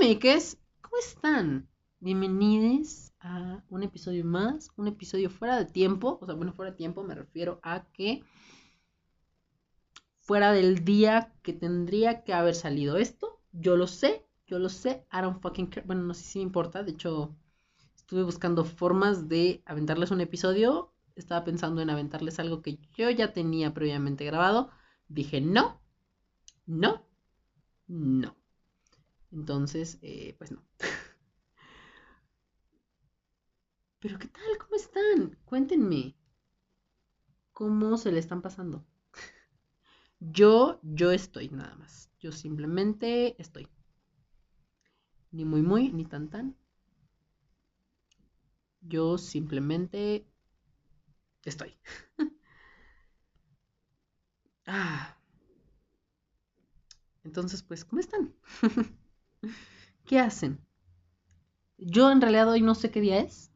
Makers, ¿cómo están? Bienvenidos a un episodio más, un episodio fuera de tiempo, o sea, bueno, fuera de tiempo me refiero a que fuera del día que tendría que haber salido esto, yo lo sé, yo lo sé, I don't fucking care, bueno, no sé si me importa, de hecho, estuve buscando formas de aventarles un episodio, estaba pensando en aventarles algo que yo ya tenía previamente grabado, dije no, no, no. Entonces, eh, pues no. Pero ¿qué tal? ¿Cómo están? Cuéntenme. ¿Cómo se le están pasando? Yo, yo estoy nada más. Yo simplemente estoy. Ni muy muy, ni tan tan. Yo simplemente estoy. ah. Entonces, pues, ¿cómo están? ¿Qué hacen? Yo en realidad hoy no sé qué día es.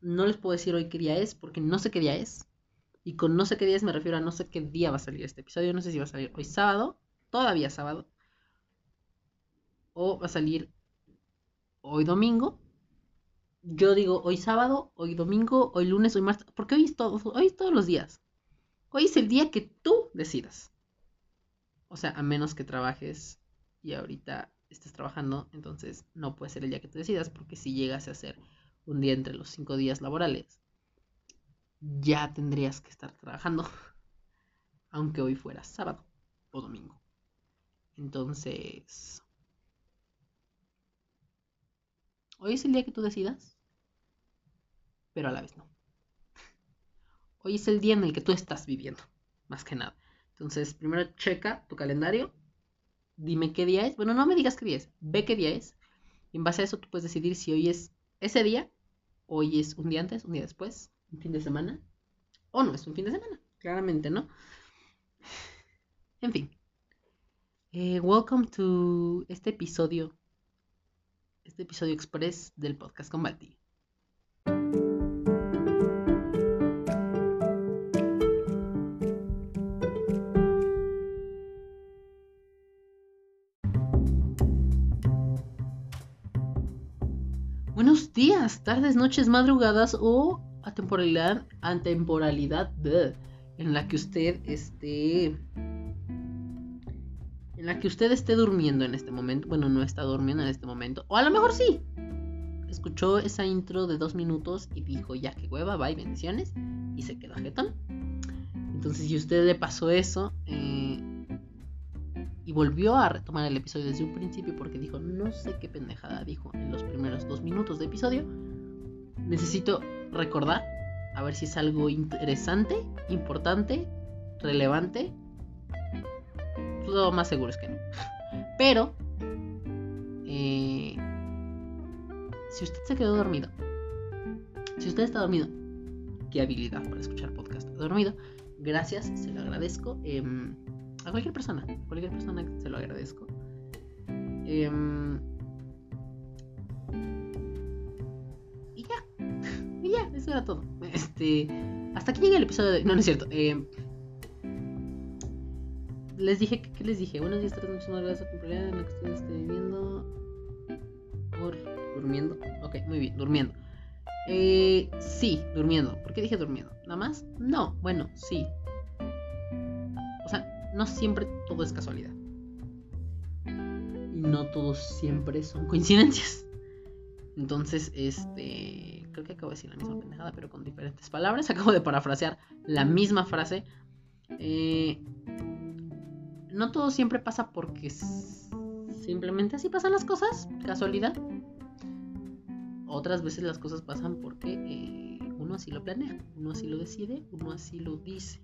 No les puedo decir hoy qué día es porque no sé qué día es. Y con no sé qué día es me refiero a no sé qué día va a salir este episodio. No sé si va a salir hoy sábado, todavía sábado. O va a salir hoy domingo. Yo digo hoy sábado, hoy domingo, hoy lunes, hoy martes. Porque hoy es, todo, hoy es todos los días. Hoy es el día que tú decidas. O sea, a menos que trabajes y ahorita estés trabajando, entonces no puede ser el día que tú decidas, porque si llegas a ser un día entre los cinco días laborales, ya tendrías que estar trabajando, aunque hoy fuera sábado o domingo. Entonces, hoy es el día que tú decidas, pero a la vez no. Hoy es el día en el que tú estás viviendo, más que nada. Entonces, primero checa tu calendario, dime qué día es. Bueno, no me digas qué día es, ve qué día es. Y en base a eso tú puedes decidir si hoy es ese día, hoy es un día antes, un día después, un fin de semana, o no es un fin de semana, claramente, ¿no? En fin. Eh, welcome to este episodio, este episodio express del podcast con días, tardes, noches, madrugadas o atemporalidad, atemporalidad en la que usted esté en la que usted esté durmiendo en este momento. Bueno, no está durmiendo en este momento. O a lo mejor sí. Escuchó esa intro de dos minutos y dijo, ya que hueva, bye, bendiciones. Y se quedó jetón. Entonces, si usted le pasó eso, eh, y volvió a retomar el episodio desde un principio porque dijo, no sé qué pendejada dijo en los primeros dos minutos de episodio. Necesito recordar, a ver si es algo interesante, importante, relevante. Lo más seguro es que no. Pero, eh, si usted se quedó dormido, si usted está dormido, qué habilidad para escuchar podcast dormido, gracias, se lo agradezco. Em, a cualquier persona, cualquier persona se lo agradezco. Em, y ya, y ya, eso era todo. Este, hasta aquí llega el episodio de... No, no es cierto. Em, les dije, ¿qué les dije? Buenos días, tardes, noches, madrugadas, temporada en la que usted esté viviendo. Durmiendo. Ok, muy bien, durmiendo. Eh, sí, durmiendo. ¿Por qué dije durmiendo? ¿Nada más? No, bueno, sí. No siempre todo es casualidad. Y no todos siempre son coincidencias. Entonces, este. Creo que acabo de decir la misma pendejada, pero con diferentes palabras. Acabo de parafrasear la misma frase. Eh, no todo siempre pasa porque simplemente así pasan las cosas. Casualidad. Otras veces las cosas pasan porque eh, uno así lo planea, uno así lo decide, uno así lo dice.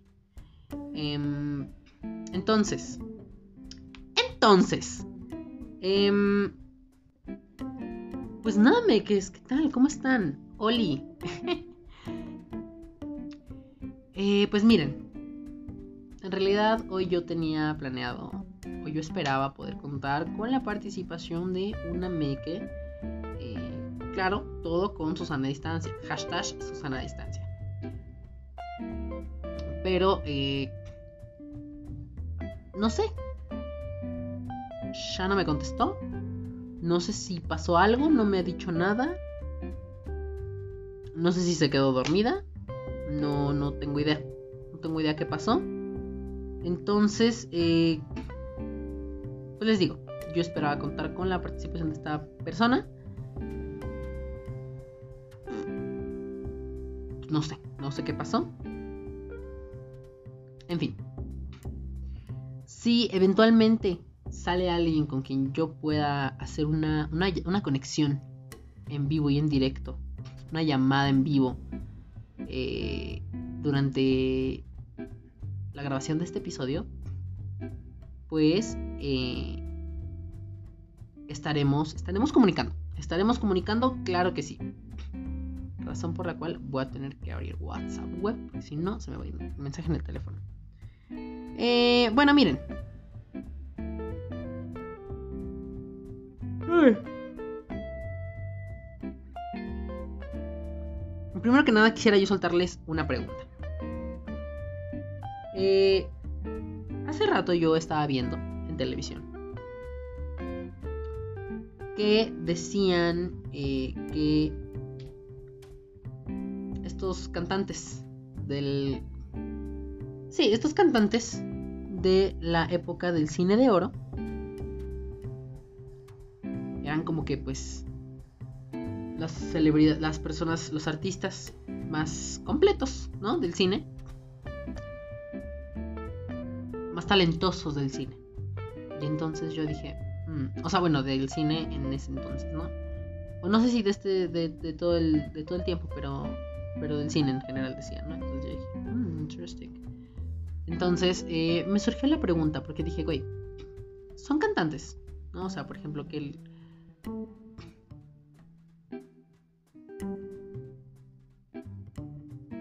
Eh, entonces, entonces, eh, pues nada, me ¿qué tal? ¿Cómo están? Oli. eh, pues miren, en realidad hoy yo tenía planeado, o yo esperaba poder contar con la participación de una Meke. Eh, claro, todo con Susana Distancia. Hashtag Susana Distancia. Pero eh, no sé. Ya no me contestó. No sé si pasó algo, no me ha dicho nada. No sé si se quedó dormida. No, no tengo idea. No tengo idea qué pasó. Entonces, eh, pues les digo, yo esperaba contar con la participación de esta persona. No sé, no sé qué pasó. En fin. Si eventualmente sale alguien con quien yo pueda hacer una, conexión en vivo y en directo, una llamada en vivo eh, durante la grabación de este episodio, pues eh, estaremos, estaremos comunicando. Estaremos comunicando, claro que sí. Razón por la cual voy a tener que abrir WhatsApp web, porque si no, se me va a ir un mensaje en el teléfono. Eh, bueno, miren. Primero que nada quisiera yo soltarles una pregunta. Eh, hace rato yo estaba viendo en televisión que decían eh, que estos cantantes del... Sí, estos cantantes de la época del cine de oro eran como que pues las celebridades, las personas, los artistas más completos, ¿no? Del cine. Más talentosos del cine. Y entonces yo dije, mm", o sea, bueno, del cine en ese entonces, ¿no? O no sé si de este, de, todo el, de todo el tiempo, pero, pero del cine en general decía, ¿no? Entonces yo dije, mm, interesting. Entonces eh, me surgió la pregunta porque dije, güey, son cantantes, ¿no? O sea, por ejemplo, que el...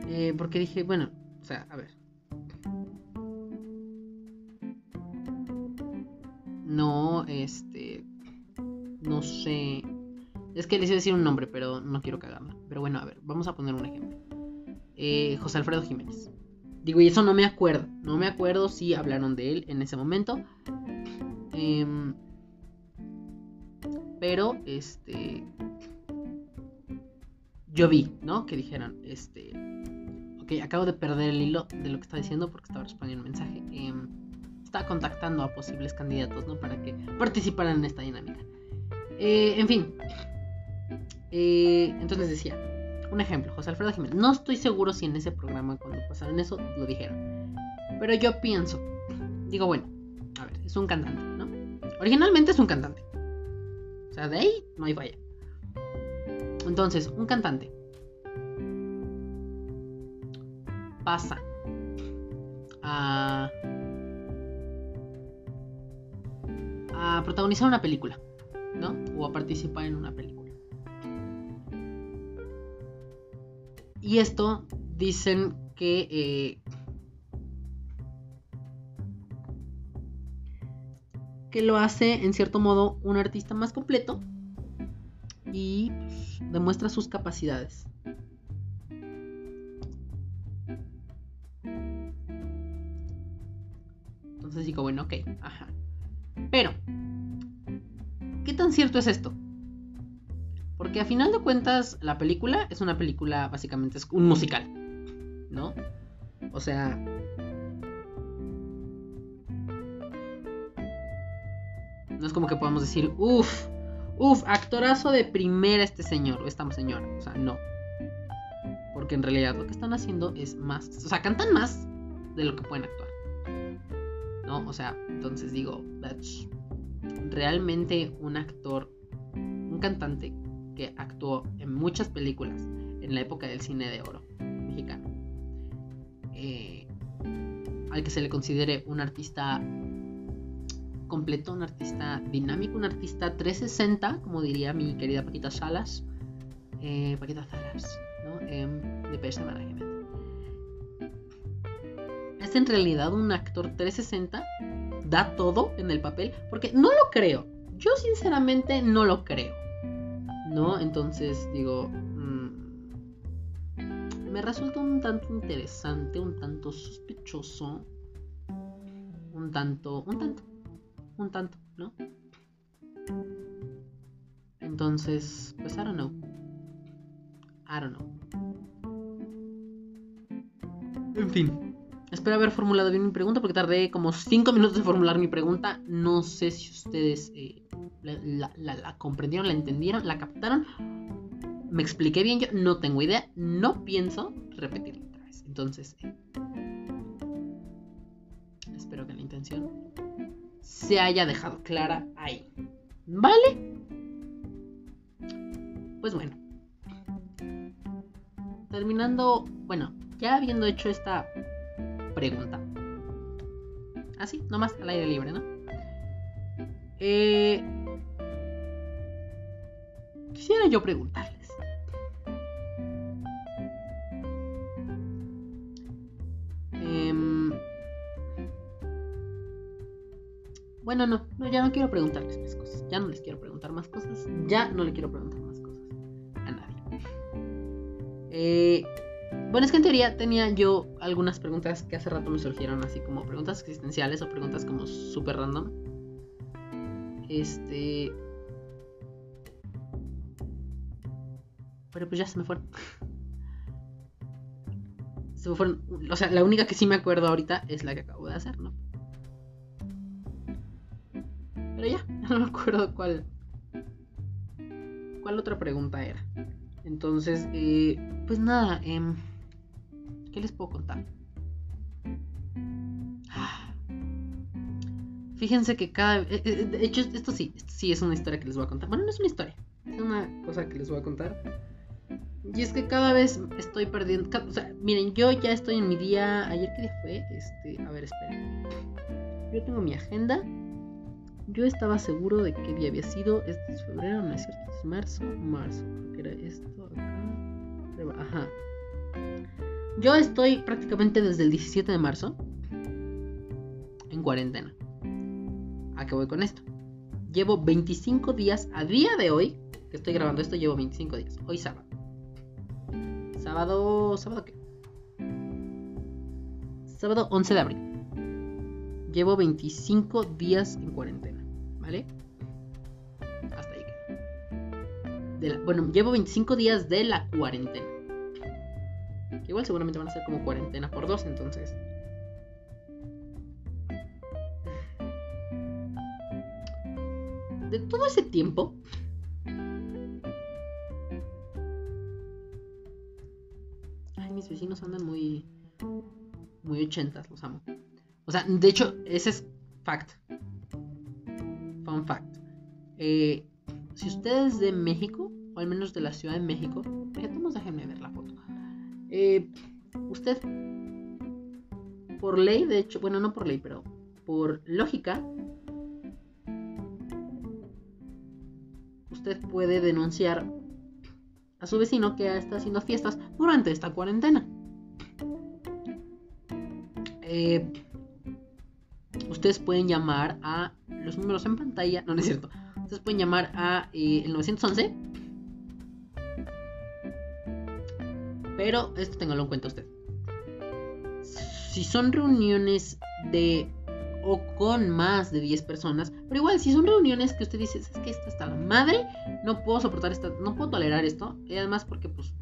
Eh, porque dije, bueno, o sea, a ver. No, este... No sé. Es que les iba a decir un nombre, pero no quiero cagarla. Pero bueno, a ver, vamos a poner un ejemplo. Eh, José Alfredo Jiménez. Digo, y eso no me acuerdo. No me acuerdo si hablaron de él en ese momento. Em, pero, este. Yo vi, ¿no? Que dijeron, este. Ok, acabo de perder el hilo de lo que estaba diciendo porque estaba respondiendo un mensaje. Eh, estaba contactando a posibles candidatos, ¿no? Para que participaran en esta dinámica. Eh, en fin. Eh, entonces decía, un ejemplo, José Alfredo Jiménez. No estoy seguro si en ese programa cuando pasaron eso lo dijeron. Pero yo pienso, digo, bueno, a ver, es un cantante, ¿no? Originalmente es un cantante. O sea, de ahí no hay falla. Entonces, un cantante pasa a, a protagonizar una película, ¿no? O a participar en una película. Y esto dicen que eh, que lo hace en cierto modo un artista más completo y pues, demuestra sus capacidades. Entonces digo, bueno, ok, ajá. Pero, ¿qué tan cierto es esto? Porque a final de cuentas, la película es una película, básicamente es un musical. ¿No? O sea. No es como que podamos decir, uff, uff, actorazo de primera este señor o esta señora. O sea, no. Porque en realidad lo que están haciendo es más. O sea, cantan más de lo que pueden actuar. ¿No? O sea, entonces digo, that's realmente un actor, un cantante que actuó en muchas películas en la época del cine de oro mexicano. Eh, al que se le considere un artista completo, un artista dinámico, un artista 360, como diría mi querida Paquita Salas. Eh, Paquita Salas, ¿no? Em, de PS Management. Es en realidad un actor 360, da todo en el papel, porque no lo creo. Yo sinceramente no lo creo. ¿No? Entonces digo, mm, me resulta un tanto interesante, un tanto sospechoso, un tanto, un tanto, un tanto, ¿no? Entonces, pues I don't know. I don't know. En fin. Espero haber formulado bien mi pregunta porque tardé como 5 minutos en formular mi pregunta. No sé si ustedes eh, la, comprendieron, la entendieron, la captaron. Me expliqué bien, yo no tengo idea. No pienso repetirlo otra vez. Entonces, espero que la intención se haya dejado clara ahí. ¿Vale? Pues bueno. Terminando, bueno, ya habiendo hecho esta pregunta. Así, nomás al aire libre, ¿no? Eh, quisiera yo preguntarles. Em, bueno, no, no, ya no quiero preguntarles más cosas. Ya no les quiero preguntar más cosas. Ya no le quiero preguntar más cosas a nadie. Eh, bueno, es que en teoría tenía yo algunas preguntas que hace rato me surgieron, así como preguntas existenciales o preguntas como súper random. Este. Pero pues ya se me fueron. se me fueron. O sea, la única que sí me acuerdo ahorita es la que acabo de hacer, ¿no? Pero ya, no me acuerdo cuál. ¿Cuál otra pregunta era? Entonces, eh, pues nada, eh, ¿Qué les puedo contar? Ah. Fíjense que cada... Eh, eh, de hecho, esto sí, sí es una historia que les voy a contar. Bueno, no es una historia, es una cosa que les voy a contar. Y es que cada vez estoy perdiendo... O sea, miren, yo ya estoy en mi día... ¿Ayer qué día fue? Este, a ver, esperen. Yo tengo mi agenda. Yo estaba seguro de qué día había sido. Este es febrero, no es cierto. Es marzo. Marzo. Era esto acá. Ajá. Yo estoy prácticamente desde el 17 de marzo en cuarentena. ¿A qué voy con esto? Llevo 25 días a día de hoy, que estoy grabando esto, llevo 25 días. Hoy sábado. Sábado, ¿sábado qué? Sábado 11 de abril. Llevo 25 días en cuarentena, ¿vale? Hasta ahí. bueno, llevo 25 días de la cuarentena igual seguramente van a ser como cuarentena por dos, entonces. De todo ese tiempo. Mis vecinos andan muy. Muy ochentas, los amo. O sea, de hecho, ese es fact. Fun fact. Eh, si ustedes de México, o al menos de la Ciudad de México, déjenme ver la foto. Eh, usted, por ley, de hecho, bueno, no por ley, pero por lógica, usted puede denunciar a su vecino que está haciendo fiestas durante esta cuarentena. Eh, ustedes pueden llamar a los números en pantalla, no, no es cierto. Ustedes pueden llamar a eh, el 911 Pero esto téngalo en cuenta usted. Si son reuniones de o con más de 10 personas, pero igual si son reuniones que usted dice, es que esto está la madre, no puedo soportar esto, no puedo tolerar esto, y además porque pues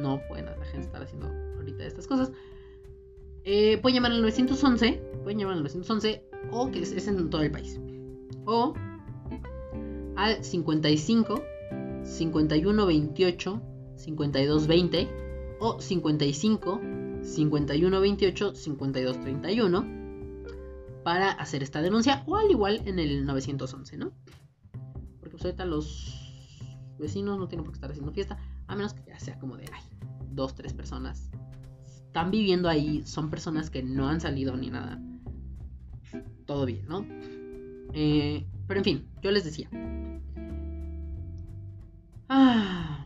no pueden la gente estar haciendo ahorita estas cosas. Eh, pueden llamar al 911, pueden llamar al 911 o que es, en todo el país. O al 55 51 28 52 20 o 55 51 28 52 31 para hacer esta denuncia o al igual en el 911, ¿no? Porque pues ahorita los vecinos no tienen por qué estar haciendo fiesta, a menos que ya sea como de, ay, dos, tres personas están viviendo ahí, son personas que no han salido ni nada. Todo bien, ¿no? Eh, pero en fin, yo les decía. Ah,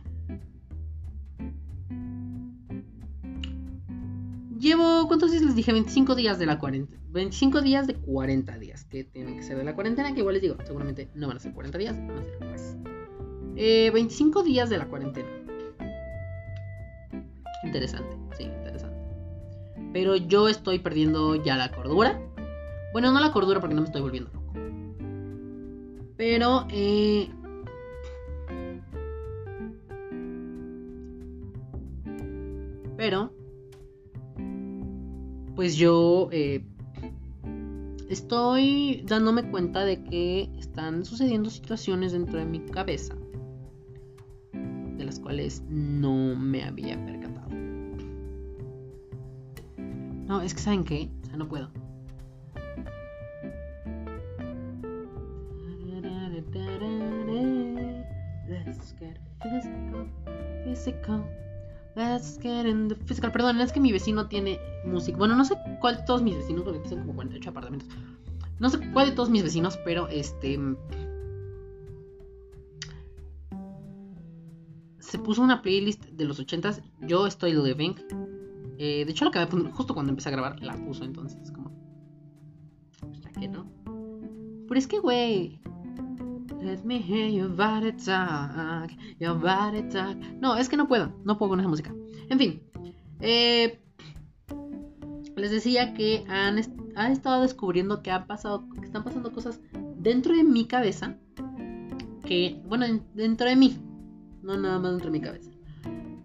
Llevo, ¿cuántos días les dije? 25 días de la cuarentena. 25 días de 40 días que tienen que ser de la cuarentena, que igual les digo, seguramente no van a ser 40 días, van a ser más. 25 días de la cuarentena. Interesante, sí, interesante. Pero yo estoy perdiendo ya la cordura. Bueno, no la cordura porque no me estoy volviendo loco. Pero, eh, Pero pues yo eh, estoy dándome cuenta de que están sucediendo situaciones dentro de mi cabeza de las cuales no me había percatado. No, es que ¿saben qué? O sea, no puedo. Let's get physical, physical. Let's get in the physical. Perdón, es que mi vecino tiene música. Bueno, no sé cuál de todos mis vecinos, porque son como 48 apartamentos. No sé cuál de todos mis vecinos, pero este. Se puso una playlist de los 80s. Yo estoy living. Eh, de hecho, la acabé de poner justo cuando empecé a grabar. La puso entonces, como. Pues ya que no. Pero es que, güey. Let me hear your body talk, your body talk. No, es que no puedo, no puedo con esa música. En fin, eh, les decía que han, estado descubriendo que, ha pasado, que están pasando cosas dentro de mi cabeza. Que, bueno, dentro de mí, no nada más dentro de mi cabeza.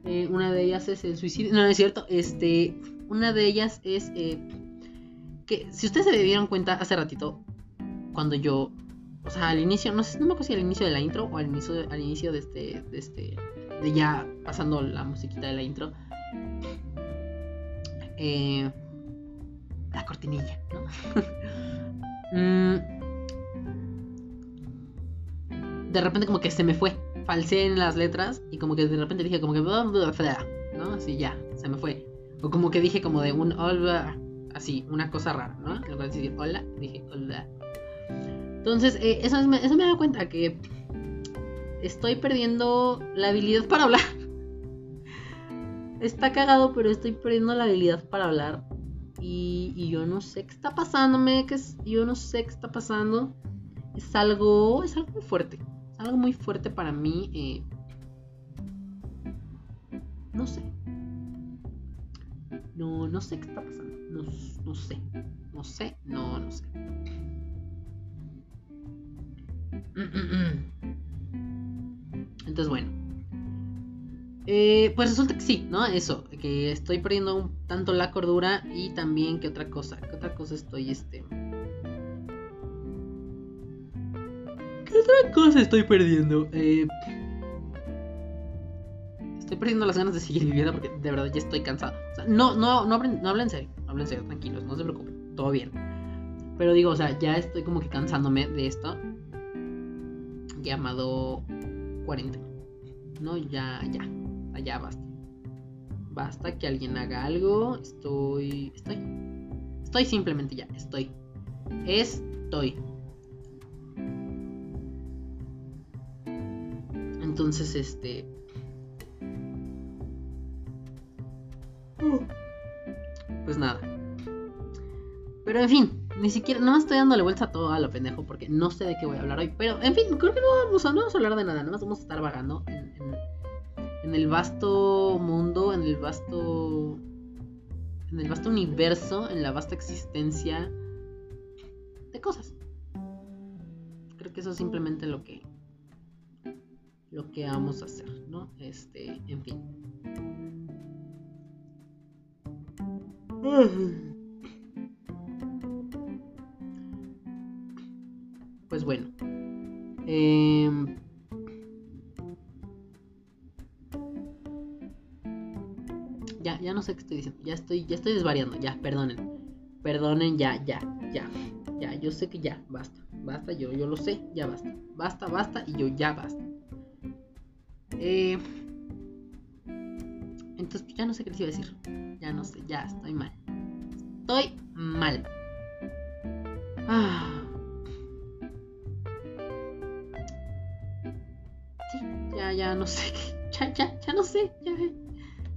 Eh, una de ellas es el suicidio. No, no es cierto. Este, una de ellas es eh, que, si ustedes se dieron cuenta hace ratito, cuando yo o sea, al inicio, no sé, no me acuerdo si al inicio de la intro o al inicio, al inicio de este, de este, de ya pasando la musiquita de la intro. Eh, la cortinilla, ¿no? Mm, de repente como que se me fue, falsé en las letras y como que de repente dije como que, ¿no? Así ya, se me fue. O como que dije como de un hola, así, una cosa rara, ¿no? En lugar de decir hola, dije hola. Entonces, eh, eso, me, da cuenta que estoy perdiendo la habilidad para hablar. Está cagado, pero estoy perdiendo la habilidad para hablar. Y, yo no sé qué está pasándome, que es, yo no sé qué está pasando. Es algo, es algo muy fuerte. Es algo muy fuerte para mí. Eh, no sé. No, no sé qué está pasando. No, no sé. No sé, no, no sé. Entonces, bueno. Eh, pues resulta que sí, ¿no? Eso, que estoy perdiendo tanto la cordura y también que otra cosa, que otra cosa estoy, este... ¿Qué otra cosa estoy perdiendo? Eh... Estoy perdiendo las ganas de seguir viviendo porque de verdad ya estoy cansado. O sea, no, no, no, no hablen en serio, hablen en serio, tranquilos, no se preocupen, todo bien. Pero digo, o sea, ya estoy como que cansándome de esto llamado cuarentena. No, ya, ya, allá basta. Basta que alguien haga algo. Estoy, estoy, estoy simplemente ya, estoy. Estoy. Entonces, este... Pues nada. Pero en fin, ni siquiera, no estoy dándole vuelta a todo a lo pendejo porque no sé de qué voy a hablar hoy. Pero, en fin, creo que no vamos a, no vamos a hablar de nada, nada más vamos a estar vagando en, en, el vasto mundo, en el vasto. En el vasto universo, en la vasta existencia de cosas. Creo que eso es simplemente lo que. Lo que vamos a hacer, ¿no? Este, en fin pues bueno. Em, ya, ya no sé qué estoy diciendo. Ya estoy, ya estoy desvariando. Ya, perdonen. Perdonen, ya, ya, ya. Ya, yo sé que ya, basta. Basta, yo, yo lo sé, ya basta. Basta, basta y yo ya basta. Eh, entonces, pues, ya no sé qué les iba a decir. Ya no sé, ya estoy mal. Estoy mal. Ah. Ya, no sé, ya, ya, ya no sé, ya,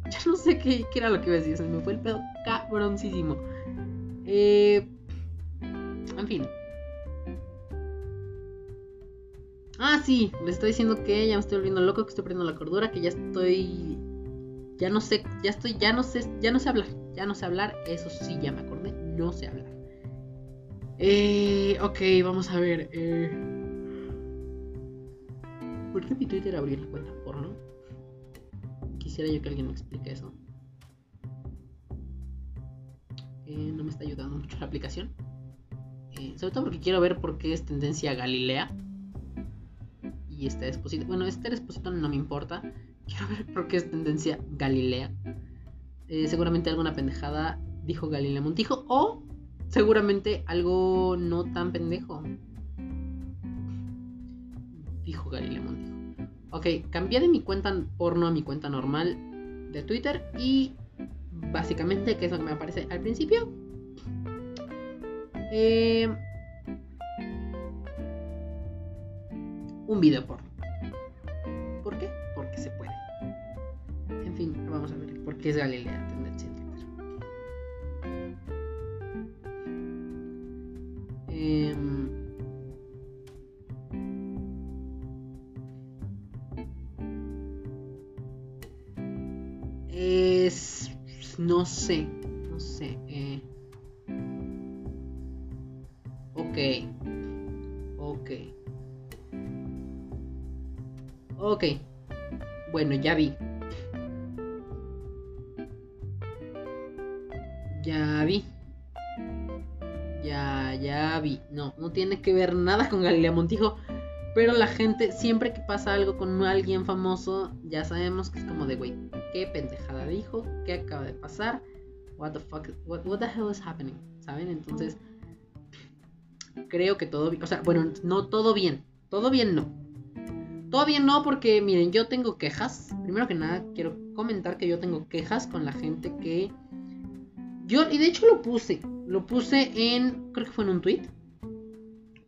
ya no sé qué, era lo que iba a decir, se me fue el pedo cabroncísimo. Eh, en fin. Ah, sí, les estoy diciendo que ya me estoy volviendo loco, que estoy perdiendo la cordura, que ya estoy. Ya no sé, ya estoy, ya no sé, ya no sé hablar. Ya no sé hablar, eso sí, ya me acordé, no sé hablar. Eh, ok, vamos a ver. Eh. ¿Por qué mi Twitter abrió la cuenta porno? Quisiera yo que alguien me explique eso. Eh, no me está ayudando mucho la aplicación. Eh, sobre todo porque quiero ver por qué es tendencia Galilea. Y este Esposito. Bueno, este Esposito no me importa. Quiero ver por qué es tendencia Galilea. Eh, seguramente alguna pendejada dijo Galilea Montijo. O seguramente algo no tan pendejo. Dijo. Ok, cambié de mi cuenta porno a mi cuenta normal de Twitter. Y básicamente, ¿qué es lo que me aparece al principio? Eh, un video porno. ¿Por qué? Porque se puede. En fin, vamos a ver por qué es Galilea sé. No sé. Eh, ok. Ok. Ok. Bueno, ya vi. Ya vi. Ya, ya vi. No, no tiene que ver nada con Galilea Montijo. Pero la gente, siempre que pasa algo con alguien famoso, ya sabemos que es como de, güey, ¿qué pendejada dijo? ¿Qué acaba de pasar? What the fuck, what, the hell is happening? ¿Saben? Entonces, creo que todo bien. O sea, bueno, no todo bien. Todo bien no. Todo bien no porque, miren, yo tengo quejas. Primero que nada, quiero comentar que yo tengo quejas con la gente que... Yo, y de hecho lo puse. Lo puse en... Creo que fue en un tweet.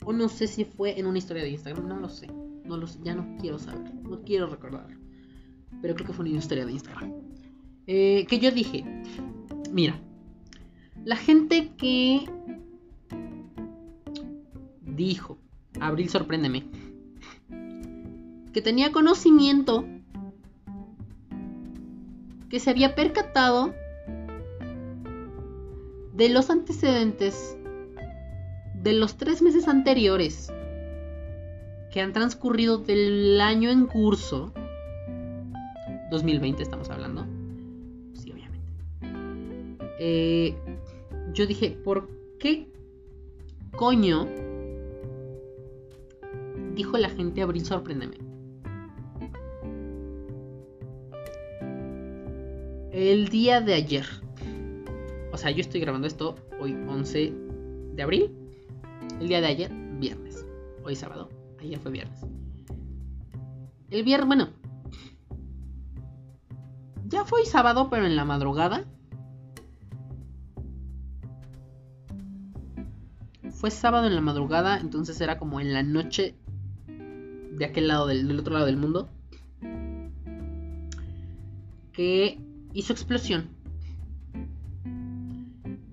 O no sé si fue en una historia de Instagram. No lo sé. No lo sé. Ya no quiero saber. No quiero recordar. Pero creo que fue una historia de Instagram. Eh, que yo dije. Mira. La gente que dijo. Abril, sorpréndeme. Que tenía conocimiento. Que se había percatado de los antecedentes de los tres meses anteriores que han transcurrido del año en curso, 2020 estamos hablando, sí, obviamente, eh, yo dije, ¿por qué coño dijo la gente Abril sorpréndeme? El día de ayer, o sea, yo estoy grabando esto hoy 11 de abril, el día de ayer, viernes. Hoy sábado. Ayer fue viernes. El viernes, bueno. Ya fue sábado, pero en la madrugada. Fue sábado en la madrugada, entonces era como en la noche de aquel lado del, del otro lado del mundo. Que hizo explosión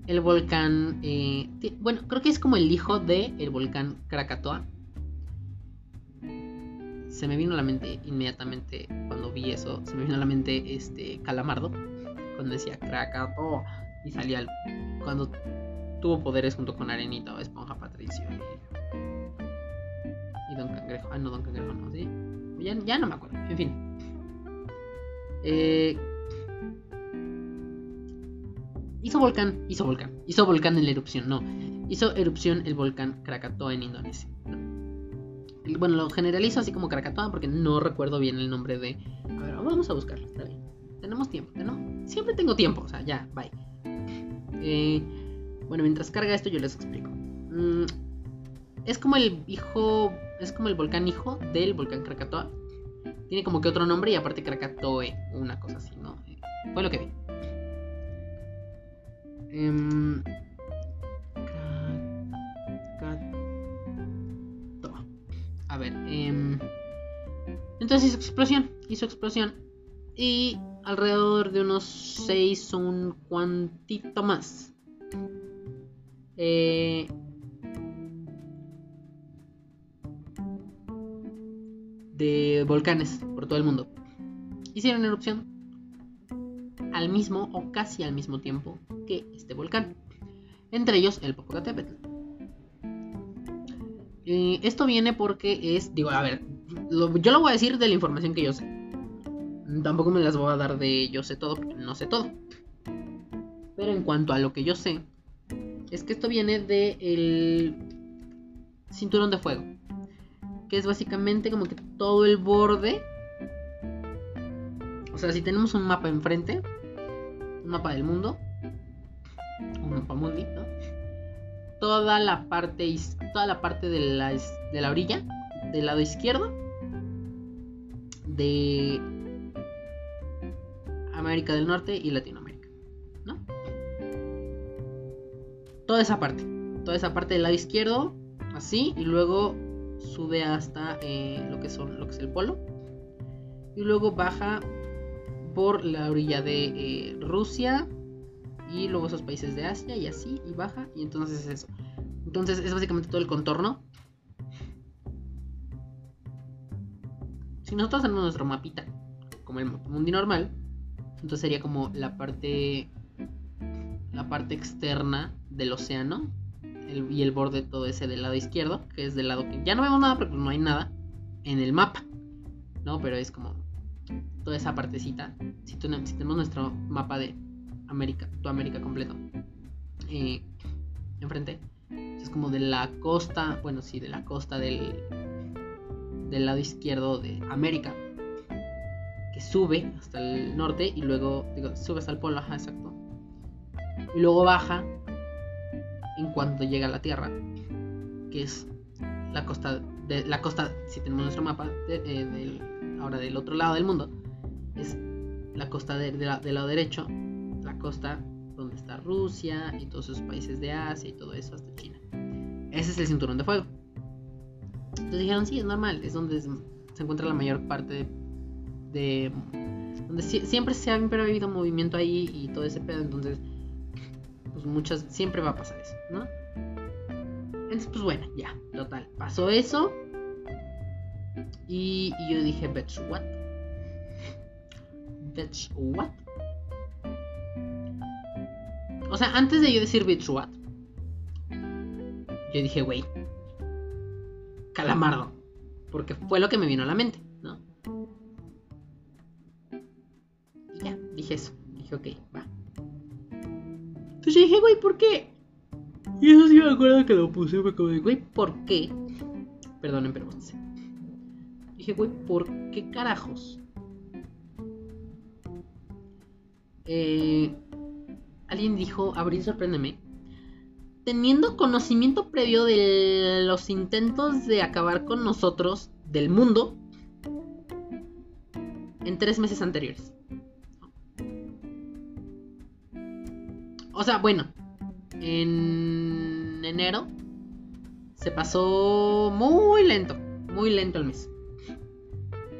el volcán, eh, bueno, creo que es como el hijo de el volcán Krakatoa. Se me vino a la mente inmediatamente cuando vi eso, se me vino a la mente este Calamardo, cuando decía Krakatoa y salía el, cuando tuvo poderes junto con Arenita o Esponja Patricio y, Don Cangrejo. Ah, no, Don Cangrejo no, ¿sí? Ya, ya no me acuerdo, en fin. Eh, hizo volcán, hizo volcán, hizo volcán en la erupción, no. Hizo erupción el volcán Krakatoa en Indonesia. Bueno, lo generalizo así como Krakatoa porque no recuerdo bien el nombre de... A ver, vamos a buscarlo, está bien. Tenemos tiempo, ¿no? Siempre tengo tiempo, o sea, ya, bye. Eh, bueno, mientras carga esto yo les explico. Mm, es como el hijo, es como el volcán hijo del volcán Krakatoa. Tiene como que otro nombre y aparte Krakatoe, una cosa así, ¿no? Fue lo que vi. Em, a ver. Eh, entonces hizo explosión. Hizo explosión. Y alrededor de unos 6 o un cuantito más. Eh, de volcanes por todo el mundo. Hicieron erupción al mismo o casi al mismo tiempo que este volcán. Entre ellos el Popocatépetl. Eh, esto viene porque es, digo, a ver, yo lo voy a decir de la información que yo sé. Tampoco me las voy a dar de yo sé todo, no sé todo. Pero en cuanto a lo que yo sé, es que esto viene del el cinturón de fuego. Que es básicamente como que todo el borde. O sea, si tenemos un mapa enfrente, un mapa del mundo, un mapa mundi, ¿no? Toda la parte, toda la parte de la, de la orilla, del lado izquierdo, de América del Norte y Latinoamérica, ¿no? Toda esa parte, toda esa parte del lado izquierdo, así, y luego sube hasta eh, lo que son, lo que es el polo, y luego baja por la orilla de eh, Rusia y luego esos países de Asia y así, y baja, y entonces es eso. Entonces es básicamente todo el contorno. Si nosotros tenemos nuestro mapita, como el mundo normal, entonces sería como la parte la parte externa del océano y el borde todo ese del lado izquierdo, que es del lado que ya no vemos nada porque no hay nada en el mapa, ¿no? Pero es como toda esa partecita. Si, tenemos, nuestro mapa de América, toda América completo, eh, enfrente, es como de la costa, bueno, sí, de la costa del, del lado izquierdo de América que sube hasta el norte y luego, digo, sube hasta el polo, ajá, exacto. Y luego baja en cuanto llega a la Tierra, que es la costa, de, la costa, si tenemos nuestro mapa, de, ahora del otro lado del mundo, es la costa del lado derecho, costa donde está Rusia y todos esos países de Asia y todo eso hasta China. Ese es el cinturón de fuego. Entonces dijeron, sí, es normal, es donde se encuentra la mayor parte de donde siempre se ha, habido movimiento ahí y todo ese pedo, entonces pues muchas siempre va a pasar eso, ¿no? Entonces pues bueno, ya, total, pasó eso y, yo dije, bitch, what? Bitch, what? O sea, antes de yo decir bitch, what? Yo dije, güey, calamardo. Porque fue lo que me vino a la mente. dije eso. Dije, ok, va. Entonces yo dije, güey, ¿por qué? Y eso sí me acuerdo que lo puse, me como de, güey, ¿por qué? Perdonen, pero Dije, güey, ¿por qué carajos? Eh, alguien dijo, Abril, sorpréndeme. Teniendo conocimiento previo de los intentos de acabar con nosotros, del mundo, en tres meses anteriores. O sea, bueno, en enero se pasó muy lento, muy lento el mes.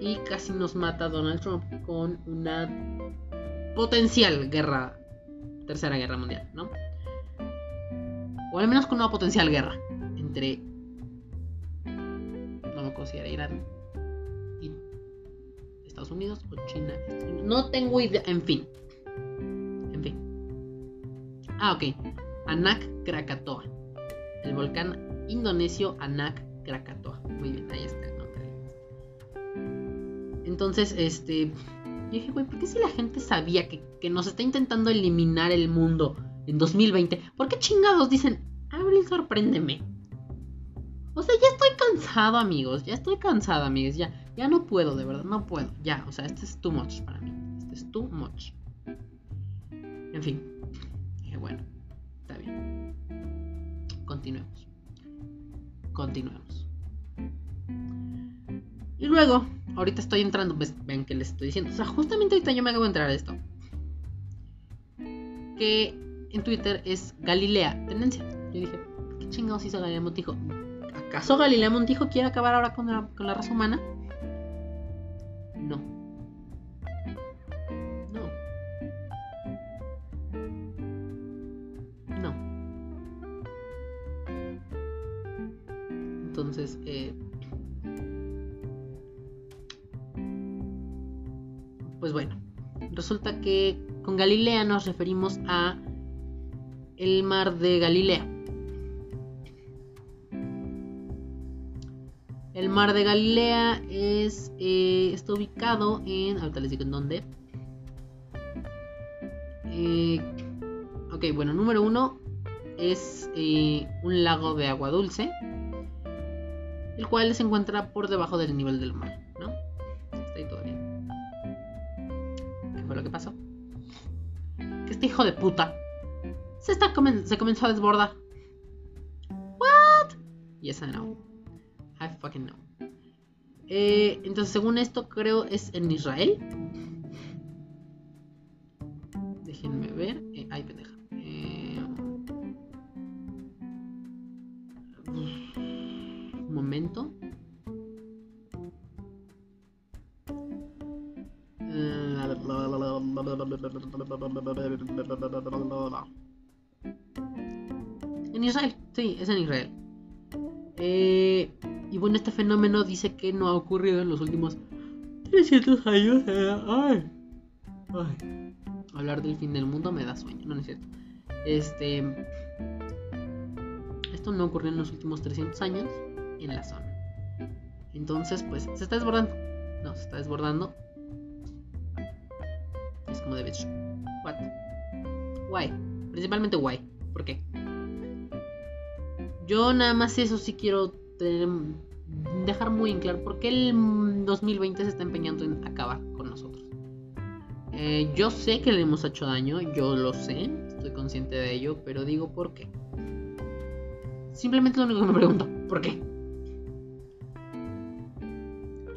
Y casi nos mata Donald Trump con una potencial guerra, tercera guerra mundial, ¿no? O al menos con una potencial guerra entre, no me considera Irán y Estados Unidos o China. No tengo idea, en fin. Ah, ok. Anak Krakatoa. El volcán indonesio Anak Krakatoa. Muy bien, ahí está el nombre. Entonces, este. Yo dije, güey, ¿por qué si la gente sabía que, que, nos está intentando eliminar el mundo en 2020? ¿Por qué chingados dicen, Abril, sorpréndeme? O sea, ya estoy cansado, amigos. Ya estoy cansado, amigos. Ya, ya no puedo, de verdad, no puedo. Ya, o sea, este es too much para mí. Este es too much. En fin bueno, está bien. Continuemos. Continuemos. Y luego, ahorita estoy entrando, pues ven que les estoy diciendo. O sea, justamente ahorita yo me acabo de entrar a esto. Que en Twitter es Galilea Tendencia. Yo dije, ¿qué chingados hizo Galilea Montijo? ¿Acaso Galilea Montijo quiere acabar ahora con la, con la raza humana? No. Entonces, eh, pues bueno, resulta que con Galilea nos referimos a el mar de Galilea. El mar de Galilea es, eh, está ubicado en... Ahorita les digo en dónde. Eh, ok, bueno, número uno, es eh, un lago de agua dulce, el cual se encuentra por debajo del nivel del mar, que pasó? Que este hijo de puta se, está se comenzó a desbordar. ¿What? Yes, I know. I fucking know. Eh, entonces, según esto, creo es en Israel. Déjenme ver. Eh, ay, pendeja. Eh, un momento. En Israel, sí, es en Israel. Eh, y bueno, este fenómeno dice que no ha ocurrido en los últimos 300 años. Ay. Ay. Hablar del fin del mundo me da sueño, no, es cierto. Este. Esto no ocurrió en los últimos 300 años en la zona. Entonces, pues, se está desbordando. No, se está desbordando. Como de bitch. What? Why? Principalmente why. ¿Por qué? Yo nada más eso sí quiero dejar muy en claro por qué el 2020 se está empeñando en acabar con nosotros. Eh, yo sé que le hemos hecho daño, yo lo sé, estoy consciente de ello, pero digo por qué. Simplemente lo único que me pregunto, ¿por qué?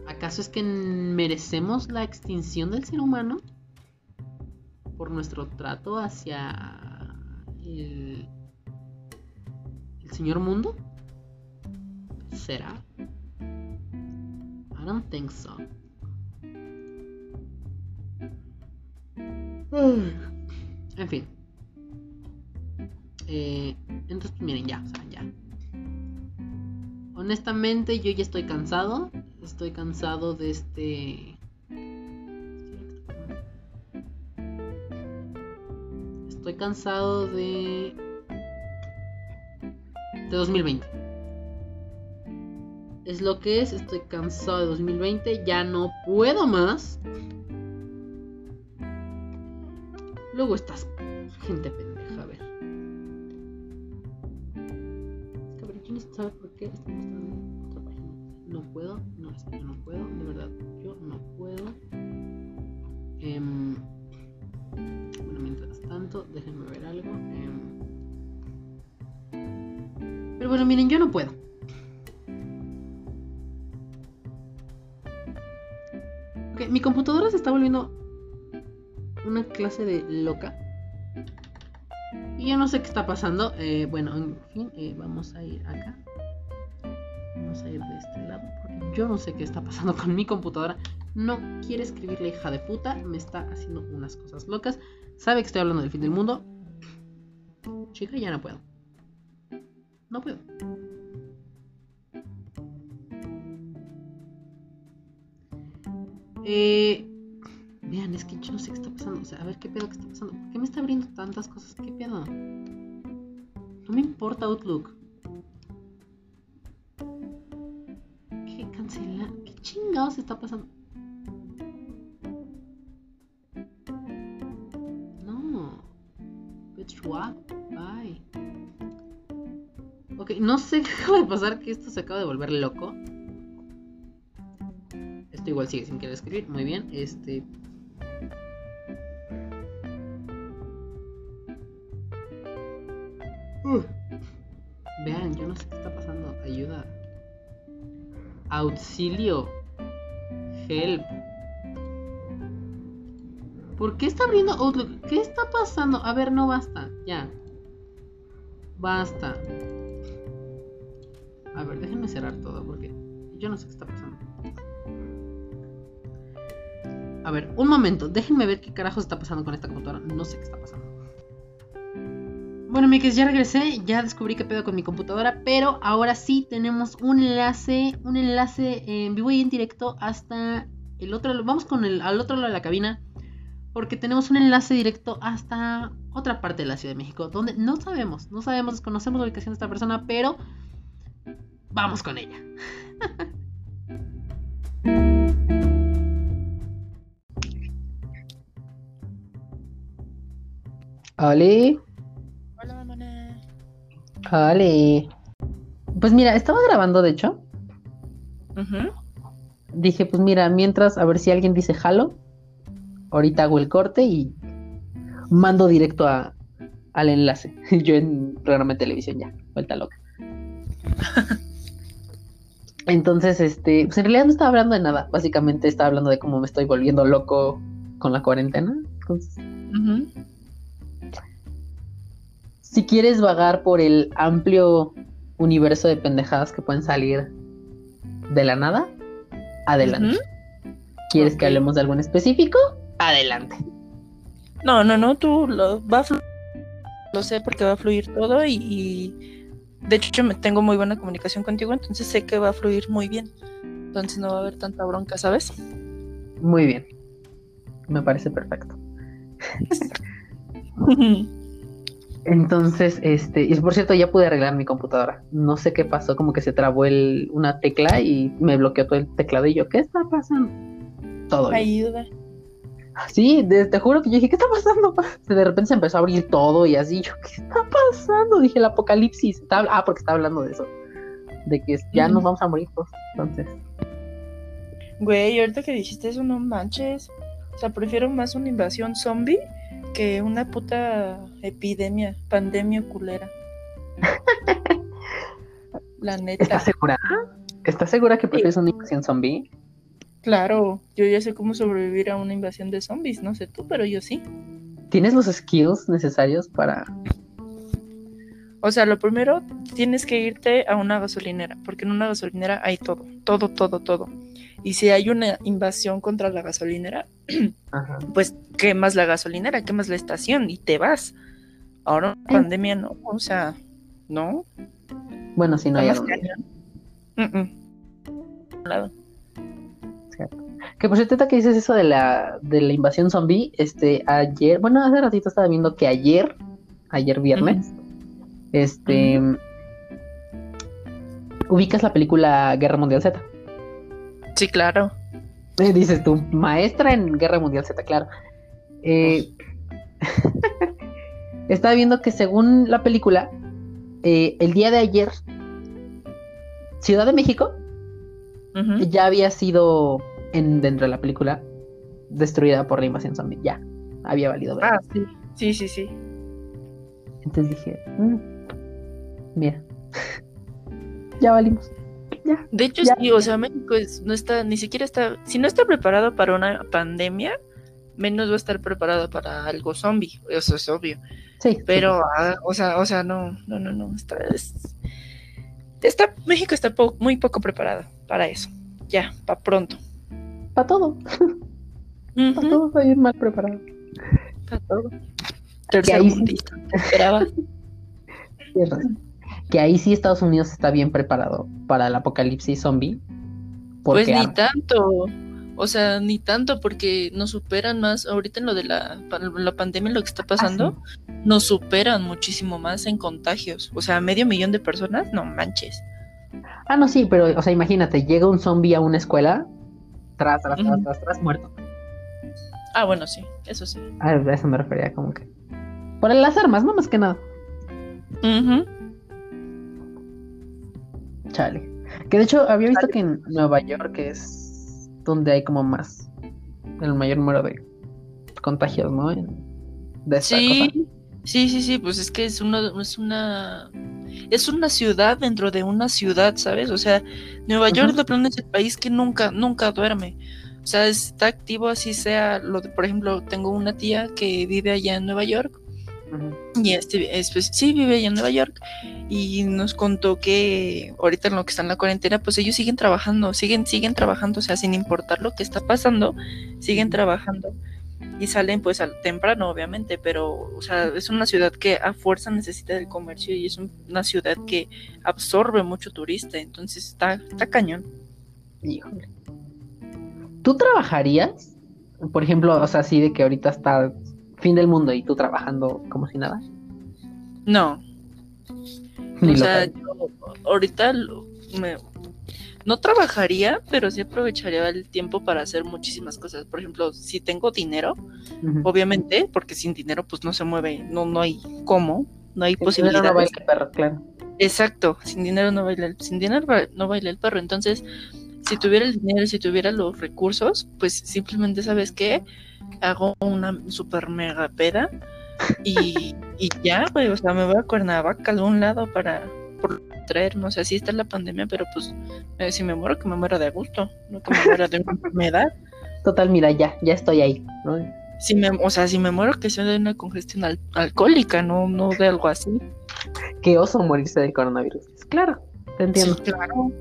¿Acaso es que merecemos la extinción del ser humano por nuestro trato hacia el, el señor mundo? ¿Será? I don't think so. En fin. Eh, entonces, pues, miren, ya, ya. Honestamente, yo ya estoy cansado. Estoy cansado de este. Estoy cansado de. De 2020 es lo que es, estoy cansado de 2020, ya no puedo más. Luego estás gente pendeja, a ver. Es que a ver, ¿quién sabe por qué está mostrando otra página? No puedo, no, es que yo no puedo, de verdad, yo no puedo. Em, déjenme ver algo. Em, pero bueno, miren, yo no puedo. mi computadora se está volviendo una clase de loca. Y yo no sé qué está pasando. Eh, bueno, en fin, eh, vamos a ir acá. Vamos a ir de este lado. Porque yo no sé qué está pasando con mi computadora. No quiere escribir la hija de puta. Me está haciendo unas cosas locas. Sabe que estoy hablando del fin del mundo. Chica, ya no puedo. No puedo. Eh, vean, es que no sé qué está pasando. O sea, a ver qué pedo que está pasando. ¿Por qué me está abriendo tantas cosas? ¿Qué pedo? No me importa Outlook. ¿Qué cancela? ¿Qué chingados está pasando? What? Bye. Ok, no sé qué acaba de pasar, que esto se acaba de volver loco igual sigue sin querer escribir. Muy bien. Este. Vean, yo no sé qué está pasando. Ayuda. Auxilio. Help. ¿Por qué está abriendo Outlook? ¿Qué está pasando? A ver, no basta. Ya. Basta. A ver, déjenme cerrar todo porque yo no sé qué está pasando. A ver, un momento, déjenme ver qué carajos está pasando con esta computadora. No sé qué está pasando. Bueno, amigos, ya regresé, ya descubrí qué pedo con mi computadora, pero ahora sí tenemos un enlace, un enlace en vivo y en directo hasta el otro, vamos con el al otro lado de la cabina, porque tenemos un enlace directo hasta otra parte de la Ciudad de México, donde no sabemos, no sabemos, desconocemos la ubicación de esta persona, pero vamos con ella. Oli. Hola, mamá. Vale. Pues mira, estaba grabando, de hecho. Ujú. Dije, pues mira, mientras, a ver si alguien dice jalo. Ahorita hago el corte y mando directo a, al enlace. Yo en programa de televisión ya, vuelta loca. Entonces, este, pues en realidad no estaba hablando de nada. Básicamente estaba hablando de cómo me estoy volviendo loco con la cuarentena. Entonces, si quieres vagar por el amplio universo de pendejadas que pueden salir de la nada, adelante. ¿Quieres que hablemos de algo en específico? Adelante. No, no, no, tú lo, va a fluir. Lo sé porque va a fluir todo y, y de hecho yo me tengo muy buena comunicación contigo, entonces sé que va a fluir muy bien. Entonces no va a haber tanta bronca, ¿sabes? Muy bien. Me parece perfecto. Entonces, este, y por cierto, ya pude arreglar mi computadora. No sé qué pasó, como que se trabó el, una tecla y me bloqueó todo el teclado y yo, ¿qué está pasando? Todo. bien. Sí, de- te juro que yo dije, ¿qué está pasando? De repente se empezó a abrir todo y así, yo, ¿qué está pasando? Dije, el apocalipsis. Está ah, porque estaba hablando de eso. De que ya nos vamos a morir todos. Entonces, Güey, ahorita que dijiste eso, no manches. O sea, prefiero más una invasión zombie que una puta epidemia, pandemia culera. La neta. ¿estás segura? ¿Estás segura que prefieres una invasión zombie? Claro, yo ya sé cómo sobrevivir a una invasión de zombies, no sé tú, pero yo sí. ¿Tienes los skills necesarios para O sea, lo primero, tienes que irte a una gasolinera, porque en una gasolinera hay todo, todo, todo, todo. Y si hay una invasión contra la gasolinera, Ajá. pues quemas la gasolinera, quemas la estación y te vas. Ahora, pandemia no, o sea, no. Bueno, si no hay. Mm, mm. Lado. Que por cierto, que dices eso de la, de la invasión zombie, este, ayer, bueno, hace ratito estaba viendo que ayer, ayer viernes, este, ubicas la película Guerra Mundial Z. Sí, claro. Eh, dices tú, maestra en Guerra Mundial Z, claro. Eh, estaba viendo que según la película, eh, el día de ayer, Ciudad de México ya había sido en, dentro de la película destruida por la invasión zombie. Ya, había valido. ver. Ah, sí, sí, sí, sí. Entonces dije, "Mm, mira, ya valimos. Ya. De hecho, Ya. sí, o sea, México es- no está, ni siquiera está, si no está preparado para una pandemia, menos va a estar preparado para algo zombie, eso es obvio. Sí, Pero, ah, o sea, o sea, no, no, no, no, está, es- está, México está po- muy poco preparado para eso. Ya, para pronto. Para todo, para Ujú, todo está bien mal preparado. pa' todo. Que ahí sí. Que ahí sí Estados Unidos está bien preparado para el apocalipsis zombie. Pues ni tanto. O sea, ni tanto porque nos superan más. Ahorita en lo de la, la pandemia, lo que está pasando, nos superan muchísimo más en contagios. O sea, medio millón de personas, no manches. Ah, no, sí, pero, o sea, imagínate, llega un zombie a una escuela, tras, tras, tras, tras, tras, muerto. Ah, bueno, sí, eso sí. A eso me refería, como que. Por las armas, no más que nada. Ujú. Chale. Que de hecho había visto que en Nueva York es donde hay como más, el mayor número de contagios, ¿no? De esta cosa. Sí, sí, sí, sí, pues es que es una, es una, es una ciudad dentro de una ciudad, ¿sabes? O sea, Nueva York de plano es el país que nunca, nunca duerme. O sea, está activo así sea, lo de, por ejemplo, tengo una tía que vive allá en Nueva York y este, es, pues, sí, vive allá en Nueva York y nos contó que ahorita en lo que está en la cuarentena, pues ellos siguen trabajando, siguen, siguen trabajando, o sea, sin importar lo que está pasando, siguen trabajando y salen pues al temprano, obviamente, pero, o sea, es una ciudad que a fuerza necesita del comercio y es un- una ciudad que absorbe mucho turista, entonces está, está cañón. Híjole. ¿Tú trabajarías? Por ejemplo, o sea, así de que ahorita está fin del mundo y tú trabajando como si nada. No, Ni o sea, yo ahorita lo- me- no trabajaría, pero sí aprovecharía el tiempo para hacer muchísimas cosas. Por ejemplo, si tengo dinero, obviamente, porque sin dinero pues no se mueve, no, no hay cómo, no hay El dinero no baila, perro, claro. Exacto, sin dinero no baila, el- sin dinero no baila el perro. Entonces, si tuviera el dinero, si tuviera los recursos, pues simplemente, ¿sabes qué? Hago una super mega peda y, y ya, güey, o sea, me voy a Cuernavaca a algún lado para por traerme, o sea, sí está la pandemia, pero pues eh, si me muero, que me muera de gusto, no que me muera de una enfermedad. Total, mira, ya, ya estoy ahí, ¿no? Si me, o sea, si me muero, que sea de una congestión al- alcohólica, no, no de algo así. Qué oso morirse del coronavirus. Claro, te entiendo. Sí, claro,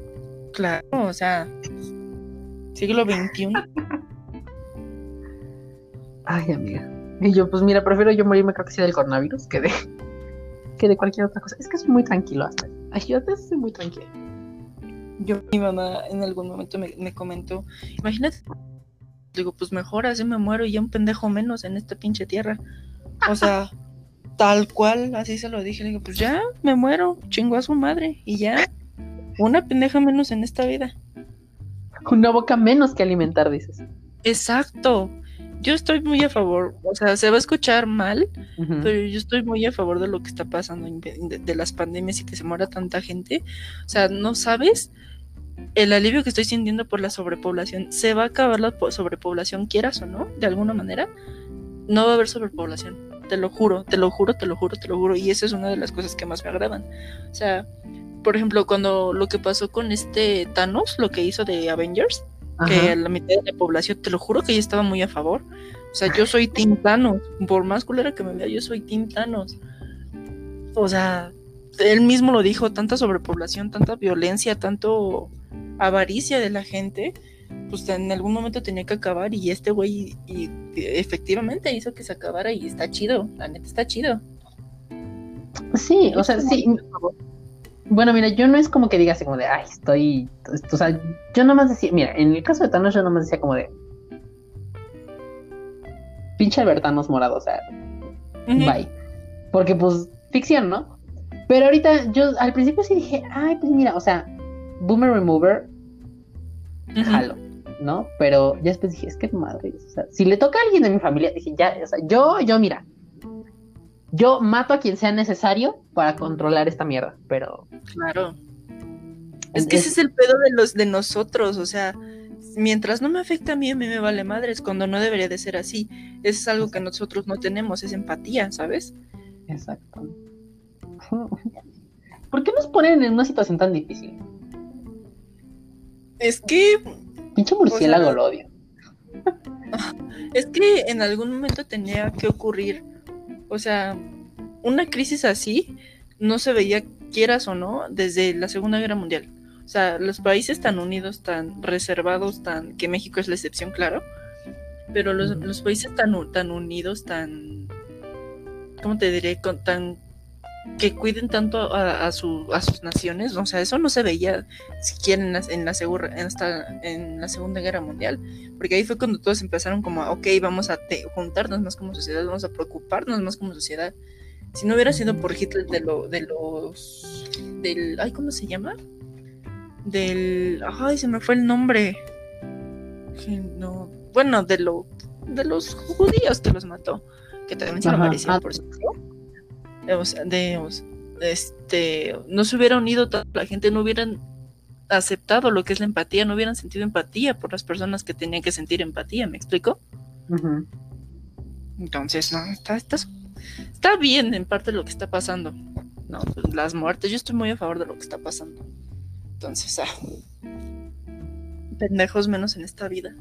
claro, o sea, siglo XXI. Ay, amiga. Y yo, pues mira, prefiero yo morirme creo que sí del coronavirus que de, que de cualquier otra cosa. Es que soy muy tranquilo hasta. Ay, yo soy muy tranquilo. Yo, mi mamá en algún momento me, me comentó, imagínate, digo, pues mejor así me muero y ya un pendejo menos en esta pinche tierra. O sea, tal cual, así se lo dije, le digo, pues ya me muero, chingo a su madre y ya, una pendeja menos en esta vida. Una boca menos que alimentar, dices. Exacto. Yo estoy muy a favor, o sea, se va a escuchar mal, Ujú. pero yo estoy muy a favor de lo que está pasando, de, de las pandemias y que se muera tanta gente. O sea, no sabes el alivio que estoy sintiendo por la sobrepoblación. Se va a acabar la po- sobrepoblación, quieras o no, de alguna manera. No va a haber sobrepoblación. Te lo juro, te lo juro, te lo juro, te lo juro. Y esa es una de las cosas que más me agradan. O sea, por ejemplo, cuando lo que pasó con este Thanos, lo que hizo de Avengers, que la mitad de la población, te lo juro que yo estaba muy a favor. O sea, yo soy Team Thanos. Por más culera que me vea, yo soy Team Thanos. O sea, él mismo lo dijo, tanta sobrepoblación, tanta violencia, tanto avaricia de la gente, pues en algún momento tenía que acabar y este güey y, y efectivamente hizo que se acabara y está chido, la neta está chido. Sí, o sea, sí. Bueno, mira, yo no es como que diga así como de, ay, estoy. O sea, yo nomás decía, mira, en el caso de Thanos, yo nomás decía como de. Pinche Albertanos morado, o sea, bye. Porque, pues, ficción, ¿no? Pero ahorita yo al principio sí dije, ay, pues mira, o sea, Boomer Remover, jalo, ¿no? Pero ya después dije, es que madre, o sea, si le toca a alguien de mi familia, dije, ya, o sea, yo, yo, mira, yo mato a quien sea necesario para controlar esta mierda, pero Claro. Es que ese es el pedo de los de nosotros, o sea, mientras no me afecta a mí, a mí me vale madres, cuando no debería de ser así. Eso es algo que nosotros no tenemos, es empatía, ¿sabes? Exacto. ¿Por qué nos ponen en una situación tan difícil? Es que, Pinche murciélago sea, lo odio. es que en algún momento tenía que ocurrir, o sea, una crisis así no se veía, quieras o no, desde la Segunda Guerra Mundial. O sea, los países tan unidos, tan reservados, tan que México es la excepción, claro, pero los, los países tan, tan unidos, tan, ¿cómo te diré? Con, tan que cuiden tanto a, a su, a sus naciones, o sea, eso no se veía siquiera en la, en, la segura- en, esta- en la Segunda Guerra Mundial, porque ahí fue cuando todos empezaron como, a, ok, vamos a te- juntarnos más como sociedad, vamos a preocuparnos más como sociedad. Si no hubiera sido por Hitler de, lo, de los, del, ay, ¿cómo se llama? Del, ay, se me fue el nombre. No, bueno, de lo, de los judíos que los mató, que también se lo merecían, ah. por cierto. O sea, de, este, no se hubiera unido la gente no hubieran aceptado lo que es la empatía, no hubieran sentido empatía por las personas que tenían que sentir empatía, ¿me explico? Entonces, no, está, está, está bien en parte lo que está pasando. No, pues, las muertes, yo estoy muy a favor de lo que está pasando. Entonces, ah, pendejos menos en esta vida.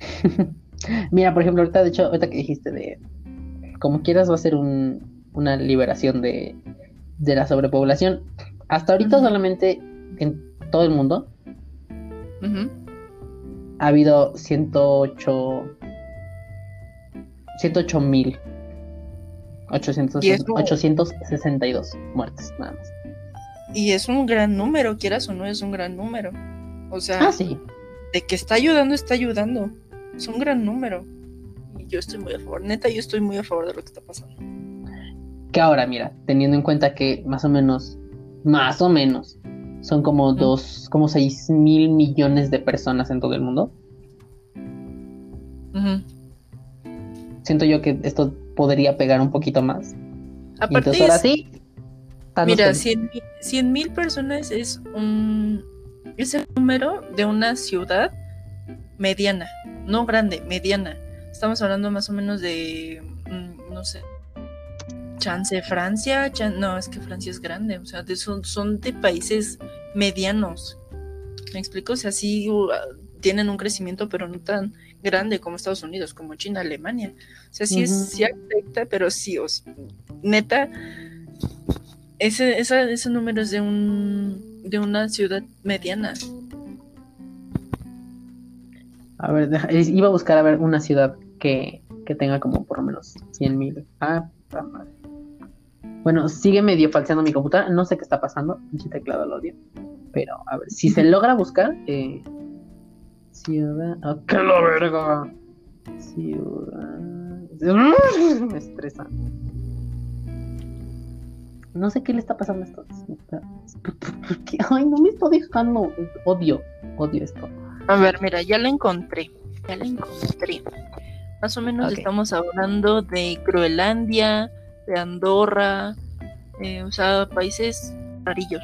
Mira, por ejemplo, ahorita, de hecho, ahorita que dijiste de como quieras va a ser un, una liberación de, de la sobrepoblación. Hasta ahorita solamente en todo el mundo Ujú. ha habido 108 108 mil 800 Y eso- 862 muertes nada más. Y es un gran número, quieras o no, es un gran número. O sea, Ah, sí. de que está ayudando, está ayudando. Es un gran número. Y yo estoy muy a favor. Neta, yo estoy muy a favor de lo que está pasando. Que ahora, mira, teniendo en cuenta que más o menos, más o menos, son como dos, como 6 mil millones de personas en todo el mundo, siento yo que esto podría pegar un poquito más. Aparte, entonces ahora es- sí, Mira, feliz. 100 mil personas es un es el número de una ciudad mediana, no grande, mediana. Estamos hablando más o menos de, mm, no sé, chance Francia, chan- no, es que Francia es grande, o sea, de- son, son de países medianos. ¿Me explico? O sea, sí uh, tienen un crecimiento, pero no tan grande como Estados Unidos, como China, Alemania. O sea, sí, es, sí afecta, pero sí, o sea, neta, ese, esa- ese número es de un de una ciudad mediana. A ver, iba a buscar a ver una ciudad que, que tenga como por lo menos 100 mil. Ah, madre. Bueno, sigue medio falseando mi computadora. No sé qué está pasando. Pinche teclado lo odio. Pero, a ver, si se logra buscar. Eh, ciudad. ¡Ah, qué la verga! Ciudad. Me estresa. No sé qué le está pasando a esto. ¿Por qué? Ay, no me está dejando. Odio, odio esto. A ver, mira, ya la encontré. Ya la encontré. Más o menos estamos hablando de Groenlandia, de Andorra, eh, o sea, países rarillos.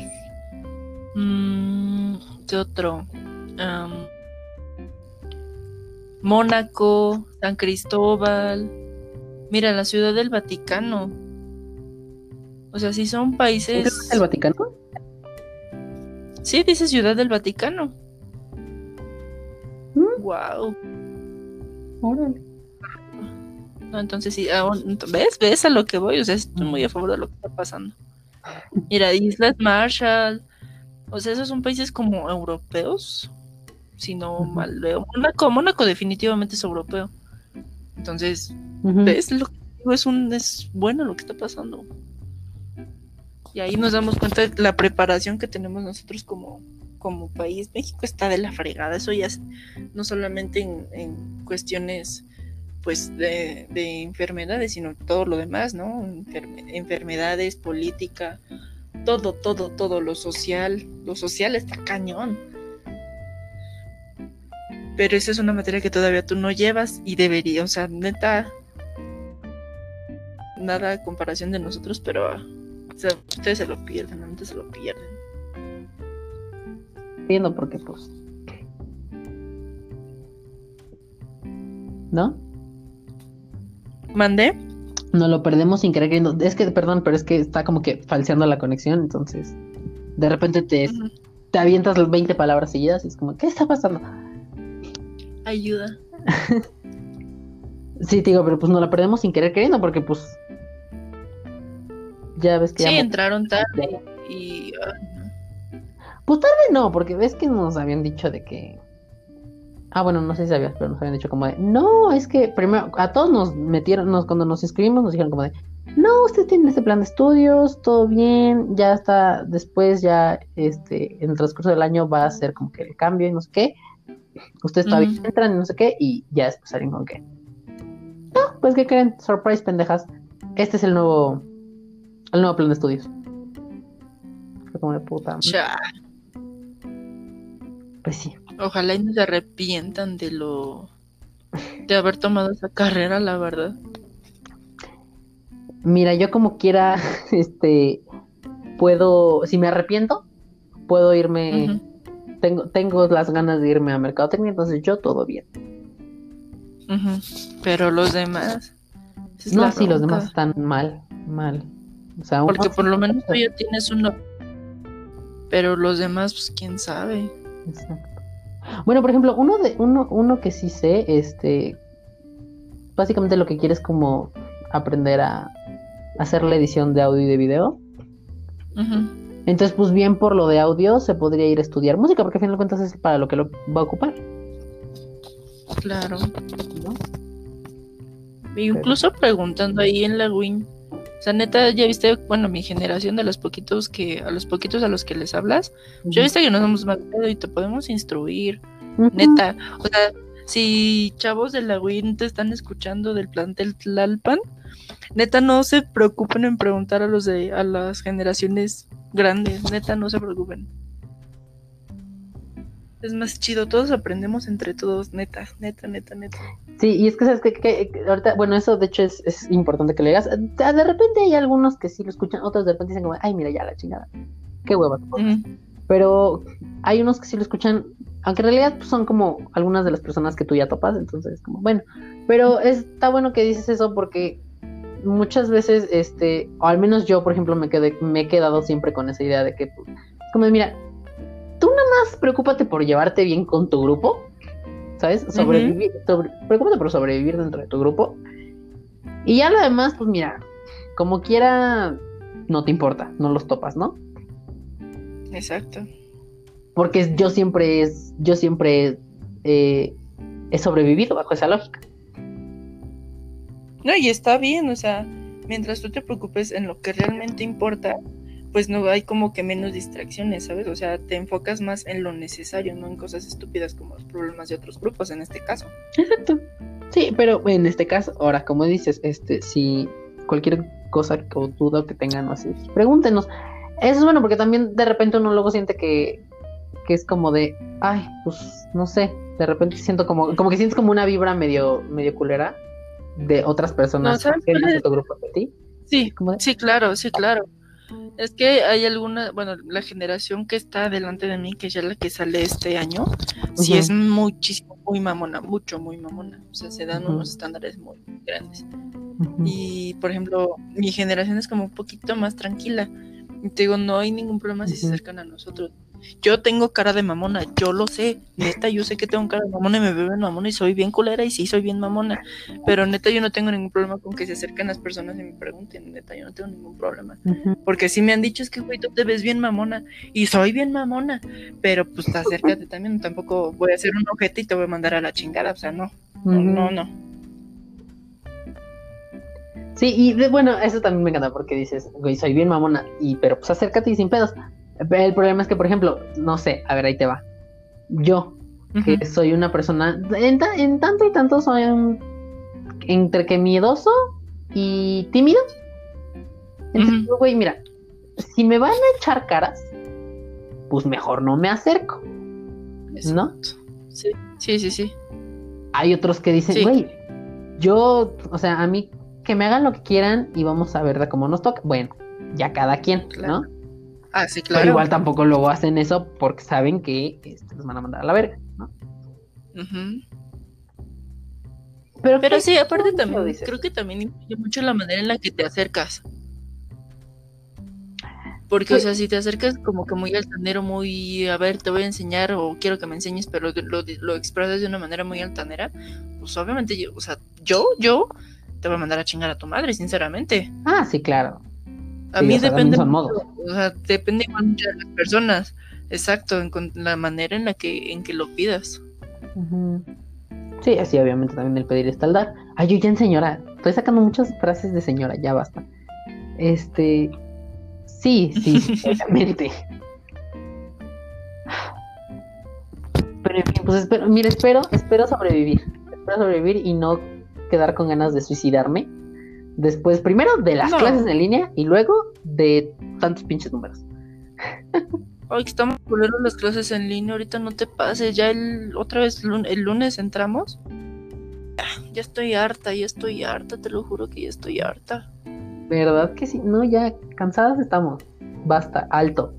Mm, ¿Qué otro? Mónaco, San Cristóbal. Mira, la ciudad del Vaticano. O sea, sí son ¿Es países. el Vaticano? Sí, dice Ciudad del Vaticano. ¿Mm? Wow. Órale. No, entonces sí, aún- ¿ves? ¿Ves a lo que voy? O sea, estoy muy a favor de lo que está pasando. Mira, Islas Marshall. O sea, esos son países como europeos. Si no mal veo. Mónaco, Mónaco definitivamente es europeo. Entonces. ¿ves? Lo que digo es un es bueno lo que está pasando. Y ahí nos damos cuenta de la preparación que tenemos nosotros como, como país. México está de la fregada. Eso ya es no solamente en, en cuestiones pues de, de enfermedades, sino todo lo demás, ¿no? Enferme- enfermedades, política, todo, todo, todo, lo social, lo social está cañón. Pero esa es una materia que todavía tú no llevas y debería, o sea, neta, nada a comparación de nosotros, pero sea, ustedes se lo pierden, antes se lo pierden. Viendo porque pues. ¿No? ¿Mandé? No lo perdemos sin querer queriendo. Es que, perdón, pero es que está como que falseando la conexión, entonces. De repente te, te avientas las 20 palabras seguidas y es como, ¿qué está pasando? Ayuda. Sí, te digo, pero pues no la perdemos sin querer queriendo porque pues. Ya ves que Sí, ya- entraron tarde y... no. Pues tarde no, porque ves que nos habían dicho de que. Ah, bueno, no sé si sabías, pero nos habían dicho como de. No, es que primero, a todos nos metieron, nos, cuando nos inscribimos, nos dijeron como de. No, usted tiene este plan de estudios, todo bien, ya está, después ya, este, en el transcurso del año va a ser como que el cambio y no sé qué. Ustedes todavía Ujú. entran y no sé qué, y ya después salieron con que. No, pues ¿qué creen? Surprise, pendejas. Este es el nuevo, el nuevo plan de estudios. Fue como de puta. Cha. Pues sí. Ojalá y no se arrepientan de lo... de haber tomado esa carrera, la verdad. Mira, yo como quiera, este, puedo, si me arrepiento, puedo irme, tengo, tengo las ganas de irme a mercadotecnia, entonces yo todo bien. Pero los demás... No, sí, los demás están mal, mal. O sea, Porque por lo menos tú ya tienes uno. Pero los demás, pues quién sabe. Exacto. Bueno, por ejemplo, uno de, uno, uno que sí sé, este, básicamente lo que quiere es como aprender a hacer la edición de audio y de video. Entonces, pues bien por lo de audio se podría ir a estudiar música, porque al final de cuentas es para lo que lo va a ocupar, Claro. ¿no? E Incluso preguntando ahí en la Win. O sea, neta, ya viste, bueno, mi generación de los poquitos que, a los poquitos a los que les hablas, yo viste que no somos mal pedo y te podemos instruir, neta. O sea, si chavos de la Win te están escuchando del plantel Tlalpan, neta no se preocupen en preguntar a los de, a las generaciones grandes, neta no se preocupen. Es más chido, todos aprendemos entre todos, neta, neta, neta, neta. Sí, y es que sabes que, que- que ahorita, bueno, eso de hecho es, es importante que le digas. De repente hay algunos que sí lo escuchan, otros de repente dicen como, ay, mira ya la chingada. Qué hueva. podcast". Ujú. Pero hay unos que sí lo escuchan, aunque en realidad pues, son como algunas de las personas que tú ya topas, entonces como, bueno, pero está bueno que dices eso porque muchas veces, este, o al menos yo, por ejemplo, me, quedé, me he quedado siempre con esa idea de que, pues, es como, mira, tú nada más preocúpate por llevarte bien con tu grupo, ¿sabes? Sobrevivir, sobre- preocúpate por sobrevivir dentro de tu grupo. Y ya lo demás, pues mira, como quiera, no te importa, no los topas, ¿no? Exacto. Porque yo siempre es, yo siempre eh, he sobrevivido bajo esa lógica. No, y está bien, o sea, mientras tú te preocupes en lo que realmente importa, pues no hay como que menos distracciones, ¿sabes? O sea, te enfocas más en lo necesario, no en cosas estúpidas como los problemas de otros grupos en este caso. Exacto. Sí, pero en este caso, ahora, como dices, este, si cualquier cosa o duda que tengan o así, pregúntenos. Eso es bueno porque también de repente uno luego siente que, que es como de, ay, pues no sé, de repente siento como, como que sientes como una vibra medio, medio culera de otras personas No, ¿sabes ajenas cuál a es? tu grupo de ti. Sí, Como de, sí, claro, sí, claro. Es que hay alguna, bueno, la generación que está delante de mí, que ya la que sale este año, sí es muchísimo, muy mamona, mucho, muy mamona. O sea, se dan unos estándares muy grandes. Y, por ejemplo, mi generación es como un poquito más tranquila. Y te digo, no hay ningún problema si se acercan a nosotros. Yo tengo cara de mamona, yo lo sé. Neta, yo sé que tengo cara de mamona y me veo mamona y soy bien culera y sí soy bien mamona. Pero neta, yo no tengo ningún problema con que se acerquen las personas y me pregunten. Neta, yo no tengo ningún problema. Porque sí me han dicho, es que, güey, tú te ves bien mamona. Y soy bien mamona. Pero pues acércate también. Tampoco voy a hacer un ojete y te voy a mandar a la chingada. O sea, no. No, Ujú. no, no. Sí, y de- bueno, eso también me encanta porque dices, güey, soy bien mamona, y pero pues acércate y sin pedos. El problema es que, por ejemplo, no sé, a ver, ahí te va. Yo, que soy una persona, en, ta- en tanto y tanto soy un, entre que miedoso y tímido. Entonces, Ujú. güey, mira, si me van a echar caras, pues mejor no me acerco. ¿No? Sí, sí, sí, sí. Hay otros que dicen, Sí. güey, yo, o sea, a mí que me hagan lo que quieran y vamos a ver de cómo nos toca. Bueno, ya cada quien, Claro. ¿no? Ah, sí, Pero claro. igual tampoco luego hacen eso porque saben que este, los van a mandar a la verga, ¿no? Pero, Pero ¿qué- sí, aparte también, creo que también influye mucho la manera en la que te acercas. Porque, o Pues- sea, si te acercas como que muy altanero, muy, a ver, te voy a enseñar o quiero que me enseñes, pero lo, lo expresas de una manera muy altanera, pues obviamente yo, o sea, yo, yo te voy a mandar a chingar a tu madre, sinceramente. Ah, sí, claro. A mí depende o sea, depende igual mucho de las personas. Exacto, en con- la manera en la que, en que lo pidas. Sí, así obviamente también el pedir está el dar. Ay, yo ya en señora, estoy sacando muchas frases de señora, ya basta. Este, sí, sí, obviamente. Pero en fin, pues espero, mira, espero, espero sobrevivir. Espero sobrevivir y no quedar con ganas de suicidarme. Después, primero de las No. clases en línea y luego de tantos pinches números. Ay, que estamos culeros las clases en línea, ahorita no te pases, ya el otra vez el lunes entramos. Ah, Ya estoy harta, ya estoy harta, te lo juro que ya estoy harta. ¿Verdad que sí? No, ya cansadas estamos. Basta, alto.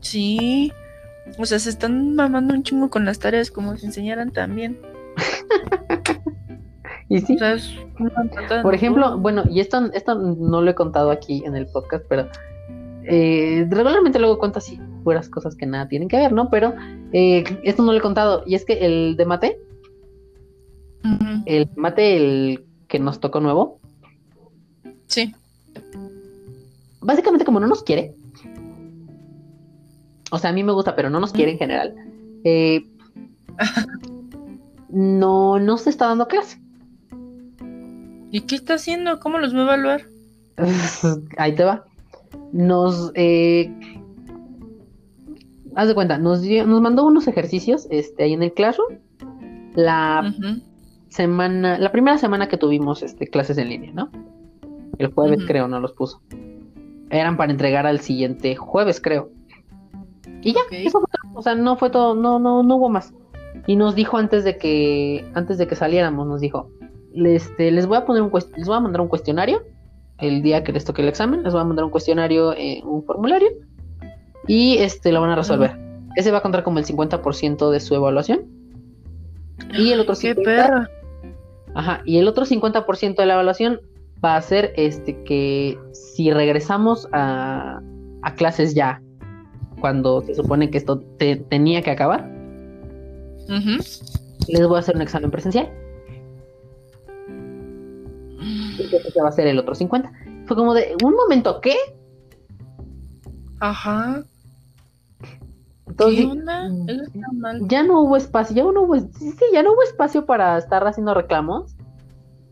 Sí. O sea, se están mamando un chingo con las tareas como si enseñaran también. Y sí, O sea, es una patada Por ejemplo, bueno, y esto, esto no lo he contado aquí en el podcast, pero eh, regularmente luego cuento así, puras cosas que nada tienen que ver, ¿no? Pero eh, esto no lo he contado, y es que el de mate, el mate, el que nos tocó nuevo, Sí. básicamente como no nos quiere, o sea, a mí me gusta, pero no nos quiere en general, eh, no, no se está dando clase. ¿Y qué está haciendo? ¿Cómo los va a evaluar? Ahí te va. Nos, eh, haz de cuenta, nos, dio- nos mandó unos ejercicios este, ahí en el Classroom. La semana, la primera semana que tuvimos este, clases en línea, ¿no? El jueves creo, no los puso. Eran para entregar al siguiente jueves, creo. Y ya, eso fue todo. O sea, no fue todo, no, no, no hubo más. Y nos dijo antes de que, antes de que saliéramos, nos dijo, este, les voy a poner un les voy a mandar un cuestionario el día que les toque el examen, les voy a mandar un cuestionario, eh, un formulario, y este lo van a resolver. Ese va a contar como el 50% de su evaluación. Y el otro ¡Qué 50%, perra! Ajá, y el otro 50% de la evaluación va a ser este que si regresamos a, a clases ya, cuando se supone que esto te- tenía que acabar, les voy a hacer un examen presencial. Ese va a ser el otro 50. Fue como de, un momento, ¿qué? Ajá. Entonces, ¿Qué onda? mm, Eso está mal. ya no hubo espacio, ya no hubo, sí, ya no hubo espacio para estar haciendo reclamos.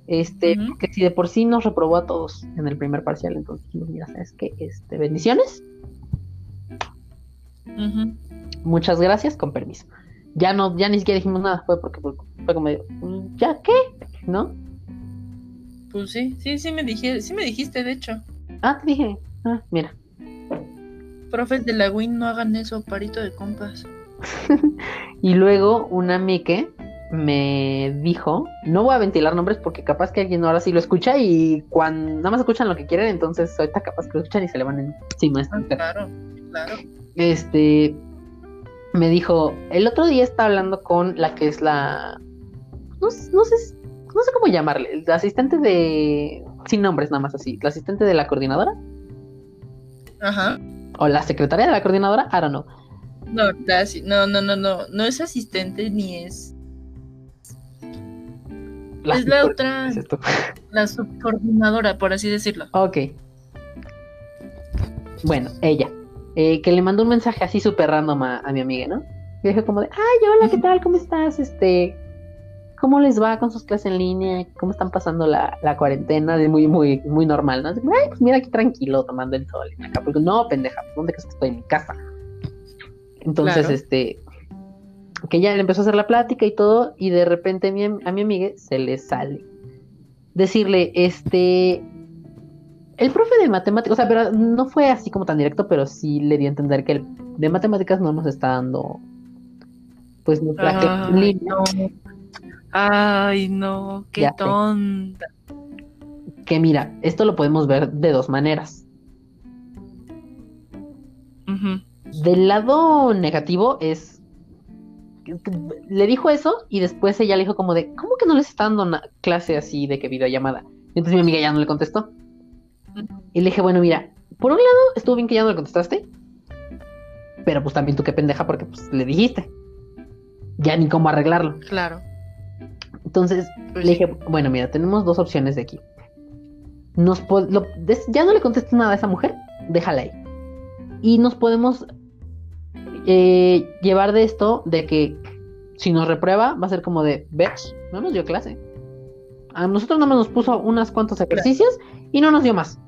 Este, Ujú. porque si de por sí nos reprobó a todos en el primer parcial, entonces dijimos, mira, ¿sabes qué? Este, bendiciones, muchas gracias, con permiso. Ya no, ya ni siquiera dijimos nada, fue porque fue, fue como, "Mm, ¿ya qué? ¿No? Pues sí, sí, sí me dijiste, sí me dijiste, de hecho. Ah, te dije, ah, mira. Profes de la WIN no hagan eso, parito de compas. Y luego una Mike me dijo, no voy a ventilar nombres porque capaz que alguien ahora sí lo escucha y cuando nada más escuchan lo que quieren, entonces ahorita capaz que lo escuchan y se le van encima. Ah, claro, claro. Este me dijo, el otro día está hablando con la que es la no, no sé no sé cómo llamarle, la asistente de sin nombres nada más así, la asistente de la coordinadora Ajá. o la secretaria de la coordinadora, I don't know. No, no, no, no, no, no es asistente ni es. es la otra, es la subcoordinadora, por así decirlo. Ok. Bueno, ella. eh, que le mandó un mensaje así súper random a, a mi amiga, ¿no? Y dijo como de, ay, hola, ¿qué tal? ¿Cómo estás? Este, ¿cómo les va con sus clases en línea? ¿Cómo están pasando la, la cuarentena? De muy, muy, muy normal, ¿no? Así, ay, pues mira aquí tranquilo, tomando el sol. en Acapulco". No, pendeja, ¿dónde crees que estoy? En mi casa. Entonces, Claro. este, que ya le empezó a hacer la plática y todo, y de repente a mi, a mi amiga se le sale decirle, este, el profe de matemáticas, o sea, pero no fue así como tan directo, pero sí le di a entender que el de matemáticas no nos está dando, pues, nuestra clase en Ay, línea, no. Ay, no, qué Ya sé. tonta. que mira, esto lo podemos ver de dos maneras. Del lado negativo es, le dijo eso y después ella le dijo como de, ¿cómo que no les está dando una clase así de que videollamada? Y entonces mi amiga ya no le contestó. Y le dije, bueno, mira, por un lado estuvo bien que ya no le contestaste, pero pues también tú qué pendeja porque pues le dijiste. Ya ni cómo arreglarlo. Claro. Entonces Pues le dije, bueno, mira, tenemos dos opciones de aquí. Nos lo- ya no le contestes nada a esa mujer, déjala ahí. Y nos podemos eh, llevar de esto de que si nos reprueba va a ser como de, ves, no nos dio clase. A nosotros nada más nos puso unos cuantos ejercicios y no nos dio más,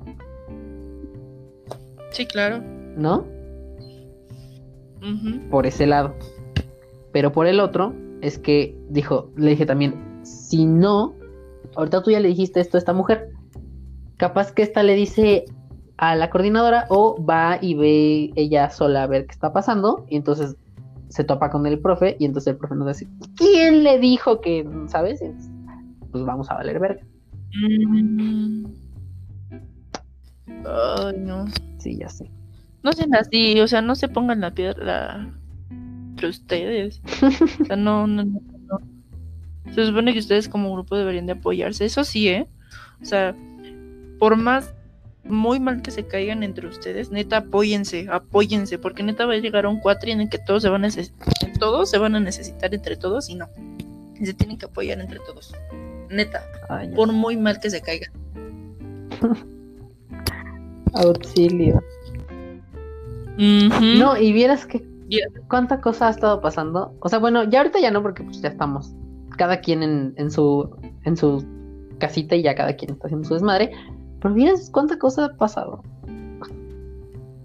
Sí, claro. ¿no? Ujú. por ese lado. Pero por el otro, es que dijo, le dije también, si no, ahorita tú ya le dijiste esto a esta mujer, capaz que esta le dice a la coordinadora o va y ve ella sola a ver qué está pasando y entonces se topa con el profe y entonces el profe nos dice, ¿quién le dijo que, sabes? Entonces, pues vamos a valer verga. Mm. Ay, no. Sí, ya sé. No sean así, o sea, no se pongan la piedra entre ustedes. O sea, no, no, no, no. Se supone que ustedes como grupo deberían de apoyarse. Eso sí, ¿eh? O sea, por más muy mal que se caigan entre ustedes, neta, apóyense, apóyense, porque neta va a llegar a un cuatri en el que todos se van a todos se van a necesitar entre todos y no. Y se tienen que apoyar entre todos. Neta, Ay, por sé. muy mal que se caigan. Auxilio. No, y vieras que. Cuánta cosa ha estado pasando. O sea, bueno, ya ahorita ya no, porque pues ya estamos cada quien en, en su en su casita y ya cada quien está haciendo su desmadre. Pero vieras cuánta cosa ha pasado.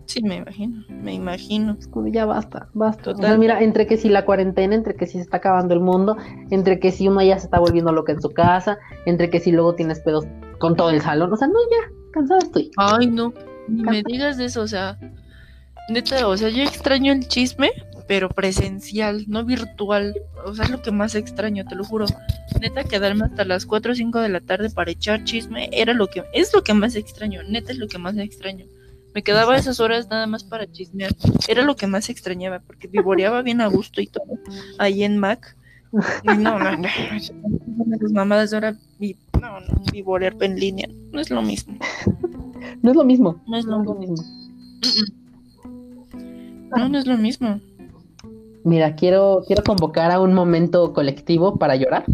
Sí, me imagino, me imagino. Ya basta, basta. O sea, Total. mira, entre que si la cuarentena, entre que si se está acabando el mundo, entre que si uno ya se está volviendo loca en su casa, entre que si luego tienes pedos con todo el salón. O sea, no, ya, cansada estoy. Ay, no, ni me digas de eso, o sea, Neta, o sea, yo extraño el chisme, pero presencial, no virtual. O sea, es lo que más extraño, te lo juro. Neta, quedarme hasta las 4 o 5 de la tarde para echar chisme era lo que es lo que más extraño. Neta es lo que más extraño. Me quedaba esas horas nada más para chismear. Era lo que más extrañaba, porque vivoreaba bien a gusto y todo. Ahí en Mac. Y no, no, no. Las mamadas ahora, vi- no, no, vivorear en línea. No es lo mismo. No es lo mismo. No es lo No es lo mismo. No, no es lo mismo. Mira, quiero, quiero convocar a un momento colectivo para llorar.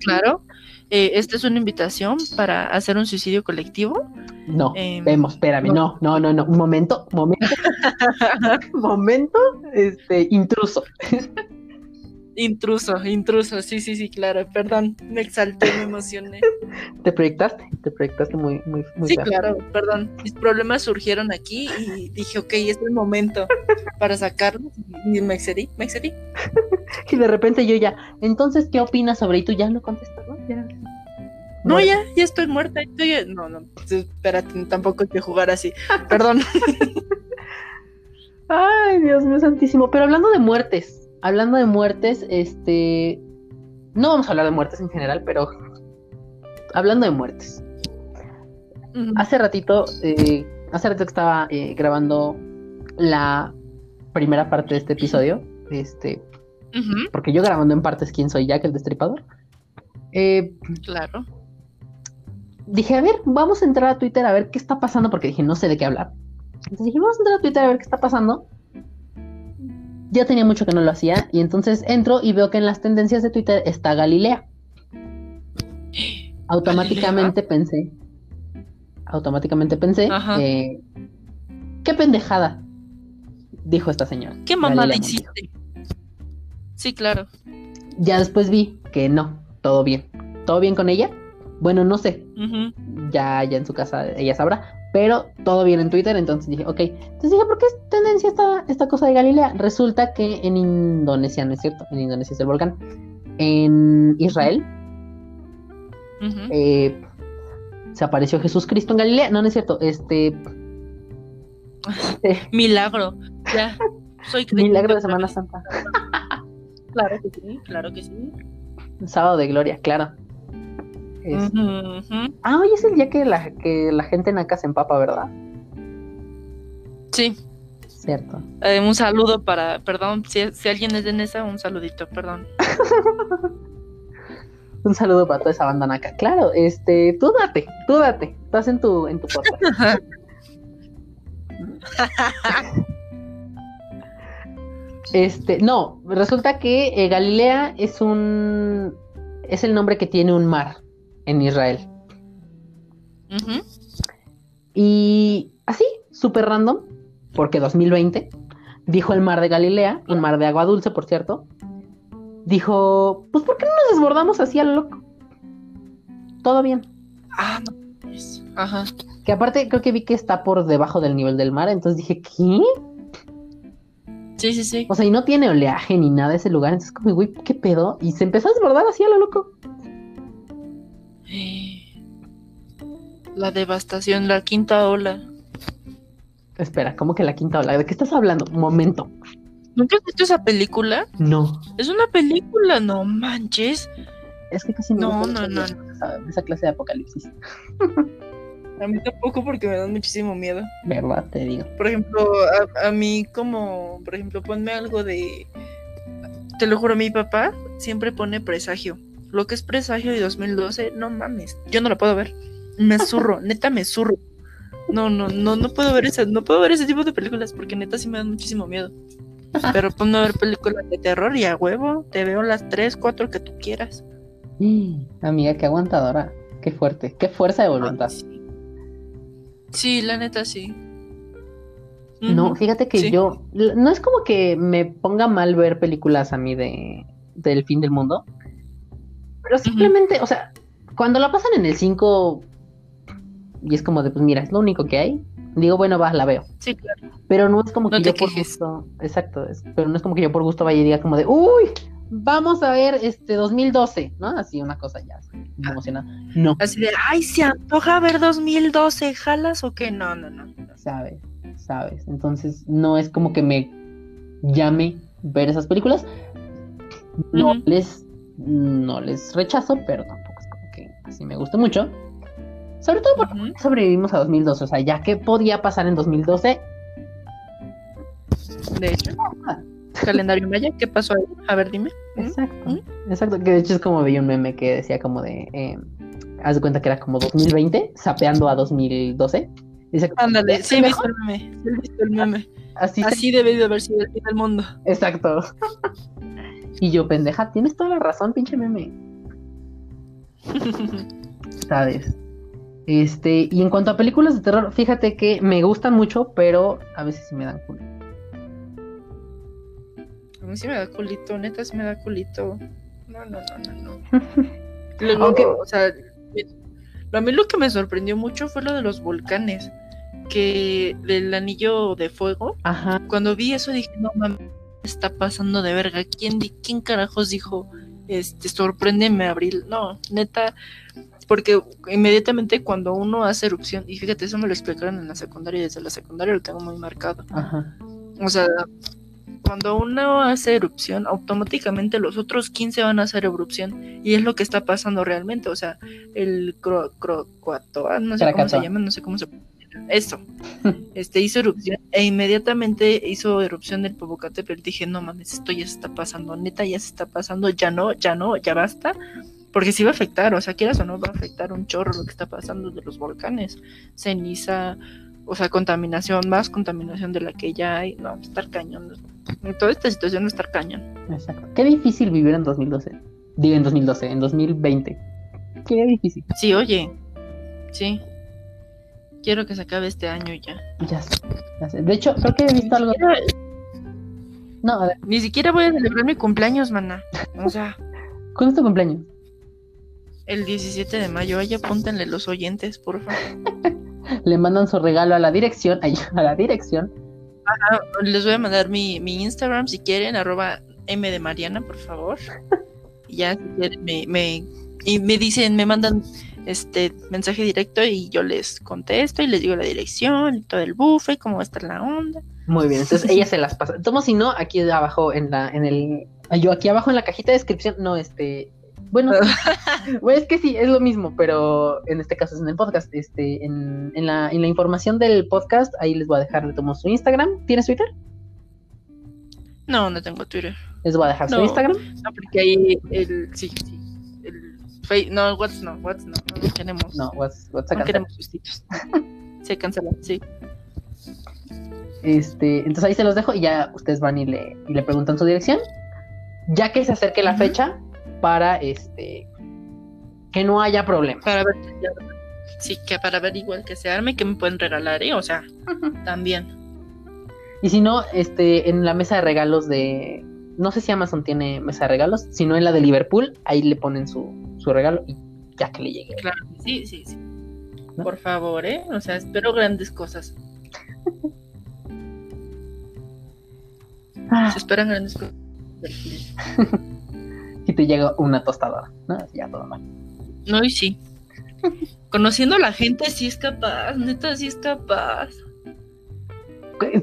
Claro. Eh, esta es una invitación para hacer un suicidio colectivo. No, Em, vemos, espérame, no, no, no, no. Un momento, momento, momento, este, intruso. Intruso, intruso, sí, sí, sí, claro, perdón, me exalté, me emocioné. Te proyectaste, te proyectaste muy, muy, muy Sí, claro, perdón, mis problemas surgieron aquí y dije, ok, es el momento para sacarlos y me excedí, me excedí. Y de repente yo ya, entonces, ¿qué opinas sobre? Y tú ya no contestas, ¿no? Ya. No, ya, ya estoy muerta, estoy... No, no, espérate, tampoco hay que jugar así, perdón. Ay, Dios mío santísimo. Pero hablando de muertes, hablando de muertes, este. No vamos a hablar de muertes en general, pero. Hablando de muertes. Hace ratito, eh, hace ratito que estaba eh, grabando la primera parte de este episodio. Este. Porque yo grabando en partes quién soy Jack el Destripador. Eh, claro. dije, a ver, vamos a entrar a Twitter a ver qué está pasando, porque dije, no sé de qué hablar. Entonces dije, vamos a entrar a Twitter a ver qué está pasando. Ya tenía mucho que no lo hacía, y entonces entro y veo que en las tendencias de Twitter está Galilea. Automáticamente pensé, automáticamente pensé, eh, qué pendejada, dijo esta señora. ¿Qué mamada hiciste? Sí, claro. Ya después vi que no, todo bien. ¿Todo bien con ella? Bueno, no sé, ya, ya en su casa ella sabrá, pero todo bien en Twitter, entonces dije, ok, entonces dije, ¿por qué es tendencia esta, esta cosa de Galilea? Resulta que en Indonesia, no es cierto, en Indonesia es el volcán, en Israel eh, se apareció Jesús Cristo en Galilea, no, no es cierto, este, eh, Milagro, ya. Soy creyente milagro de Semana. Santa, Claro que sí, claro que sí. sábado de gloria, claro. Es-. Ah, hoy es el día que la, que la gente en acá se empapa, ¿verdad? Sí, Cierto. eh, un saludo para, perdón, si, si alguien es de Nesa, un saludito, perdón. Un saludo para toda esa banda naca. Claro, este, tú date, tú date. Estás en tu, en tu podcast. Este, no, resulta que eh, Galilea es un, es el nombre que tiene un mar en Israel. Y así, súper random, porque 2020, dijo el mar de Galilea, un mar de agua dulce, por cierto, dijo, pues ¿por qué no nos desbordamos así a lo loco? Todo bien. Ah, no. es- Ajá. Que aparte creo que vi que está por debajo del nivel del mar, entonces dije, ¿qué? Sí, sí, sí. O sea, y no tiene oleaje ni nada ese lugar, entonces como, güey, ¿qué pedo? Y se empezó a desbordar así a lo loco. La devastación, la quinta ola. Espera, ¿cómo que la quinta ola? ¿De qué estás hablando? Un momento. ¿Nunca has visto esa película? No, Es una película, no manches. es que casi No, no, no. Esa, esa clase de apocalipsis. A mí tampoco porque me dan muchísimo miedo. ¿Verdad? Te digo. Por ejemplo, a, a mí como, por ejemplo, ponme algo de... Te lo juro, mi papá siempre pone presagio. Lo que es presagio de 2012, no mames. Yo no lo puedo ver. Me zurro, neta me zurro. No, no, no, no puedo ver ese, no puedo ver ese tipo de películas porque neta sí me dan muchísimo miedo. Pero ponme a ver películas de terror y a huevo, te veo las tres, cuatro que tú quieras. Mm, Amiga, qué aguantadora. Qué fuerte. Qué fuerza de voluntad. Sí. Sí, la neta sí. No, fíjate que sí. yo. No es como que me ponga mal ver películas a mí de del fin del mundo. Pero simplemente, o sea, cuando la pasan en el 5 y es como de, pues mira, es lo único que hay. Digo, bueno, va, la veo. Sí, claro. Pero no es como No que yo por gusto. Exacto, es- pero no es como que yo por gusto vaya y diga como de, uy, vamos a ver este 2012, ¿no? Así una cosa ya, así, Ah. emocionada. No, Así de, ay, se antoja ver 2012, ¿jalas o qué? No, no, no. ¿sabes? ¿sabes? Entonces no es como que me llame ver esas películas. No Ujú. les no les rechazo, pero tampoco es como que así me guste mucho. Sobre todo porque Ujú. sobrevivimos a 2012, o sea, ya que podía pasar en 2012, De hecho, calendario maya, ¿qué pasó ahí? A ver, dime. Ujú. Exacto, ¿Mm? exacto, que de hecho es como veía un meme que decía como de, eh, haz de cuenta que era como 2020, sapeando a 2012. Dice, Ándale, sí, he visto el meme. Sí, he visto el meme. así, Así debe de haber sido el fin del mundo. exacto. y yo, pendeja, tienes toda la razón, pinche meme, ¿sabes? Este, y en cuanto a películas de terror, fíjate que me gustan mucho, pero a veces sí me dan culo. A mí sí me da culito, neta sí me da culito. No, no, no, no, no. Luego, Aunque- o sea, a mí lo que me sorprendió mucho fue lo de los volcanes. Que del anillo de fuego, Ajá, cuando vi eso dije, no mames, está pasando de verga. ¿Quién, quién carajos dijo, este, sorpréndeme, Abril? No, neta, porque inmediatamente cuando uno hace erupción, y fíjate, eso me lo explicaron en la secundaria, y desde la secundaria lo tengo muy marcado. ajá, O sea, cuando uno hace erupción, automáticamente los otros 15 van a hacer erupción. Y es lo que está pasando realmente. O sea, el cro, crocoatoa, no sé cómo se llama, no sé cómo se Eso. Este hizo erupción e inmediatamente hizo erupción del Popocatépetl. Dije, no mames, esto ya se está pasando, neta, ya se está pasando, ya no, ya no, ya basta. Porque sí va a afectar, o sea, quieras o no, va a afectar un chorro lo que está pasando de los volcanes. Ceniza, o sea, contaminación, más contaminación de la que ya hay. No, estar cañón. En toda esta situación va a estar cañón. exacto. Qué difícil vivir en 2012. Digo en 2012, en 2020. Qué difícil. Sí, oye. Sí. Quiero que se acabe este año ya. Ya sé, ya sé. De hecho, creo que he visto algo. Siquiera, No, a ver, ni siquiera voy a celebrar mi cumpleaños, mana. O sea, ¿cuándo es tu cumpleaños? el 17 de mayo. Ahí apúntenle los oyentes, por favor. Le mandan su regalo a la dirección, a la dirección. Les voy a mandar mi, mi Instagram si quieren, arroba M de Mariana, por favor. Y ya si quieren me, me, y me dicen, me mandan este mensaje directo y yo les contesto y les digo la dirección y todo el buffet, cómo va a estar la onda. Muy bien, entonces ella se las pasa. Tomo si no, aquí abajo en la, en el, yo aquí abajo en la cajita de descripción, no, este, bueno, es que sí, es lo mismo, pero en este caso es en el podcast, este, en, en la, en la información del podcast, ahí les voy a dejar, le tomo su Instagram, ¿tienes Twitter? No, no tengo Twitter. Les voy a dejar su. Instagram. No, porque ahí el, sí, sí, no, Whats no, Whats no, no, queremos, No, what's, what's no queremos sustitos. Se cancela, sí. Este, entonces ahí se los dejo y ya ustedes van y le, y le preguntan su dirección. Ya que se acerque la fecha para este que no haya problema. Para ver, sí, que para ver igual que se arme, que me pueden regalar, ¿eh? O sea, también. Y si no, este, en la mesa de regalos de. No sé si Amazon tiene mesa de regalos, sino en la de Liverpool, ahí le ponen su, su regalo y ya que le llegue. Claro, sí, sí, sí. ¿No? Por favor, ¿eh? O sea, espero grandes cosas. Ah, Se esperan grandes cosas. y te llega una tostadora, ¿no? Ya todo mal. No, y sí. Conociendo a la gente, sí es capaz, neta, sí es capaz.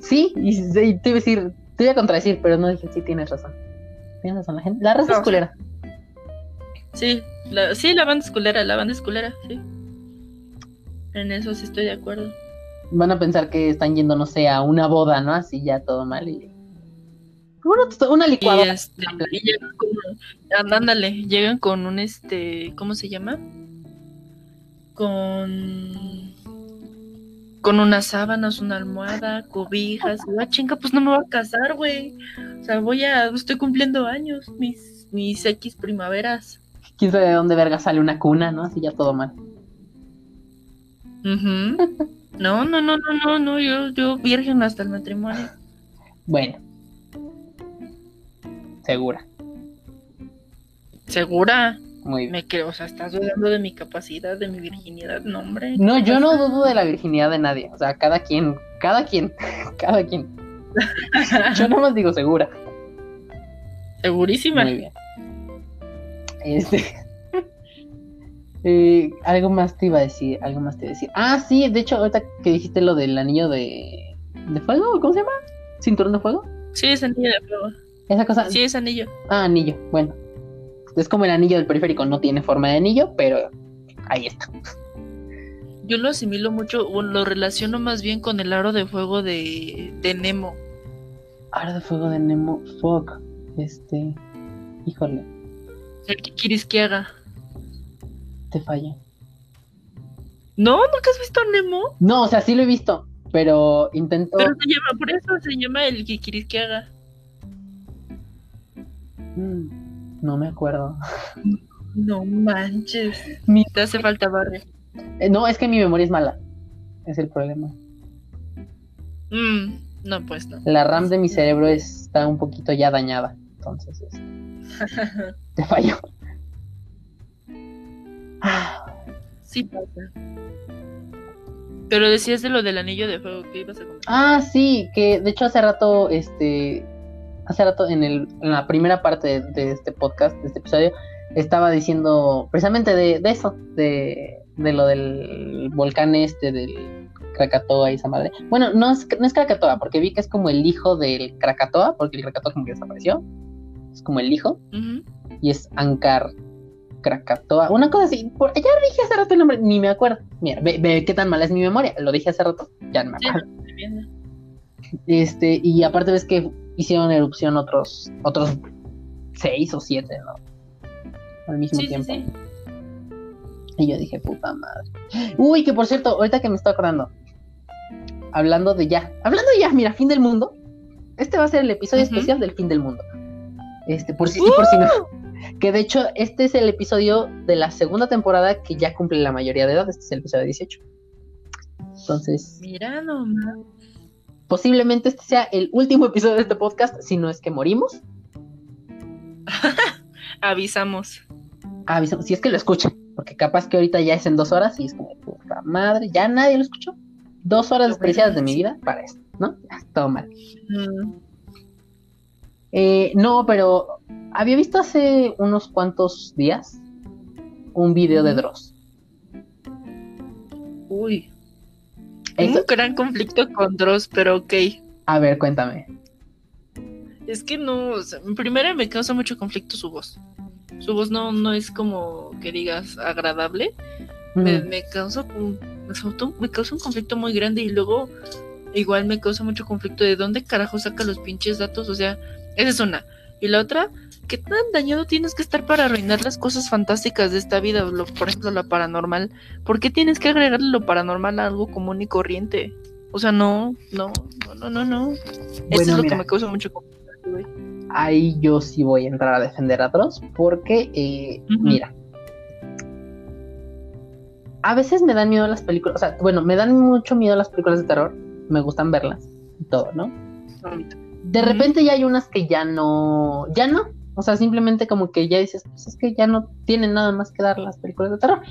Sí, y, y te iba a decir, te iba a contradecir, pero no dije, sí, tienes razón. Tienes razón, la gente. La raza No, es culera. Sí, la, sí, la banda es culera, la banda es culera, sí. En eso sí estoy de acuerdo. Van a pensar que están yendo, no sé, a una boda, ¿no? Así ya todo mal. Y... Una, una Y, licuadora. este, y llegan con, and- ándale, llegan con un este, ¿cómo se llama? Con con unas sábanas, una almohada, cobijas, ah, chinga, pues no me voy a casar, güey. O sea, voy a, estoy cumpliendo años, mis, mis X primaveras. Quién sabe de dónde verga sale una cuna, ¿no? Así ya todo mal. No, no, no, no, no, no, yo, yo virgen hasta el matrimonio. Bueno. Segura. ¿Segura? Muy bien. Me creo, o sea, estás dudando de mi capacidad, de mi virginidad, no, hombre. No, yo no dudo de la virginidad de nadie. O sea, cada quien, cada quien, cada quien. Yo no más digo segura. Segurísima. Muy bien. Este. eh, algo más te iba a decir, algo más te iba a decir. Ah, sí, de hecho, ahorita que dijiste lo del anillo de, ¿De fuego? ¿Cómo se llama? ¿Cinturón de fuego? Sí, es anillo de fuego. Esa cosa. Sí, es anillo. Ah, anillo. Bueno. Es como el anillo del periférico, no tiene forma de anillo, pero ahí está. Yo lo asimilo mucho, o lo relaciono más bien con el aro de fuego de, de Nemo. Aro de fuego de Nemo. Fuck. Este. Híjole, El que quieres que haga. te falla. No, nunca has visto a Nemo. No, o sea, sí lo he visto, pero intento. Pero se llama, por eso se llama el que quieres que haga. Mm, no me acuerdo. No manches. Mi- Te hace falta barrio. Eh, No, es que mi memoria es mala. Es el problema. Mm, no, pues no. La RAM de mi cerebro está un poquito ya dañada. Entonces, este, te falló. Ah, sí pasa. Pero decías de lo del anillo de fuego que ibas a comentar. Ah, sí, que de hecho hace rato, este, hace rato en, el, en la primera parte de, de este podcast, de este episodio, estaba diciendo precisamente de, de eso, de, de lo del volcán este, del Krakatoa y esa madre. Bueno, no es, no es Krakatoa, porque vi que es como el hijo del Krakatoa, porque el Krakatoa como que desapareció. Es como el hijo, y es Ankar Krakatoa, una cosa así. Por, ya dije hace rato el nombre, ni me acuerdo. Mira, ve, ve qué tan mala es mi memoria. Lo dije hace rato, ya no me acuerdo. Este, y aparte ves que hicieron erupción otros, otros seis o siete, ¿no? Al mismo Sí, tiempo. sí. Y yo dije, puta madre. Uy, que por cierto, ahorita que me estoy acordando. Hablando de ya. Hablando ya, mira, fin del mundo. Este va a ser el episodio especial del fin del mundo. Este, por si sí, por si no. Que de hecho, este es el episodio de la segunda temporada que ya cumple la mayoría de edad. Este es el episodio 18. Entonces, Mira nomás. posiblemente este sea el último episodio de este podcast, si no es que morimos. Avisamos. Avisamos, si es que lo escuchan, porque capaz que ahorita ya es en dos horas y es como, puta madre, ya nadie lo escuchó. Dos horas Lo despreciadas de mi vida para esto, ¿no? Todo mal. Mm, Eh, no, pero había visto hace unos cuantos días un video de. Dross. Uy. Eso- un gran conflicto con Dross, pero ok. a ver, cuéntame. Es que no, o sea, primero me causa mucho conflicto su voz. Su voz no, no es como que digas agradable. Mm, me causa un- me causa un conflicto muy grande y luego igual me causa mucho conflicto de dónde carajo saca los pinches datos. O sea, esa es una. Y la otra, ¿qué tan dañado tienes que estar para arruinar las cosas fantásticas de esta vida? Lo- por ejemplo, la paranormal. ¿Por qué tienes que agregarle lo paranormal a algo común y corriente? O sea, no, no, no, no, no, no. Eso Bueno, es lo mira. que me causa mucho conflicto. Ahí yo sí voy a entrar a defender a Dross, porque, eh, mira. A veces me dan miedo las películas, o sea, bueno, me dan mucho miedo las películas de terror, me gustan verlas y todo, ¿no? De repente ya hay unas que ya no, ya no, o sea, simplemente como que ya dices, pues es que ya no tienen nada más que dar las películas de terror.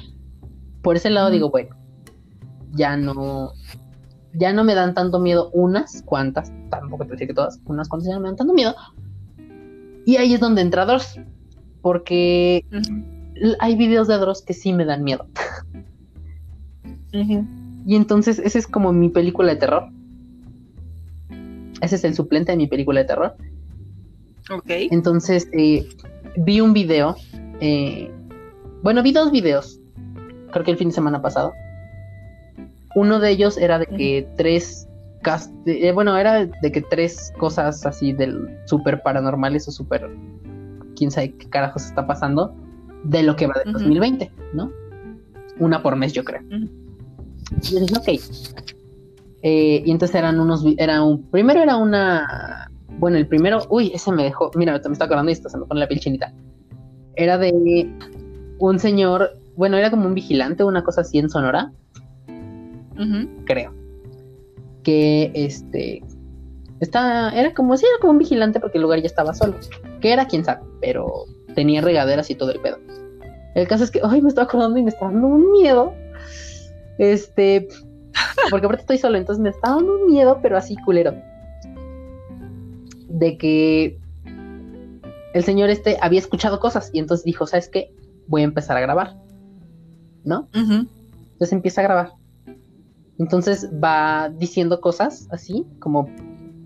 Por ese lado digo, bueno, ya no, ya no me dan tanto miedo unas cuantas, tampoco te decir que todas, unas cuantas ya no me dan tanto miedo. Y ahí es donde entra Dross, porque hay videos de Dross que sí me dan miedo. Y entonces esa es como mi película de terror. Ese es el suplente de mi película de terror. Ok. Entonces eh, vi un video. eh, bueno, vi dos videos. Creo que el fin de semana pasado. Uno de ellos era de que tres. eh, bueno, era de que tres cosas así del super paranormales o super. Quién sabe qué carajos está pasando. De lo que va del Ujú. 2020, ¿no? Una por mes, yo creo. Y yo dije, ok. Eh, y entonces eran unos, era un, primero era una, bueno, el primero, uy, ese me dejó, mira, me está acordando esto, se me pone la piel chinita. Era de un señor, bueno, era como un vigilante, una cosa así en Sonora, creo. Que este, está, era como, sí, era como un vigilante porque el lugar ya estaba solo. Que era, quién sabe, pero tenía regaderas y todo el pedo. El caso es que, ay, me estoy acordando y me está dando un miedo. Este, porque aparte estoy solo, entonces me está dando un miedo, pero así culero. De que el señor este había escuchado cosas y entonces dijo, ¿sabes qué? Voy a empezar a grabar. ¿No? Entonces empieza a grabar. Entonces va diciendo cosas así, como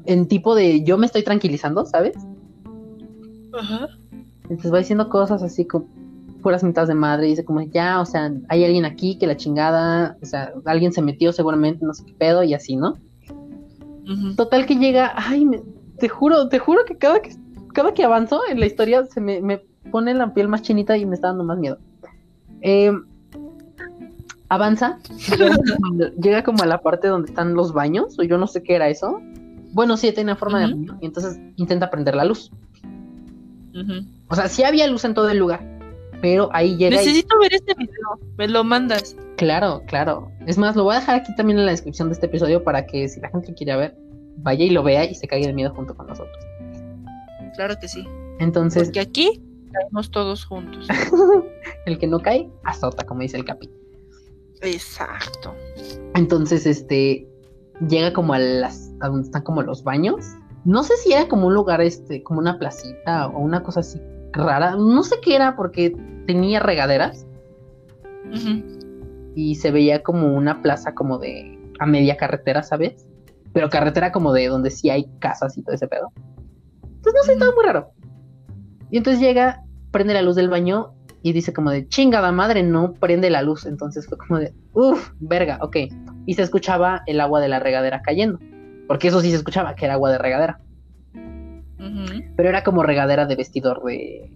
en tipo de yo me estoy tranquilizando, ¿sabes? Ajá. Entonces va diciendo cosas así como puras mitades de madre, y dice como ya, o sea, hay alguien aquí que la chingada, o sea, alguien se metió seguramente, no sé qué pedo, y así, ¿no? Total que llega, ay, me- te juro, te juro que cada que cada que avanzo en la historia se me, me pone la piel más chinita y me está dando más miedo. Eh, avanza, llega, como a la parte donde están los baños, o yo no sé qué era eso. Bueno, sí, tenía forma de baño, y entonces intenta prender la luz. O sea, sí había luz en todo el lugar, pero ahí llega y Necesito ver este video. Me lo mandas. Claro, claro. Es más, lo voy a dejar aquí también en la descripción de este episodio para que si la gente quiere ver, vaya y lo vea y se caiga de miedo junto con nosotros. Claro que sí. Entonces, Porque aquí caemos todos juntos. el que no cae, azota, como dice el capi. Exacto. Entonces, este, llega como a las, a donde están como los baños. No sé si era como un lugar, este, como una placita o una cosa así rara. No sé qué era porque tenía regaderas y se veía como una plaza como de a media carretera, ¿sabes? Pero carretera como de donde sí hay casas y todo ese pedo. Entonces no sé, estaba muy raro. Y entonces llega, prende la luz del baño y dice como de chingada madre, no prende la luz. Entonces fue como de, uff, verga, ok. Y se escuchaba el agua de la regadera cayendo. Porque eso sí se escuchaba, que era agua de regadera. Pero era como regadera de vestidor de.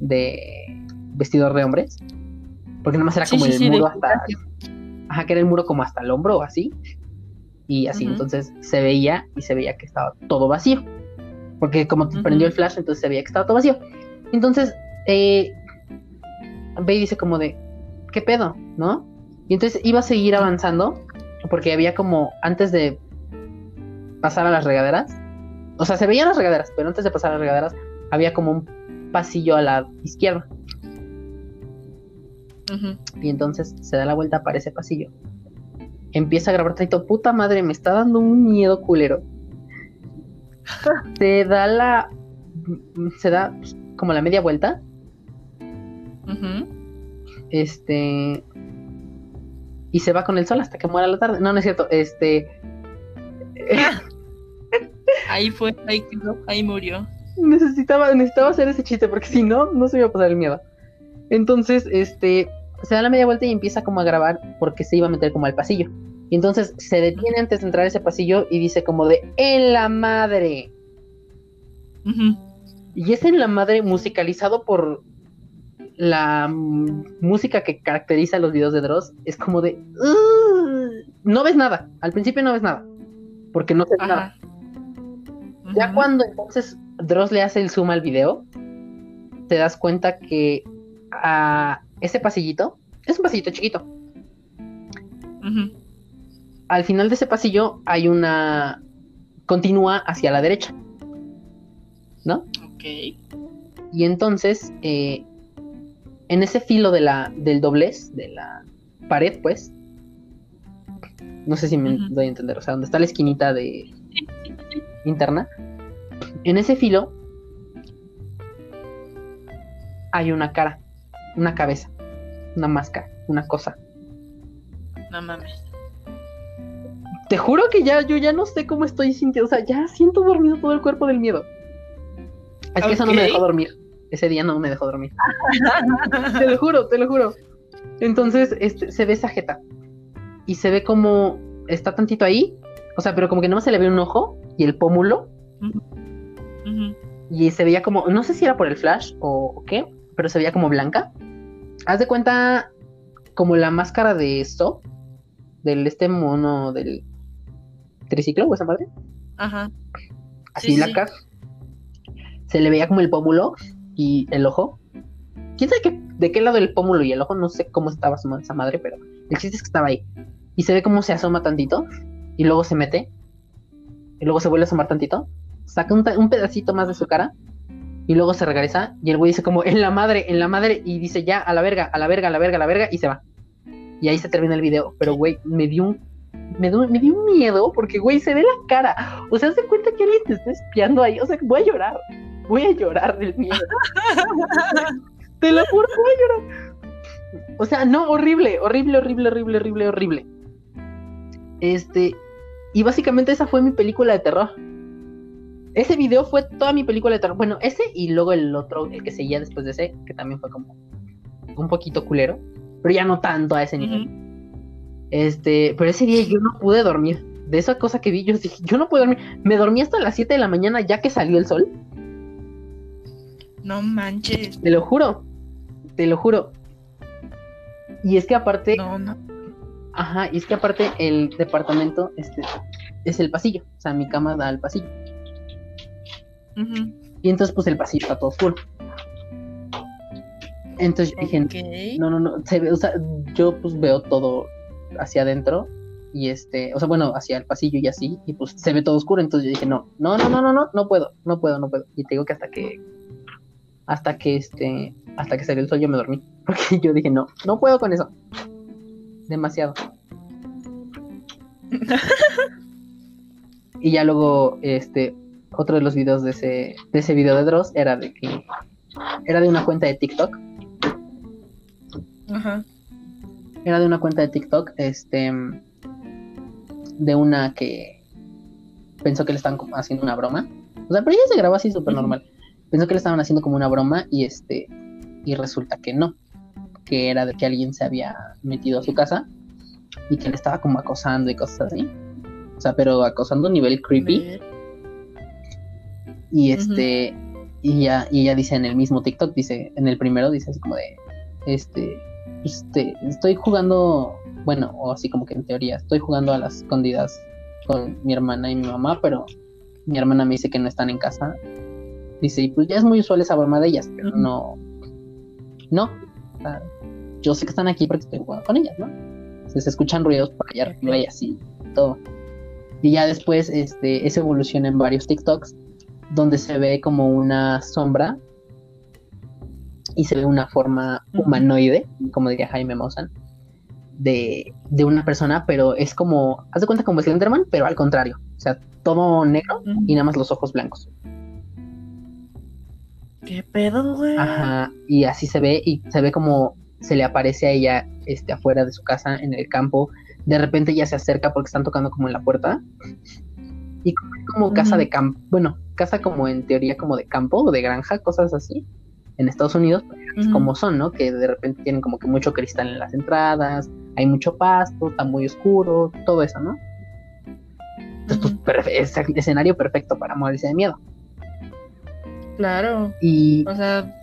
de. vestidor de hombres. Porque nomás era Sí, como sí, el sí, muro hasta. Ajá, que era el muro como hasta el hombro o así. Y así, entonces se veía y se veía que estaba todo vacío. Porque como prendió el flash, entonces se veía que estaba todo vacío. Entonces, eh, ve y dice como de, ¿qué pedo? ¿No? Y entonces iba a seguir avanzando, porque había como, antes de pasar a las regaderas, o sea, se veían las regaderas, pero antes de pasar a las regaderas, había como un pasillo a la izquierda. Y entonces se da la vuelta para ese pasillo. Empieza a grabar tantito, puta madre, me está dando un miedo culero. Se da la. Se da pues, como la media vuelta. Este. Y se va con el sol hasta que muera la tarde. No, no es cierto. Este. Ahí fue, ahí quedó, ahí murió. necesitaba, necesitaba hacer ese chiste porque si no, no se me iba a pasar el miedo. Entonces, este, se da la media vuelta y empieza como a grabar porque se iba a meter como al pasillo. Y entonces se detiene antes de entrar a ese pasillo y dice como de ¡En la madre! Y es en la madre musicalizado por la música que caracteriza los videos de Dross. Es como de no ves nada. Al principio no ves nada. Porque no ves nada. Ya cuando entonces Dross le hace el zoom al video, te das cuenta que a ese pasillito, es un pasillito chiquito. Al final de ese pasillo hay una. continúa hacia la derecha. ¿No? Ok. Y entonces, eh, en ese filo de la, del doblez, de la pared, pues. No sé si me Ujú. doy a entender. O sea, donde está la esquinita de interna. En ese filo hay una cara, una cabeza, una máscara, una cosa. No mames. Te juro que ya, yo ya no sé cómo estoy sintiendo. O sea, ya siento dormido todo el cuerpo del miedo. Es que eso no me dejó dormir. Ese día no me dejó dormir. te lo juro, te lo juro. Entonces, este, se ve esa jeta. Y se ve como está tantito ahí. O sea, pero como que nomás se le ve un ojo y el pómulo. Y se veía como, no sé si era por el flash o, o qué, pero se veía como blanca. Haz de cuenta como la máscara de Stop, del este mono del triciclo o esa madre. Ajá. Así Sí, sí. blanca. Se le veía como el pómulo y el ojo. ¿Quién sabe qué- de qué lado el pómulo y el ojo? No sé cómo estaba esa madre, pero el chiste es que estaba ahí. Y se ve cómo se asoma tantito y luego se mete. Y luego se vuelve a asomar tantito. Saca un, pedacito más de su cara y luego se regresa. Y el güey dice como en la madre, en la madre. Y dice ya, a la verga, a la verga, a la verga, a la verga. Y se va. Y ahí se termina el video. Pero güey, me dio un. Me dio, me dio un miedo porque, güey, se ve la cara. O sea, se cuenta que alguien te está espiando ahí. O sea, voy a llorar. Voy a llorar del miedo. Te lo juro, voy a llorar. O sea, no, horrible, horrible, horrible, horrible, horrible, horrible. Este, y básicamente esa fue mi película de terror. Ese video fue toda mi película de terror. Bueno, ese y luego el otro, el que seguía después de ese, que también fue como un poquito culero, pero ya no tanto a ese nivel. Este, pero ese día yo no pude dormir. De esa cosa que vi, yo dije, yo no puedo dormir. Me dormí hasta las 7 de la mañana ya que salió el sol. No manches. Te lo juro. Te lo juro. Y es que aparte. No, no. Ajá, y es que aparte el departamento este, es el pasillo. O sea, mi cama da al pasillo. Y entonces, pues el pasillo está todo oscuro. Entonces yo dije, no, no, no. Se ve, o sea, yo pues veo todo hacia adentro. Y este, o sea, bueno, hacia el pasillo y así. Y pues se ve todo oscuro. Entonces yo dije, no, no, no, no, no, no, no puedo, no puedo, no puedo. Y te digo que hasta que. Hasta que este. Hasta que salió el sol yo me dormí. Porque yo dije, no, no puedo con eso. Demasiado. Y ya luego, este, otro de los videos de ese, de ese video de Dross era de que era de una cuenta de TikTok. Ajá. Era de una cuenta de TikTok, este, de una que pensó que le estaban haciendo una broma. O sea, pero ella se grabó así súper normal. Pensó que le estaban haciendo como una broma y este, y resulta que no. Que era de que alguien se había metido a su casa y que le estaba como acosando y cosas así. O sea, pero acosando a nivel creepy. Y este, y ella, y ella dice en el mismo TikTok, dice, en el primero dice así como de, este, pues, te- estoy jugando, bueno, o así como que en teoría, estoy jugando a las escondidas con mi hermana y mi mamá, pero mi hermana me dice que no están en casa. Dice, y pues ya es muy usual esa broma de ellas, pero no, no, o sea, yo sé que están aquí porque estoy jugando con ellas, ¿no? Se, se escuchan ruidos por allá arriba y así, todo. Y ya después, este, eso evoluciona en varios TikToks donde se ve como una sombra y se ve una forma humanoide, como diría Jaime Maussan, de, de una persona, pero es como, haz de cuenta como Slenderman, pero al contrario, o sea, todo negro y nada más los ojos blancos. ¿Qué pedo, güey? Ajá, y así se ve, y se ve como se le aparece a ella este, afuera de su casa, en el campo. De repente ella se acerca porque están tocando como en la puerta. Y como, casa de campo, bueno, casa como en teoría como de campo o de granja, cosas así, en Estados Unidos, Ujú. como son, ¿no? Que de repente tienen como que mucho cristal en las entradas, hay mucho pasto, está muy oscuro, todo eso, ¿no? Entonces, pues, perfe- es escenario perfecto para morirse de miedo. Claro. Y O sea,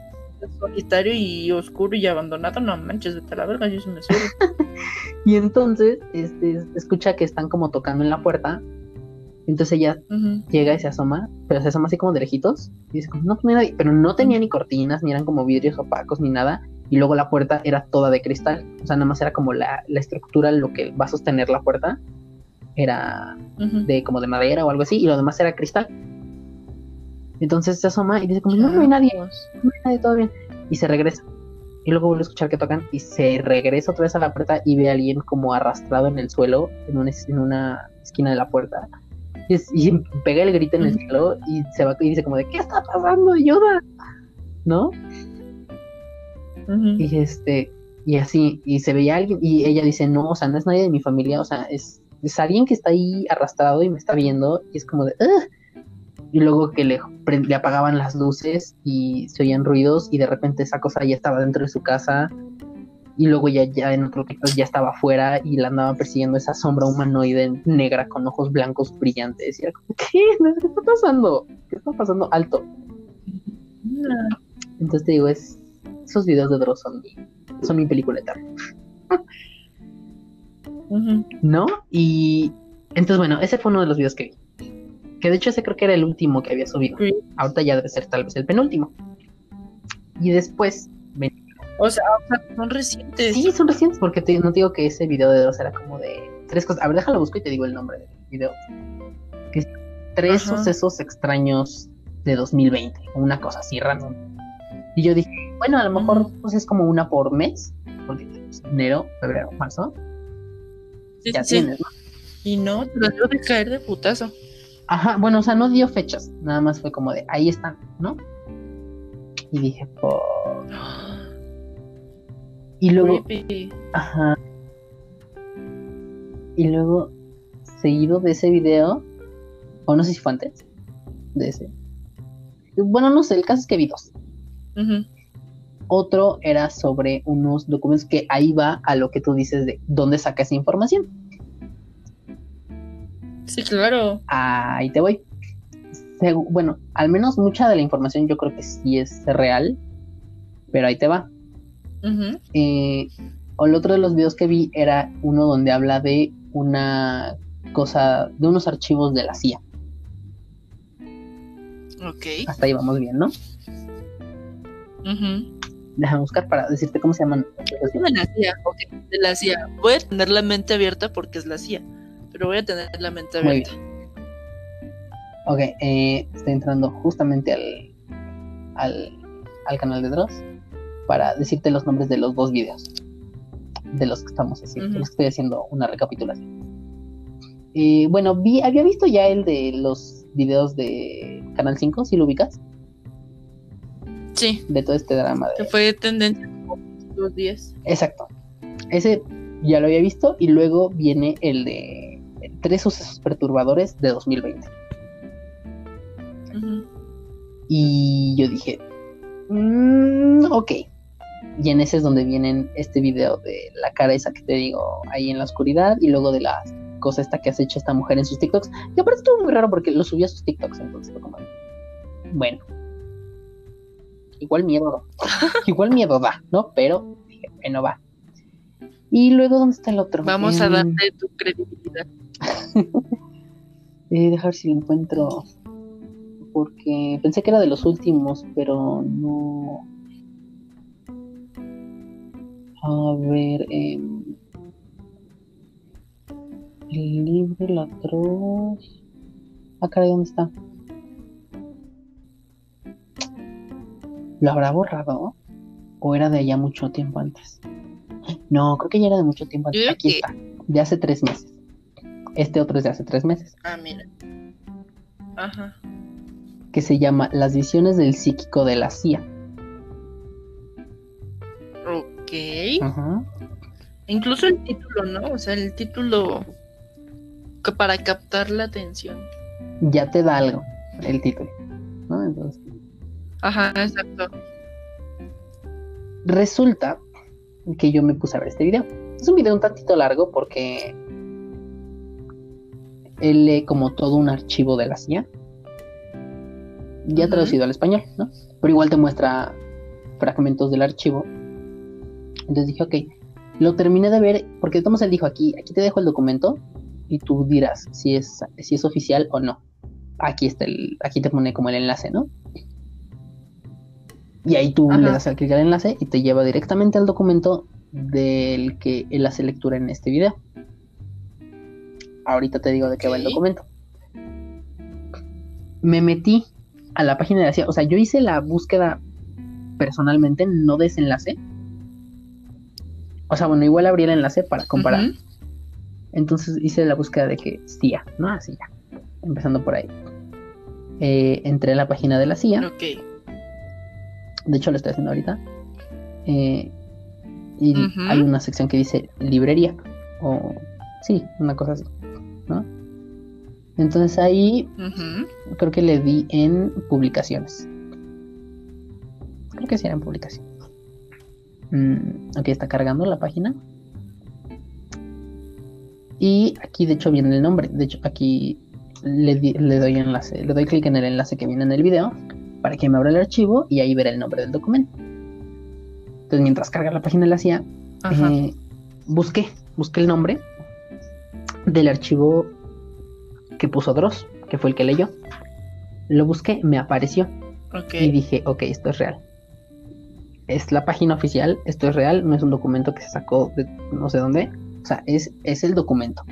solitario y oscuro y abandonado, no manches, vete a la verga, yo se me sube. Y entonces, este, escucha que están como tocando en la puerta. Entonces ella llega y se asoma, pero se asoma así como de lejitos. Y dice, como, no, pues no hay nadie. Pero no tenía ni cortinas, ni eran como vidrios opacos, ni nada. Y luego la puerta era toda de cristal. O sea, nada más era como la, la estructura, lo que va a sostener la puerta. Era de como de madera o algo así. Y lo demás era cristal. Entonces se asoma y dice, como, no, no hay nadie. No hay nadie, todo bien. Y se regresa. Y luego vuelve a escuchar que tocan y se regresa otra vez a la puerta y ve a alguien como arrastrado en el suelo, en una, en una esquina de la puerta. Y, es- y pega el grito en el cielo y se va y dice como de, ¿qué está pasando? Ayuda. ¿No? Y este, y así, y se veía alguien, y ella dice, no, o sea, no es nadie de mi familia, o sea, es, es alguien que está ahí arrastrado y me está viendo, y es como de, "Ugh". Y luego que le, le apagaban las luces y se oían ruidos, y de repente esa cosa ya estaba dentro de su casa, y luego ya, ya en otro TikTok ya estaba afuera y la andaba persiguiendo esa sombra humanoide negra con ojos blancos brillantes. Y era como, ¿qué? ¿Qué está pasando? ¿Qué está pasando? Alto. Entonces te digo, es, esos videos de Dross son mi, son mi película eterna. ¿no? Y entonces, bueno, ese fue uno de los videos que vi. Que de hecho ese creo que era el último que había subido. Sí. Ahorita ya debe ser tal vez el penúltimo. Y después, ven- O sea, o sea, son recientes. sí, son recientes porque te- no te digo que ese video de dos era como de tres cosas. A ver, déjalo busco y te digo el nombre del video. Que es tres Ajá. sucesos extraños de 2020, o una cosa así random. Y yo dije, bueno, a lo mejor Ujú. pues es como una por mes, porque pues, enero, febrero, marzo, Sí, ya sí, tienes, ¿no? Y no, te las debo de caer de putazo. Ajá, bueno, o sea, no dio fechas, nada más fue como de, ahí están, ¿no? Y dije, por... Y luego, Creepy. ajá. Y luego seguido de ese video, o no sé si fue antes de ese. Bueno, no sé, el caso es que vi dos. Ujú. Otro era sobre unos documentos que ahí va a lo que tú dices de dónde saca esa información. Sí, claro. Ahí te voy. Segu- bueno, al menos mucha de la información yo creo que sí es real, pero ahí te va. Ujú. Eh, o el otro de los videos que vi era uno donde habla de una cosa, de unos archivos de la CIA. Ok. Hasta ahí vamos bien, ¿no? Ujú. Déjame buscar para decirte cómo se llaman. De la CIA, ok, de la CIA. Voy a tener la mente abierta porque es la CIA, pero voy a tener la mente Muy abierta. Ok, eh, estoy entrando justamente al, al, al canal de Dross para decirte los nombres de los dos videos de los que estamos haciendo, de Ujú. los que estoy haciendo una recapitulación. Eh, bueno, vi, había visto ya el de los videos de Canal 5, si lo ubicas, Sí, de todo este drama. que De... fue tendencia dos días. Exacto. Ese ya lo había visto y luego viene el de tres sucesos perturbadores de 2020. Ujú. Y yo dije, "Mm, ok. Y en ese es donde vienen este video de la cara esa que te digo ahí en la oscuridad y luego de la cosa esta que has hecho esta mujer en sus TikToks. Y aparte estuvo muy raro porque lo subió a sus TikToks, entonces fue como, bueno. Igual miedo, igual miedo da, ¿no? Pero dije, bueno, va. Y luego, ¿dónde está el otro? Vamos a Em, darte tu credibilidad. Eh, dejar si lo encuentro. Porque pensé que era de los últimos, pero no. A ver. em, el libro, la atroz. Ah, caray, ¿dónde está? ¿Lo habrá borrado? ¿O era de allá mucho tiempo antes? No, creo que ya era de mucho tiempo antes. Aquí que- está. De hace tres meses. Este otro es de hace tres meses. Ah, mira. Ajá. que se llama Las visiones del psíquico de la CIA. Ajá. Incluso el título, ¿no? O sea, el título que para captar la atención. Ya te da algo el título. ¿no? Entonces, Ajá, exacto. resulta que yo me puse a ver este video. Es un video un tantito largo porque él lee como todo un archivo de la CIA. Ya traducido al español, ¿no? Pero igual te muestra fragmentos del archivo. Entonces dije, ok, lo terminé de ver porque Thomas él dijo aquí, aquí te dejo el documento y tú dirás si es, si es oficial o no. Aquí está el, aquí te pone como el enlace, ¿no? Y ahí tú Ajá. le das al clic al enlace y te lleva directamente al documento del que él hace lectura en este video. Ahorita te digo de qué va el documento. Me metí a la página de la CIA, o sea, yo hice la búsqueda personalmente, no de ese enlace. O sea, bueno, igual abrí el enlace para comparar. Entonces hice la búsqueda de que CIA, ¿no? Así ya. Empezando por ahí. Eh, entré a la página de la CIA. Ok. De hecho, lo estoy haciendo ahorita. Eh, y hay una sección que dice librería. O sí, una cosa así. ¿No? Entonces ahí creo que le di en publicaciones. Creo que sí era en publicaciones. Mm, aquí está cargando la página. Y aquí de hecho viene el nombre. De hecho aquí le, doy enlace, le doy clic en el enlace que viene en el video para que me abra el archivo y ahí verá el nombre del documento. Entonces mientras carga la página de la CIA, eh, busqué, busqué el nombre del archivo que puso Dross, que fue el que leyó. Lo busqué, me apareció ok. y dije, ok, esto es real. Es la página oficial, esto es real, no es un documento que se sacó de no sé dónde. O sea, es, es el documento.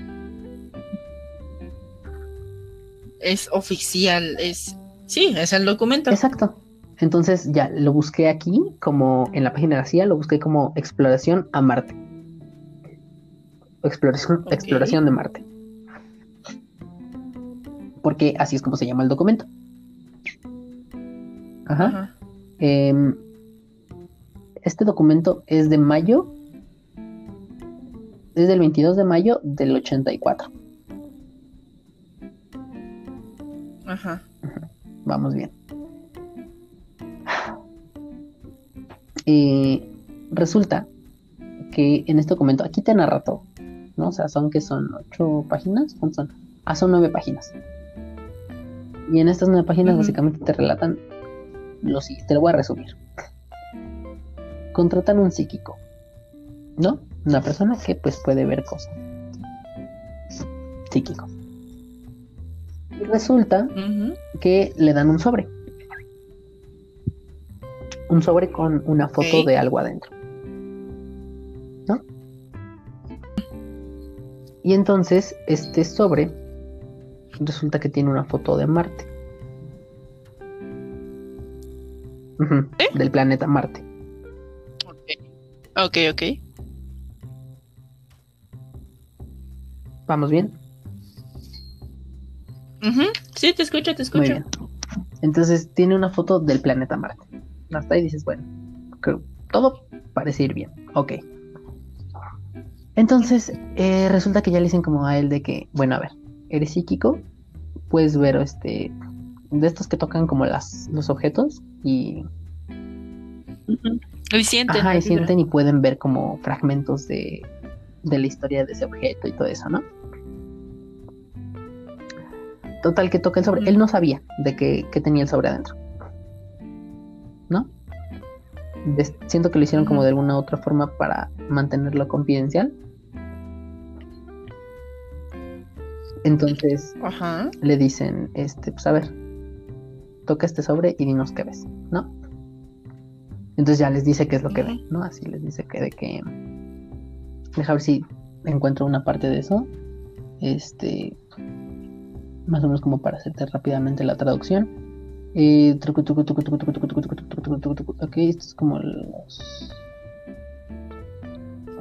Es oficial, es... Sí, es el documento. Exacto. Entonces ya lo busqué aquí, como en la página de la CIA, lo busqué como exploración a Marte. Exploración, exploración de Marte. Porque así es como se llama el documento. Ajá. Ajá. Em, este documento es de mayo. Es del 22 de mayo del 84. Ajá. Vamos bien. Y resulta que en este documento, aquí te narra todo, ¿no? O sea, son que son ocho páginas, ¿cuántos son? Ah, son nueve páginas. Y en estas nueve páginas básicamente te relatan lo siguiente, te lo voy a resumir. Contratan un psíquico, ¿no? Una persona que pues puede ver cosas. Psíquico. Y resulta que le dan un sobre. Un sobre con una foto de algo adentro. ¿No? Y entonces este sobre resulta que tiene una foto de Marte. Del planeta Marte. Ok, ok. ¿Vamos bien? Ujú. Sí, te escucho, te Muy escucho. bien. Entonces tiene una foto del planeta Marte. Hasta ahí dices, bueno, creo- todo parece ir bien. Ok. Entonces, eh, resulta que ya le dicen como a él de que, bueno, a ver, eres psíquico, puedes ver este de estos que tocan como las los objetos y. Y sienten. ajá, y sienten y pueden ver como fragmentos de, de la historia de ese objeto y todo eso, ¿no? Total que toca el sobre. Él no sabía de que, que tenía el sobre adentro. ¿No? Siento que lo hicieron como de alguna otra forma para mantenerlo confidencial. Entonces Ajá. le dicen, este, pues a ver, toca este sobre y dinos qué ves, ¿no? Entonces ya les dice qué es lo que ven, ¿no? Así les dice que de que. Deja ver si encuentro una parte de eso. Este. Más o menos como para hacerte rápidamente la traducción. Eh, ok, esto es como los.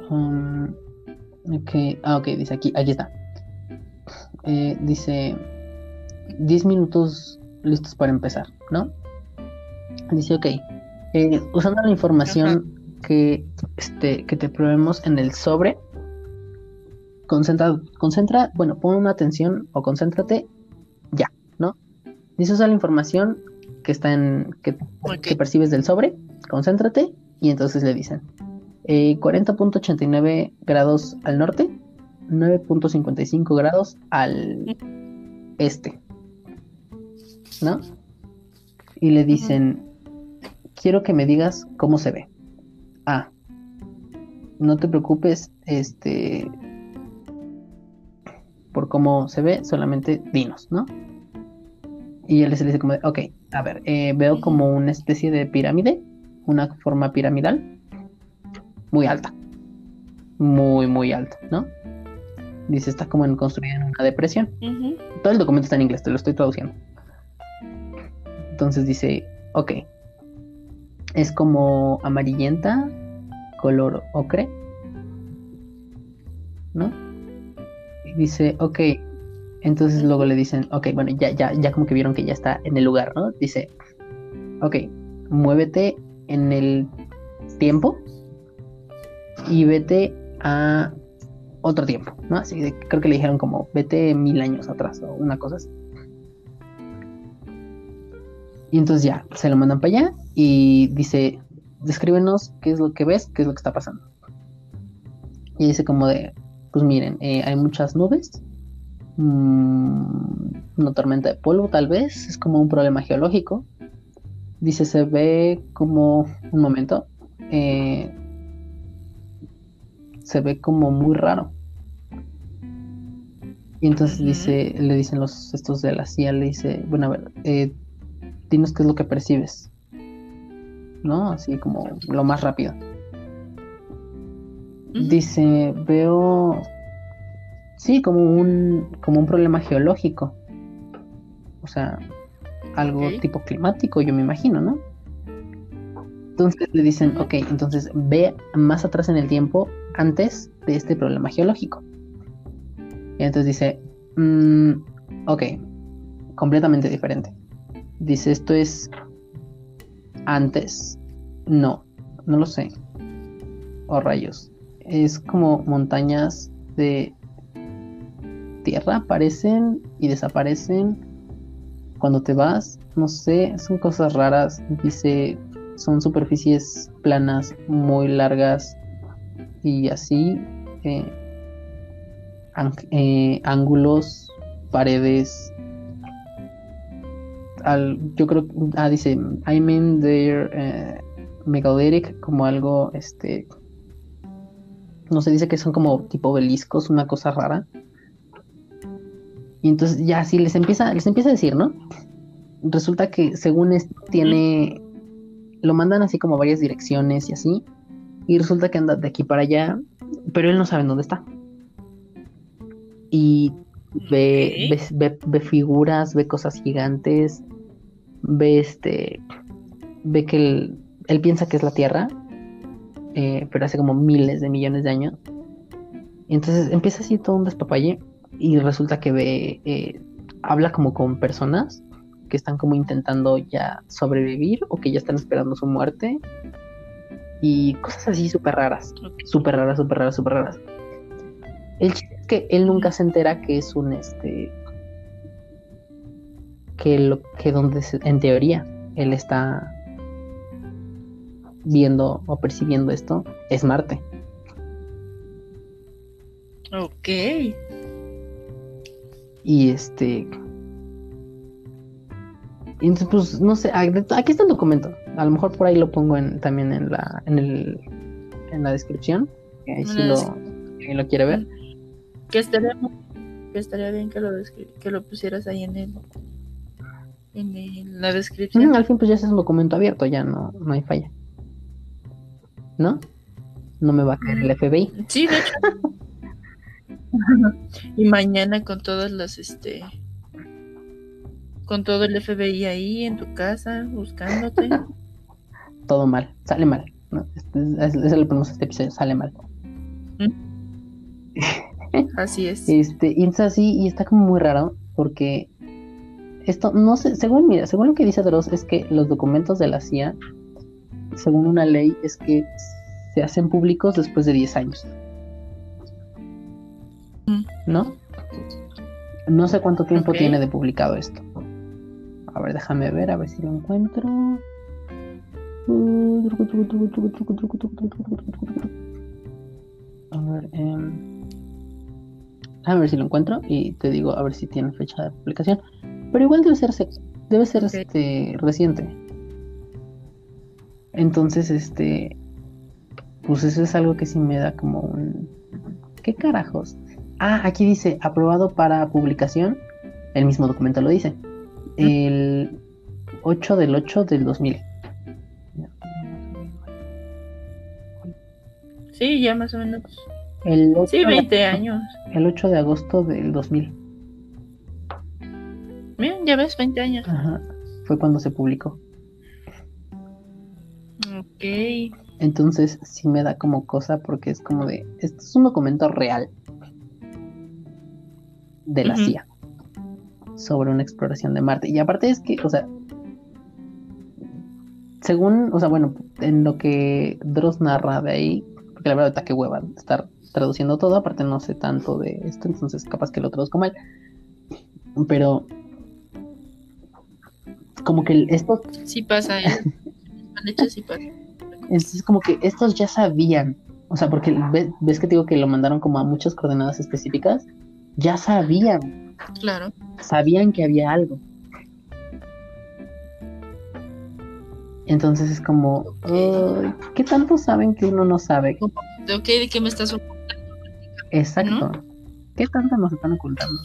Um, ok, ah, ok, dice aquí, aquí está. Dice 10 minutos listos para empezar, ¿no? Dice, ok, eh, usando la información que, este, que te probemos en el sobre, concentra, concentra, bueno, pon una atención o concéntrate ya, ¿no? Dice, usa la información que está en, que, que percibes del sobre, concéntrate, y entonces le dicen eh, 40.89 grados al norte, 9.55 grados al este, ¿no? Y le dicen, quiero que me digas cómo se ve. Ah, no te preocupes, este, por cómo se ve, solamente dinos, ¿no? Y él se le dice como, de, ok, a ver, eh, veo como una especie de pirámide, una forma piramidal, muy alta, muy, muy alta, ¿no? Dice, está como en, construida en una depresión. Todo el documento está en inglés, te lo estoy traduciendo. Entonces dice, ok, es como amarillenta, color ocre, ¿no? Y dice, ok, entonces luego le dicen, ok, bueno, ya, ya, ya como que vieron que ya está en el lugar, ¿no? Dice, ok, muévete en el tiempo y vete a otro tiempo, ¿no? Así de, creo que le dijeron como, vete mil años atrás o una cosa así. Y entonces ya, se lo mandan para allá y dice, descríbenos qué es lo que ves, qué es lo que está pasando. Y dice como de, pues miren, eh, hay muchas nubes, mm, una tormenta de polvo tal vez, es como un problema geológico. Dice, se ve como, un momento, eh, se ve como muy raro. Y entonces dice, le dicen los estos de la CIA, le dice, bueno, a ver, eh, dinos qué es lo que percibes. ¿No? Así como lo más rápido. Dice, veo, sí, como un, como un problema geológico. O sea, algo tipo climático, yo me imagino, ¿no? Entonces le dicen, ok, entonces ve más atrás en el tiempo antes de este problema geológico. Y entonces dice, "Mm, ok, completamente diferente. Dice, esto es antes. No, no lo sé. Oh rayos. Es como montañas de tierra aparecen y desaparecen cuando te vas, no sé, son cosas raras. Dice, son superficies planas muy largas y así. eh, eh, ángulos, paredes. Al, yo creo, ah, dice, I mean they're eh, como algo, este, no se dice que son como tipo obeliscos, una cosa rara. Y entonces ya así les empieza, les empieza a decir, ¿no? Resulta que según tiene, lo mandan así como varias direcciones y así. Y resulta que anda de aquí para allá, pero él no sabe dónde está. Y ve, ve, ve- ve figuras, ve cosas gigantes, ve este, ve que él, él piensa que es la Tierra, eh, pero hace como miles de millones de años. Entonces empieza así todo un despapalle y resulta que ve, eh, habla como con personas que están como intentando ya sobrevivir o que ya están esperando su muerte y cosas así súper raras, súper raras, súper raras, súper raras. El chiste es que él nunca se entera que es un este que lo que donde se- en teoría él está viendo o percibiendo esto es Marte. Ok. Y este. y entonces, pues, no sé. ah, Aquí está el documento. A lo mejor por ahí lo pongo en, también en la, en el, en la descripción. que Ahí la lo, lo quiere ver. Que estaría, que estaría bien que lo, que lo pusieras ahí en el en la descripción. Al fin, pues ya es un documento abierto, ya no, no hay falla. ¿No? No me va a caer el FBI. Sí, de hecho. y mañana con todas las este con todo el FBI ahí en tu casa buscándote. Todo mal, sale mal. ¿no? Es- es- Eso le ponemos este episodio, sale mal. Así es. Este, y es así, y está como muy raro, porque esto, no sé, según, mira, según lo que dice Dross, es que los documentos de la CIA, según una ley, es que se hacen públicos después de 10 años. Mm. ¿No? No sé cuánto tiempo tiene de publicado esto. A ver, déjame ver, a ver si lo encuentro. A ver, em, a ver si lo encuentro y te digo a ver si tiene fecha de publicación. Pero igual debe ser debe ser este reciente. Entonces, este pues eso es algo que sí me da como un ¿qué carajos? Ah, aquí dice aprobado para publicación. El mismo documento lo dice. El 8 del 8 del 2000. Sí, ya más o menos. El 8 Sí, de 20 agosto- años. El 8 de agosto del 2000. Mira, ya ves, 20 años. Ajá. Fue cuando se publicó. Ok. Entonces sí me da como cosa porque es como de, esto es un documento real de la. CIA sobre una exploración de Marte. Y aparte es que, o sea, según, o sea, bueno, en lo que Dross narra de ahí, porque la verdad está que hueva estar traduciendo todo, aparte no sé tanto de esto, entonces capaz que lo traduzco mal. Pero como que el- esto Sí pasa, ¿eh? Hecho, sí pasa. Entonces, como que estos ya sabían, o sea, porque ves, ves que te digo que lo mandaron como a muchas coordenadas específicas, ya sabían, Claro. sabían que había algo. Entonces es como, "Ay, ¿qué tanto saben que uno no sabe? ¿De ok, ¿de qué me estás Exacto. ¿Qué tanto nos están ocultando?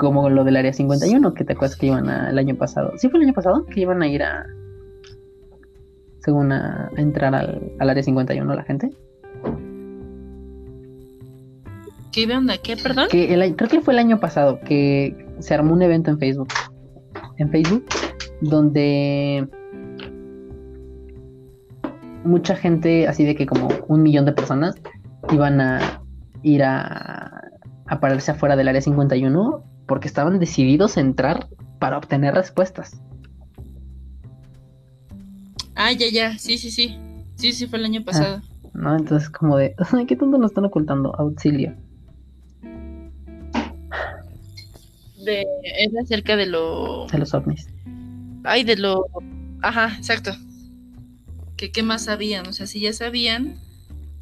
Como lo del área 51, que te acuerdas que iban a- el año pasado. ¿Sí fue el año pasado? Que iban a ir a. Según a, a entrar al, al área 51 la gente. ¿Qué onda? ¿Qué, perdón? Que el, año- creo que fue el año pasado que se armó un evento en Facebook. En Facebook, donde mucha gente, así de que como un millón de personas, iban a ir a, a pararse afuera del área 51 porque estaban decididos a entrar para obtener respuestas. Ah, ya, ya. Sí, sí, sí. Sí, sí, fue el año pasado. ¿No? Entonces, como de, "Ay, ¿qué tanto nos están ocultando? Auxilio. De, era acerca de lo. De los ovnis. Ay, de lo. Ajá, exacto. ¿Qué, ¿Qué más sabían? O sea, si ya sabían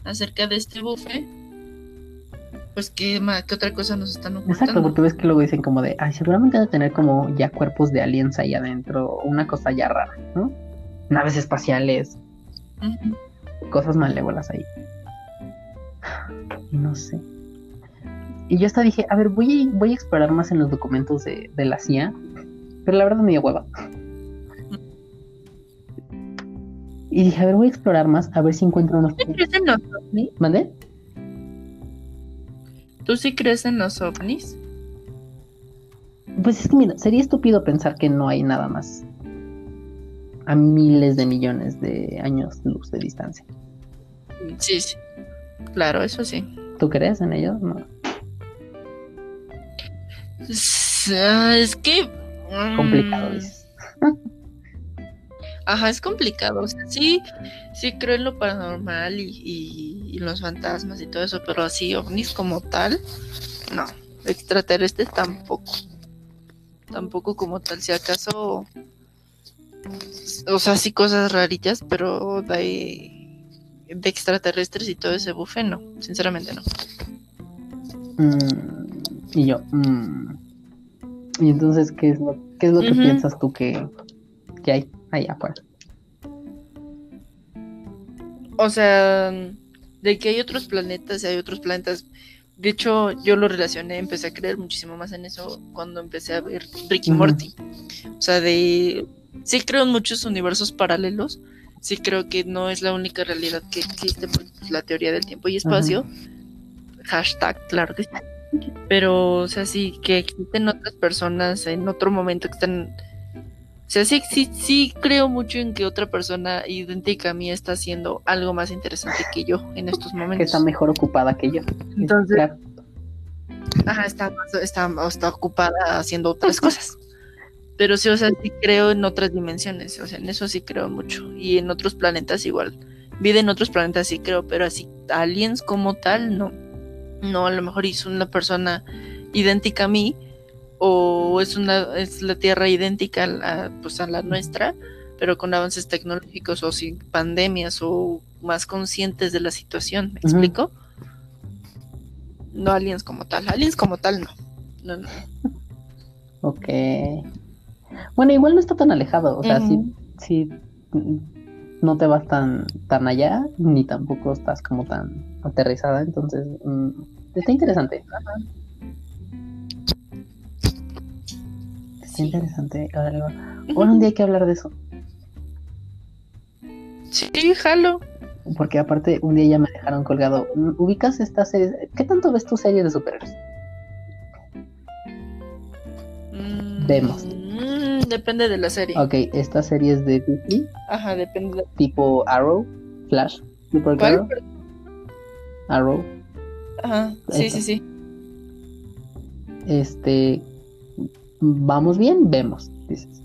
acerca de este buffet, pues ¿qué, qué otra cosa nos están ocultando? Exacto, porque ves que luego dicen como de, ay, seguramente debe tener como ya cuerpos de aliens ahí adentro, una cosa ya rara, ¿no? Naves espaciales, Ujú. cosas malévolas ahí. No sé. Y yo hasta dije, a ver, voy a, voy a explorar más en los documentos de, de la CIA, pero la verdad me dio hueva. Y dije, a ver, voy a explorar más, a ver si encuentro unos... ¿Mandé? ¿Tú sí crees en los ovnis? Pues es que mira, sería estúpido pensar que no hay nada más a miles de millones de años luz de distancia. Sí, sí. Claro, eso sí. ¿Tú crees en ellos? No. Ah, Es que. mm, Complicado, dices. Ajá, es complicado. O sea, sí, sí creo en lo paranormal y, y, y los fantasmas y todo eso, pero así, ovnis como tal, no. Extraterrestres tampoco. Tampoco como tal, si acaso. O sea, sí cosas raritas, pero de, de extraterrestres y todo ese bufe, no. Sinceramente no. Mm, y yo, mm. Y entonces, ¿qué es lo, qué es lo que piensas tú que, que hay ahí afuera? O sea, de que hay otros planetas y hay otros planetas. De hecho, yo lo relacioné, empecé a creer muchísimo más en eso cuando empecé a ver Ricky Ujú. Morty. O sea, de... Sí creo en muchos universos paralelos. Sí creo que no es la única realidad que existe, pues, la teoría del tiempo y espacio. Hashtag, claro que sí. Pero, o sea, sí que existen otras personas en otro momento que están... O sea, sí, sí, sí creo mucho en que otra persona idéntica a mí está haciendo algo más interesante que yo en estos Que momentos. está mejor ocupada que yo. Entonces, Claro. Ajá, está, más- está, está ocupada haciendo otras cosas. Pero sí, o sea, sí creo en otras dimensiones, o sea, en eso sí creo mucho. Y en otros planetas igual. Vida en otros planetas sí creo, pero así, aliens como tal, no. No, a lo mejor es una persona idéntica a mí, o es una, es la Tierra idéntica a la, pues, a la nuestra, pero con avances tecnológicos o sin pandemias o más conscientes de la situación, ¿me explico? No aliens como tal, aliens como tal no. No, no. Ok. Bueno, igual no está tan alejado. O sea, Ujú. sí, mm, no te vas tan, tan allá, ni tampoco estás como tan aterrizada. Entonces, mm, está interesante. Sí. interesante. A ver, algo. Bueno, un día hay que hablar de eso. Sí, jalo. Porque aparte, un día ya me dejaron colgado. ¿Ubicas esta serie? ¿Qué tanto ves tu serie de superhéroes? Mm, Vemos. mm, depende de la serie. Ok, esta serie es de DC, Ajá, depende de tipo Arrow, Flash, Supergirl, ¿Cuál? Arrow. Ajá, sí, sí, sí. Este, vamos bien, vemos, dices.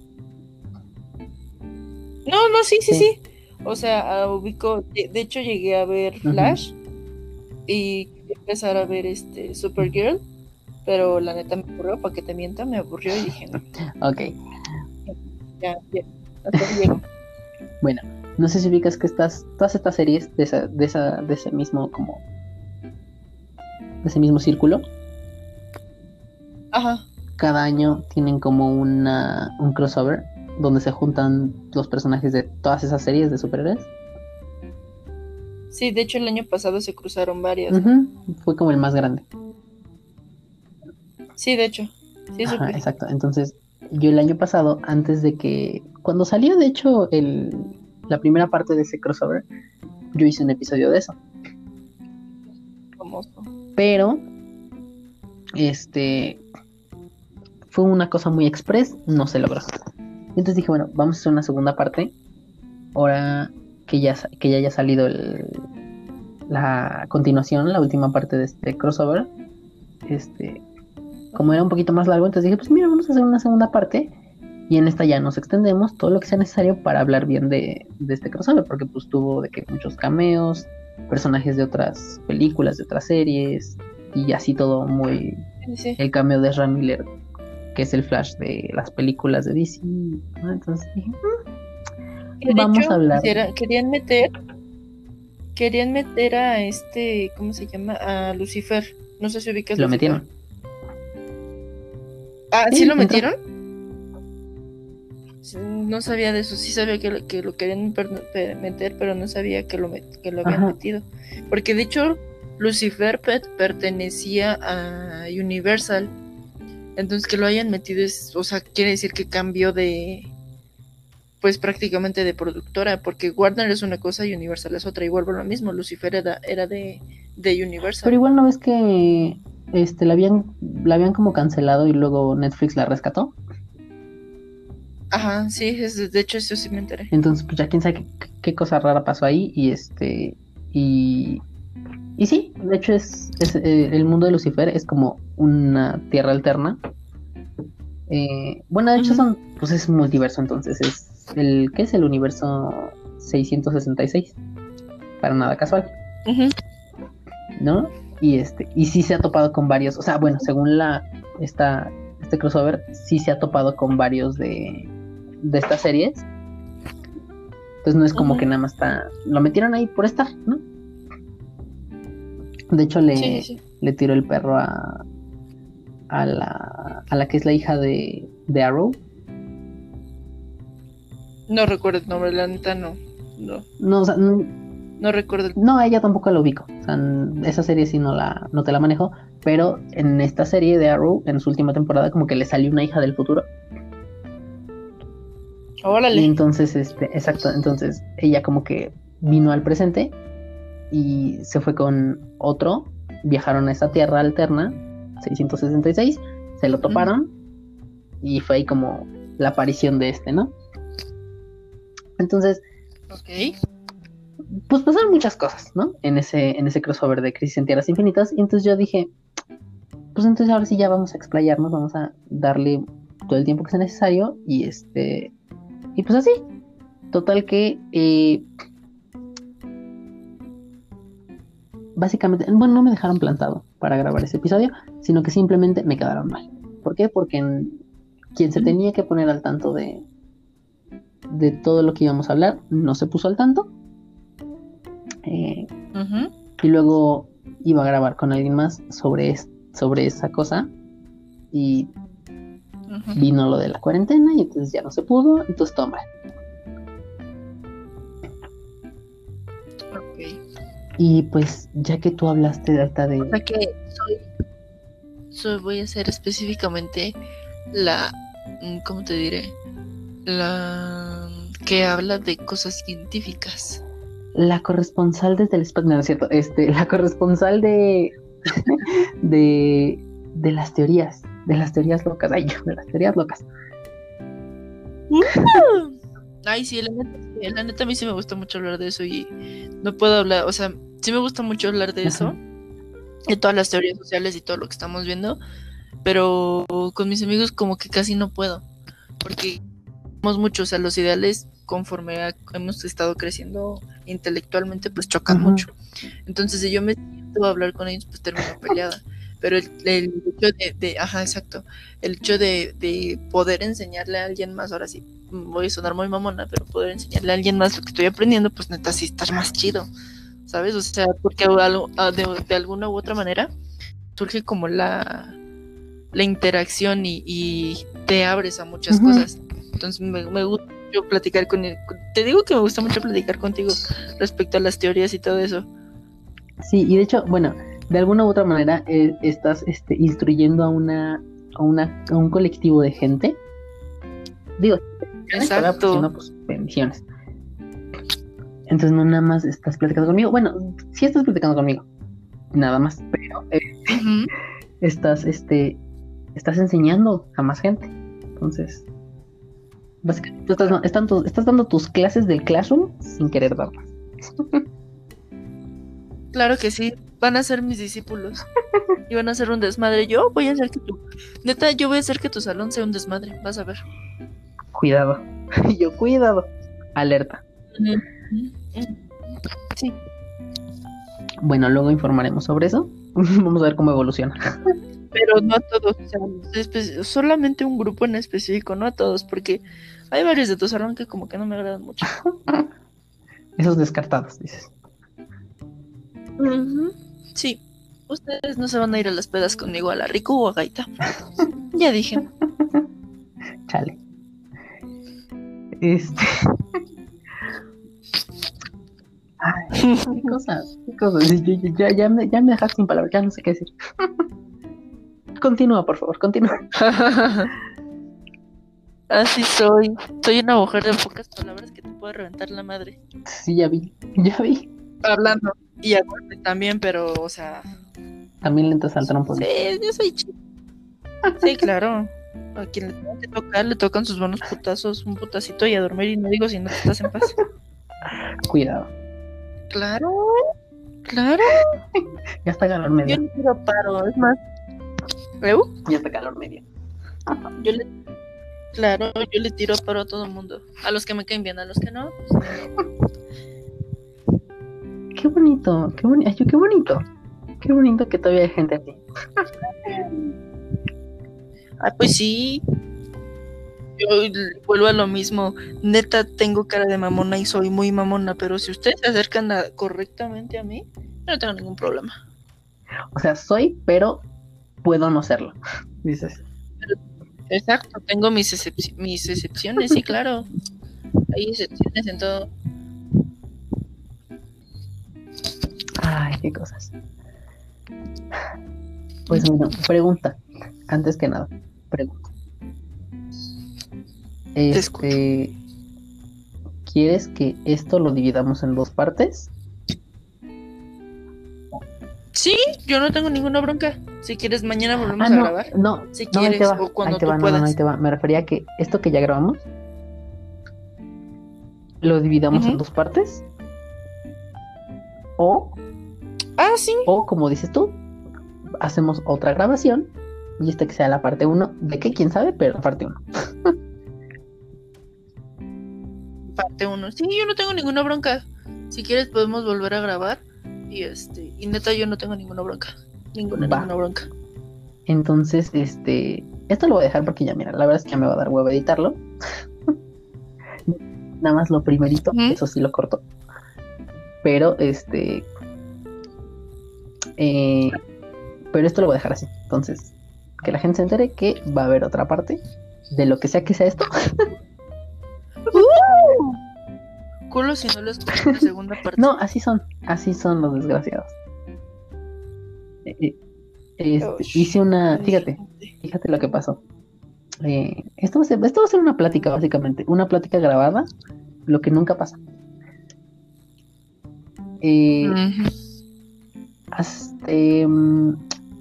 No, no, sí, sí, Sí. sí. O sea, ah, ubico, de, de hecho llegué a ver. Flash y quería empezar a ver este Supergirl, pero la neta me aburrió, para que te mienta, me aburrió y dije, no, Ok, ya, ya, hasta ahí llego. bueno, no sé si ubicas que estas, todas estas series de esa, de esa, de ese mismo como, de ese mismo círculo, Ajá, cada año tienen como una, un crossover donde se juntan los personajes de todas esas series de superhéroes. sí, de hecho el año pasado se cruzaron varias. Fue como el más grande. Sí, de hecho, sí, Ajá, exacto. Entonces, yo el año pasado, antes de que, cuando salió de hecho el, la primera parte de ese crossover, yo hice un episodio de eso. famoso. Pero, este, fue una cosa muy express, no se logró. Entonces dije, bueno, vamos a hacer una segunda parte. Ahora que ya, que ya haya salido el, la continuación, la última parte de este crossover, este, como era un poquito más largo, entonces dije, pues mira, vamos a hacer una segunda parte. Y en esta ya nos extendemos todo lo que sea necesario para hablar bien de, de este crossover, porque pues tuvo de que muchos cameos, personajes de otras películas, de otras series, y así todo muy... Sí. El cameo de Ram Miller que es el Flash de las películas de DC. ¿no? Entonces dije, "Mm, vamos hecho, a hablar. querían meter, querían meter a este, ¿cómo se llama? A Lucifer. No sé si ubicas. Lo Lucifer. metieron. Ah, ¿sí Sí, lo metieron? No sabía de eso, sí sabía que lo, que lo querían meter, pero no sabía que lo, met- que lo habían Ajá. metido. Porque de hecho, Lucifer pe- pertenecía a Universal. Entonces que lo hayan metido es, o sea, quiere decir que cambió de, pues prácticamente de productora, porque Warner es una cosa y Universal es otra. Igual vuelvo a lo mismo, Lucifer era, era de, de Universal. Pero igual no ves que este la habían la habían como cancelado y luego Netflix la rescató. Ajá, sí, es- de hecho eso sí me enteré. Entonces, pues ya quién sabe qué, qué cosa rara pasó ahí. Y este. Y. Y sí, de hecho es, es, eh, el mundo de Lucifer es como una tierra alterna. Eh, bueno, de hecho son, pues es multiverso, entonces es el, ¿qué es el universo 666? Para nada casual. ¿no? Y este, y sí se ha topado con varios, o sea, bueno, según la, esta, este crossover, sí se ha topado con varios de, de estas series. Entonces no es como que nada más está, lo metieron ahí por estar, ¿no? De hecho le, Sí, sí, sí. le tiró el perro a, a la, a la que es la hija de, de Arrow. No recuerdo el nombre, la neta no. No, No, o sea, n- no recuerdo el no, ella tampoco la ubico. O sea, esa serie sí no la, no te la manejo. Pero en esta serie de Arrow, en su última temporada, como que le salió una hija del futuro. Y Órale. entonces, este, exacto, entonces ella como que vino al presente y se fue con otro, viajaron a esa tierra alterna, 666, se lo toparon y fue ahí como la aparición de este, ¿no? Entonces, Ok. pues pasaron muchas cosas, ¿no? En ese, en ese crossover de Crisis en Tierras Infinitas, y entonces yo dije, pues entonces ahora sí ya vamos a explayarnos, vamos a darle todo el tiempo que sea necesario, y este, y pues así, total que, eh, básicamente, bueno, no me dejaron plantado para grabar ese episodio, sino que simplemente me quedaron mal. ¿Por qué? Porque en- quien se tenía que poner al tanto de, de todo lo que íbamos a hablar no se puso al tanto. Eh, y luego iba a grabar con alguien más sobre, es- sobre esa cosa. Y vino lo de la cuarentena y entonces ya no se pudo. Entonces toma. Y pues ya que tú hablaste de O sea que soy, soy- voy a ser específicamente la, mm, ¿cómo te diré? La que habla de cosas científicas. La corresponsal desde el espacio, no, no es cierto, este, la corresponsal de, de, de las teorías, de las teorías locas, ay, de las teorías locas. Ay, sí, sí, la neta a mí sí me gusta mucho hablar de eso y no puedo hablar, o sea, sí me gusta mucho hablar de eso, de todas las teorías sociales y todo lo que estamos viendo, pero con mis amigos como que casi no puedo, porque somos muchos, o sea, los ideales conforme a- hemos estado creciendo intelectualmente, pues chocan Ajá. mucho. Entonces, si yo me siento a hablar con ellos, pues termino peleada. Pero el, el hecho de, de- ajá, exacto, el hecho de, de poder enseñarle a alguien más, ahora sí, voy a sonar muy mamona, pero poder enseñarle a alguien más lo que estoy aprendiendo, pues neta sí estar más chido, ¿sabes? O sea, porque ah, de, de alguna u otra manera surge como la, la interacción y, y te abres a muchas cosas. Entonces me, me gusta mucho platicar con él. Te digo que me gusta mucho platicar contigo respecto a las teorías y todo eso. Sí, y de hecho, bueno, de alguna u otra manera eh, estás este, instruyendo a una, a una, a un colectivo de gente. Digo, ¿verdad? Porque si no, Exacto. pues bendiciones. Entonces no nada más estás platicando conmigo. Bueno, sí estás platicando conmigo. Nada más, pero eh, estás, este, estás enseñando a más gente. Entonces, básicamente tú estás, están estás dando tus clases del classroom sin querer darlas. Claro que sí, van a ser mis discípulos. Y van a hacer un desmadre. Yo voy a hacer que tu. Neta, yo voy a hacer que tu salón sea un desmadre. Vas a ver. Cuidado. Yo, cuidado. Alerta. Sí. Bueno, luego informaremos sobre eso. Vamos a ver cómo evoluciona. Pero no a todos, o sea, espe- solamente un grupo en específico, no a todos, porque hay varios de tu salón que como que no me agradan mucho. Esos descartados, dices. Sí, ustedes no se van a ir a las pedas conmigo a la Rico o a Gaita. ya dije. Chale. Este. Ay, qué cosas, qué cosas. Ya, ya, me, ya me dejaste sin palabras, ya no sé qué decir. Continúa, por favor, continúa. Así soy. Soy una mujer de pocas palabras que te puede reventar la madre. Sí, ya vi, ya vi. Hablando. Y a golpe también, pero, o sea. También le entras al trompo. Sí, yo soy chica. Sí, claro. A quien le tenga que tocar, le tocan sus buenos putazos, un putacito y a dormir. Y no digo si no estás en paz. Cuidado. Claro. Claro. Ya está calor Yo medio. le tiro paro. Es más. ¿Eu? Ya está calor medio. Yo le. Claro, yo le tiro paro a todo el mundo. A los que me caen bien, a los que no. pues, Qué bonito, qué bonito, qué bonito. Qué bonito que todavía hay gente así. Ah, pues sí. Yo vuelvo a lo mismo. Neta, tengo cara de mamona y soy muy mamona, pero si ustedes se acercan a- correctamente a mí, no tengo ningún problema. O sea, soy, pero puedo no serlo. Dices. Exacto, tengo mis, excep- mis excepciones, sí, claro. Hay excepciones en todo. Ay, qué cosas. Pues bueno, pregunta. Antes que nada, pregunta. Este, ¿Quieres que esto lo dividamos en dos partes? Sí, yo no tengo ninguna bronca. Si quieres, mañana volvemos Ah, a no, grabar. no, Si no, ahí quieres, te va, o cuando ahí te tú va, no, no, no, puedas. ahí te va. Me refería a que esto que ya grabamos lo dividamos en dos partes. O, Ah, sí. o como dices tú, hacemos otra grabación y esta que sea la parte 1. ¿De qué? ¿Quién sabe? Pero la parte 1. Parte uno. Sí, yo no tengo ninguna bronca. Si quieres podemos volver a grabar. Y este, y neta yo no tengo ninguna bronca. Ninguna, Va. ninguna bronca. Entonces, este, esto lo voy a dejar porque ya, mira, la verdad es que ya me va a dar huevo editarlo. Nada más lo primerito, eso sí lo corto. Pero, este, eh, pero esto lo voy a dejar así. Entonces, que la gente se entere que va a haber otra parte de lo que sea que sea esto. Culo si no lo escucho la segunda parte. No, así son, así son los desgraciados. Eh, eh, este, hice una, fíjate, Fíjate lo que pasó. Eh, esto, va a ser, esto va a ser una plática, básicamente. Una plática grabada, lo que nunca pasa. Eh,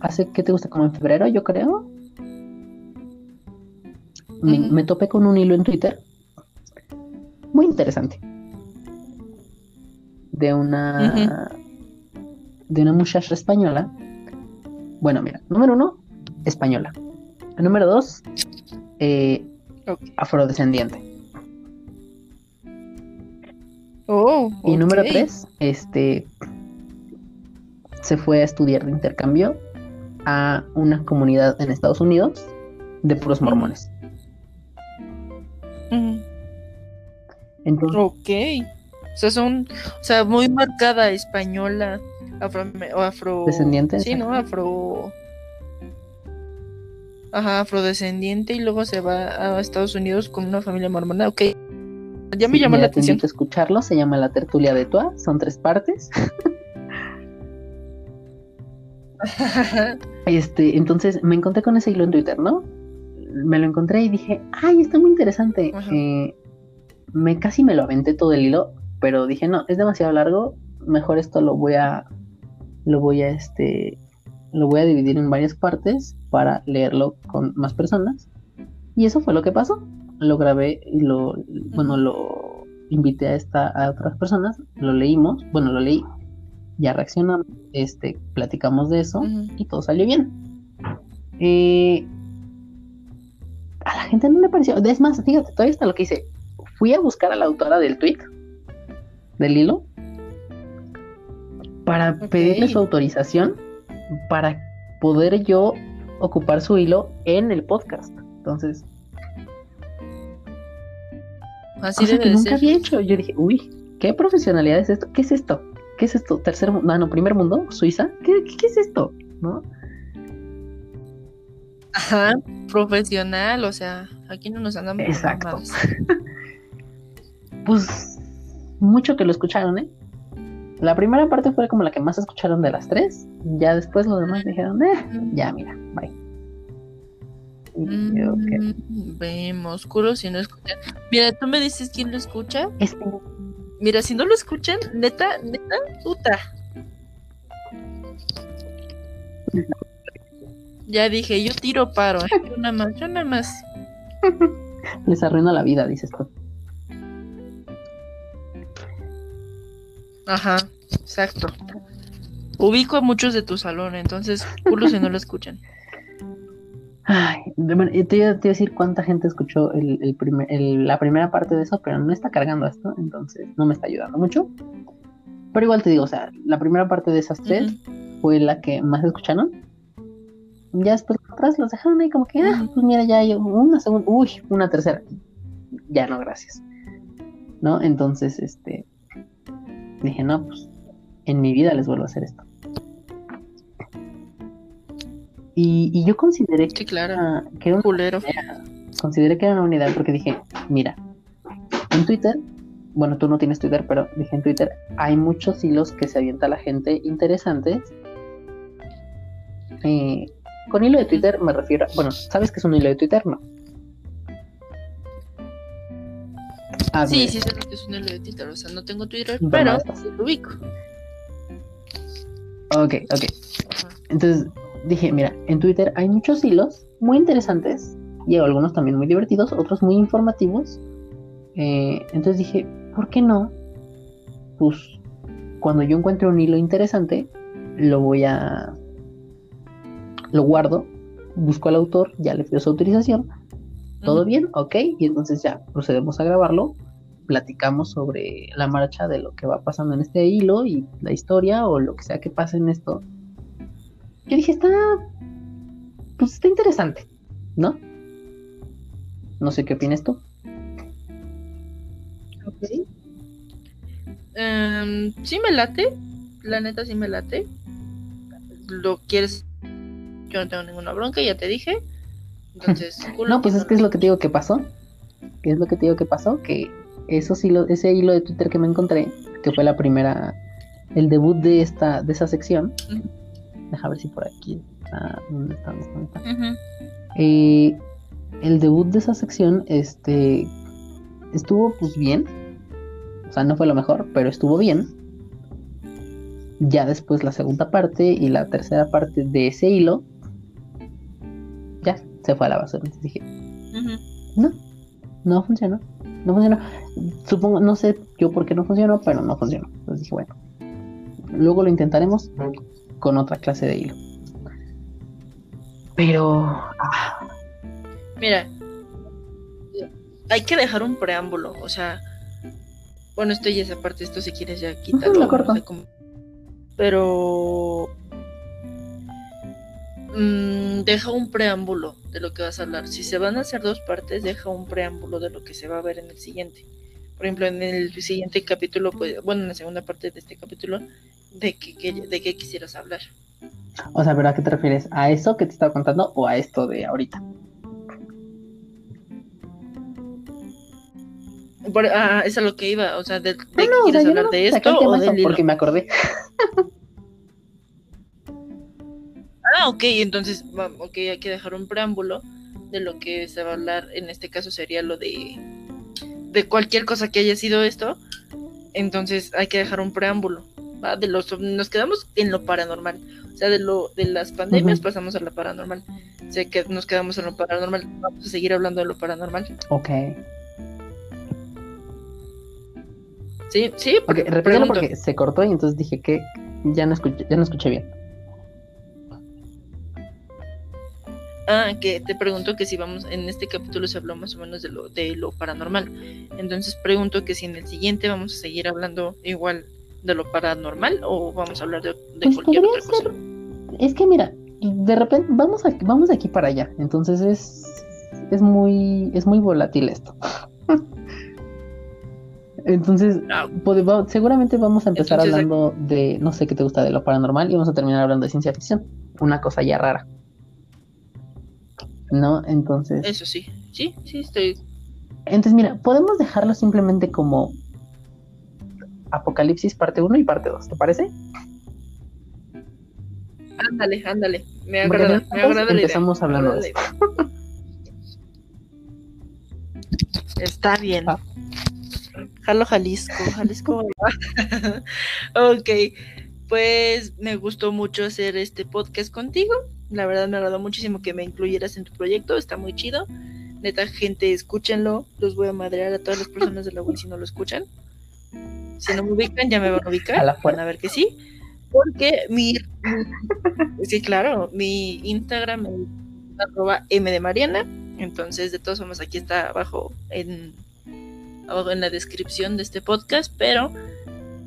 hace, ¿qué te gusta? Como en febrero, yo creo. Me, Ujú. me topé con un hilo en Twitter. Muy interesante. De una. De una muchacha española. Bueno, mira, número uno, española. Número dos, eh, afrodescendiente. Oh, Y número tres, este se fue a estudiar de intercambio a una comunidad en Estados Unidos de puros mormones. Ujú. Entonces, Ok. O sea, son, o sea, muy marcada española, afro, afro Descendiente, Sí, ¿no? Afro. Ajá, afrodescendiente y luego se va a Estados Unidos con una familia mormona. Ok. Ya me sí, la te atención. escucharlo, se llama La Tertulia de Tua, son tres partes. Este, entonces me encontré con ese hilo en Twitter, ¿no? Me lo encontré y dije, ay, está muy interesante. Eh, me casi me lo aventé todo el hilo, pero dije, no, es demasiado largo, mejor esto lo voy a, lo voy a, este, lo voy a dividir en varias partes para leerlo con más personas. Y eso fue lo que pasó. Lo grabé y lo, bueno, lo invité a esta, a otras personas, lo leímos, bueno, lo leí, ya reaccionamos, este, platicamos de eso y todo salió bien. Eh, a la gente no le pareció. Es más, fíjate, todavía está lo que hice. Fui a buscar a la autora del tweet, del hilo, para Ok. pedirle su autorización para poder yo ocupar su hilo en el podcast. Entonces, Así debe que de nunca ser. había hecho. Yo dije, uy, ¿qué profesionalidad es esto? ¿Qué es esto? ¿Qué es esto? ¿Tercer mundo? Ah, no, primer mundo, Suiza. ¿Qué, qué, qué es esto? ¿No? Ajá, profesional, o sea, aquí no nos andamos Exacto. Pues mucho que lo escucharon, ¿eh? La primera parte fue como la que más escucharon de las tres. Ya después los demás dijeron, eh, ya, mira, bye. Y. Mm, Vemos, culo si no escuchan. Mira, tú me dices quién lo escucha. Este, Mira, si no lo escuchan, neta, neta, puta. Ya dije, yo tiro paro, ¿eh? Yo nada más, yo nada más. les arruina la vida, dices tú. Ajá, exacto. Ubico a muchos de tu salón, entonces, culo si no lo escuchan. Ay, bueno, te, iba, te iba a decir cuánta gente escuchó el, el primer, el- la primera parte de eso, pero no está cargando esto, entonces no me está ayudando mucho. Pero igual te digo, o sea, la primera parte de esas tres fue la que más escucharon. Ya después las otras los dejaron ahí como que, ah, pues mira, ya hay una segunda, uy, una tercera. Ya no, gracias. ¿No? Entonces, este, dije, no, pues en mi vida les vuelvo a hacer esto. Y, y yo consideré que, Sí, claro. era- que era un Culero. consideré que era una unidad porque dije, mira, en Twitter, bueno, tú no tienes Twitter, pero dije en Twitter, hay muchos hilos que se avienta la gente interesantes. Eh, con hilo de Twitter me refiero, a- bueno, ¿sabes qué es un hilo de Twitter? No. Ah, Sí, mira, sí, sé lo que es un hilo de Twitter. O sea, no tengo Twitter, Pero sí lo ubico. Ok, ok. Entonces dije, mira, en Twitter hay muchos hilos muy interesantes y algunos también muy divertidos, otros muy informativos. Eh, entonces dije, ¿por qué no? Pues cuando yo encuentre un hilo interesante, lo voy a... lo guardo, busco al autor, ya le pido su autorización, todo bien, ok, y entonces ya procedemos a grabarlo, platicamos sobre la marcha de lo que va pasando en este hilo y la historia o lo que sea que pase en esto. Yo dije, está, pues está interesante, ¿no? No sé qué opinas tú. Ok. Em, sí me late, la neta sí me late. Lo quieres, yo no tengo ninguna bronca, ya te dije. Entonces, culo No, pues es que es lo que te digo que pasó. Que es lo que te digo que pasó, que esos hilos, ese hilo de Twitter que me encontré, que fue la primera, el debut de esta, de esa sección. Deja ver si por aquí está. ¿Dónde está? Eh, el debut de esa sección, este, estuvo pues bien. O sea, no fue lo mejor, pero estuvo bien. Ya después la segunda parte y la tercera parte de ese hilo, ya se fue a la basura. Entonces dije, no, no funcionó. No funcionó. Supongo, no sé yo por qué no funcionó, pero no funcionó. Entonces dije, bueno, luego lo intentaremos con otra clase de hilo. Pero, ah, Mira, hay que dejar un preámbulo, o sea, bueno, esto ya es aparte, esto si quieres ya quítalo, lo corto. no sé cómo. pero mm, deja un preámbulo de lo que vas a hablar. Si se van a hacer dos partes, deja un preámbulo de lo que se va a ver en el siguiente. Por ejemplo, en el siguiente capítulo, pues, bueno, en la segunda parte de este capítulo, de qué, qué- de qué quisieras hablar. o sea, ¿pero a qué te refieres? ¿A eso que te estaba contando o a esto de ahorita? Por- ah, es a lo que iba, o sea, de, de No, qué no, o sea, quieres yo hablar no de esto o eso del hilo. porque me acordé. Ah, ok, entonces, ok, hay que dejar un preámbulo de lo que se va a hablar. En este caso sería lo de, de cualquier cosa que haya sido esto. Entonces hay que dejar un preámbulo. ¿Va? De los, nos quedamos en lo paranormal. O sea, de lo de las pandemias pasamos a lo paranormal. O sea, que nos quedamos en lo paranormal. Vamos a seguir hablando de lo paranormal. Ok. Sí, sí, Ok, repítelo porque se cortó y entonces dije que ya no escuché, ya no escuché bien. Ah, que te pregunto que si vamos, en este capítulo se habló más o menos de lo, de lo paranormal. Entonces pregunto que si en el siguiente vamos a seguir hablando igual de lo paranormal o vamos a hablar de, de Pues cualquier podría otra cosa. ser. Es que mira, de repente vamos aquí, vamos de aquí para allá. Entonces es, es muy, es muy volátil esto. Entonces, Ah, va- seguramente vamos a empezar Entonces, hablando de, no sé qué te gusta de lo paranormal y vamos a terminar hablando de ciencia ficción. Una cosa ya rara. ¿No? Entonces, eso sí. Sí, sí, estoy. entonces mira, podemos dejarlo simplemente como Apocalipsis parte 1 y parte 2, ¿te parece? Ándale, ándale. Me agrada, me agrada la idea. empezamos hablando de idea. Está bien. Ah. Jalo Jalisco, Jalisco. ok, pues me gustó mucho hacer este podcast contigo. La verdad me agradó muchísimo que me incluyeras en tu proyecto, está muy chido. Neta, gente, escúchenlo. Los voy a madrear a todas las personas de la web si no lo escuchan. Si no me ubican, ya me van a ubicar. A la van fuerza. a ver que sí. Porque mi, sí, claro, mi Instagram es arroba M de Mariana. Entonces, de todas formas, aquí está abajo en, abajo en la descripción de este podcast. Pero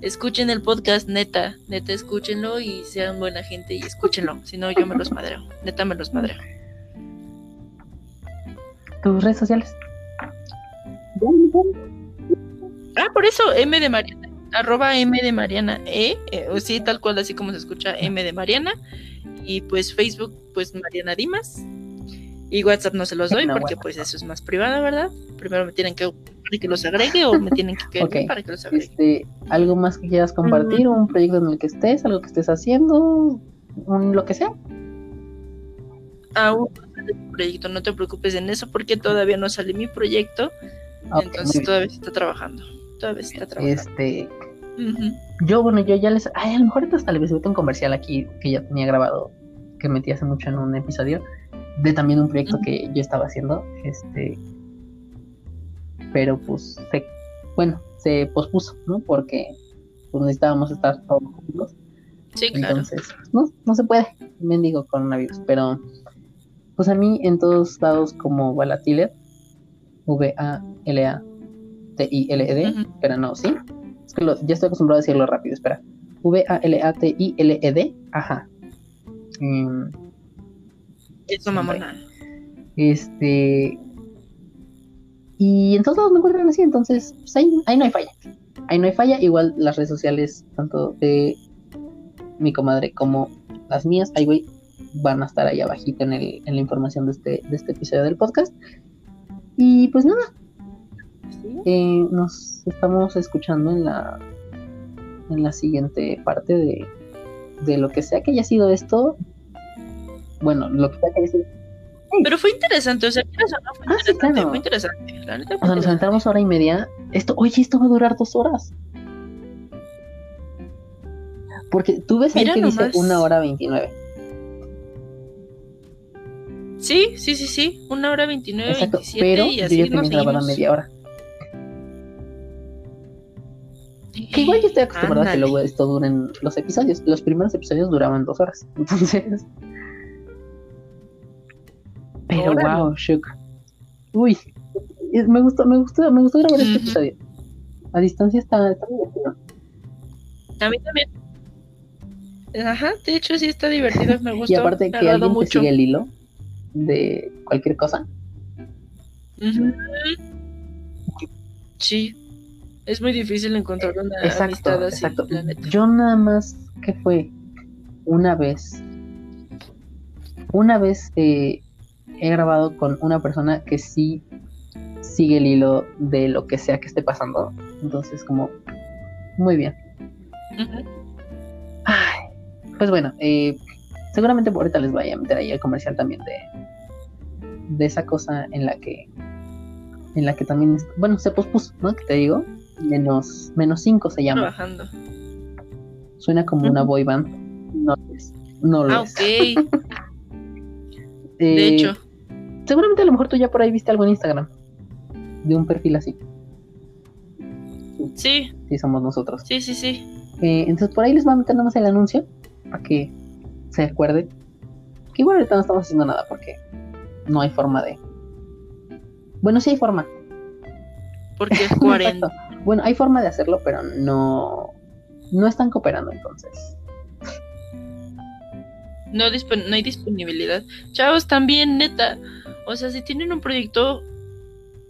escuchen el podcast, neta, neta, escúchenlo y sean buena gente y escúchenlo. Si no, yo me los madreo. Neta, me los madreo. ¿Tus redes sociales? Ah, por eso, M de Mariana. Arroba M de Mariana E. eh, o sí, tal cual, así como se escucha M de Mariana. Y pues Facebook, pues Mariana Dimas. Y WhatsApp no se los doy No, porque pues eso es más privado, ¿verdad? Primero me tienen que para que los agregue o me tienen que querer Ok. para que los agregue. Este, ¿Algo más que quieras compartir? ¿Un proyecto en el que estés? ¿Algo que estés haciendo? Un, lo que sea. Aún mi proyecto, no te preocupes en eso porque todavía no sale mi proyecto. Entonces todavía se está trabajando. Todavía está trabajando. Este, yo, bueno, yo ya les. Ay, a lo mejor hasta les meto un comercial aquí que ya tenía grabado, que metí hace mucho en un episodio, de también un proyecto que yo estaba haciendo. Este. Pero pues, se, bueno, se pospuso, ¿no? Porque pues, necesitábamos estar todos juntos. Sí, claro. Entonces, pues, no, no se puede, mendigo coronavirus. Pero, pues a mí en todos lados como Valatiler, V-A-L-A-T-I-L-E-D, Ujú. pero no, ¿sí? Es que lo- ya estoy acostumbrado a decirlo rápido, espera. V-A-L-A-T-I-L-E-D, E ajá. Em, Eso, mamona. este. Y en todos lados me encuentran así, entonces, pues ahí, ahí no hay falla. Ahí no hay falla. Igual las redes sociales, tanto de mi comadre como las mías, ahí güey, van a estar ahí abajito en, el, en la información de este, de este episodio del podcast. Y pues nada, eh, nos estamos escuchando en la en la siguiente parte de, de lo que sea que haya sido esto. Bueno, lo que sea que haya sido. Pero fue interesante, o sea, no, fue Ah, sí, interesante, claro. fue interesante. La neta fue O sea, nos aventamos hora y media. Esto, oye, esto va a durar dos horas. Porque tú ves ahí Mira que dice una hora veintinueve. Sí, sí, sí, sí. Una hora 29, Exacto. 27 Pero y yo así ya nos tenía grabada media hora. Que igual yo estoy acostumbrada a que luego esto duren los episodios. Los primeros episodios duraban dos horas. Entonces. Pero Órale. wow, shook. Uy. Me gustó, me gustó, me gustó grabar este episodio. A distancia está, está divertido. A mí también. Ajá, de hecho sí está divertido, me gustó. Y aparte que alguien te sigue el hilo de cualquier cosa. Ujú. Sí. Es muy difícil encontrar una Exacto, amistad así, exacto. la neta. Yo nada más que fue una vez, una vez eh, he grabado con una persona que sí sigue el hilo de lo que sea que esté pasando. Entonces como, muy bien. Ay, pues bueno, eh, seguramente por ahorita les vaya a meter ahí el comercial también de, de esa cosa en la que, en la que también, bueno, se pospuso, ¿no? Que te digo, menos, menos 5 se llama. Trabajando. Suena como una boy band. No lo es. No lo Ah, es. ok. De Eh, hecho. Seguramente a lo mejor tú ya por ahí viste algo en Instagram. De un perfil así. Sí, Sí, somos nosotros. sí, sí, sí. Eh, entonces por ahí les voy a meter nada más el anuncio. Para que se acuerden. Que igual ahorita no estamos haciendo nada porque no hay forma de. Bueno, sí hay forma. Porque es 40. Bueno, hay forma de hacerlo, pero no. No están cooperando entonces. No, no hay disponibilidad. Chavos, también, neta. O sea, si tienen un proyecto,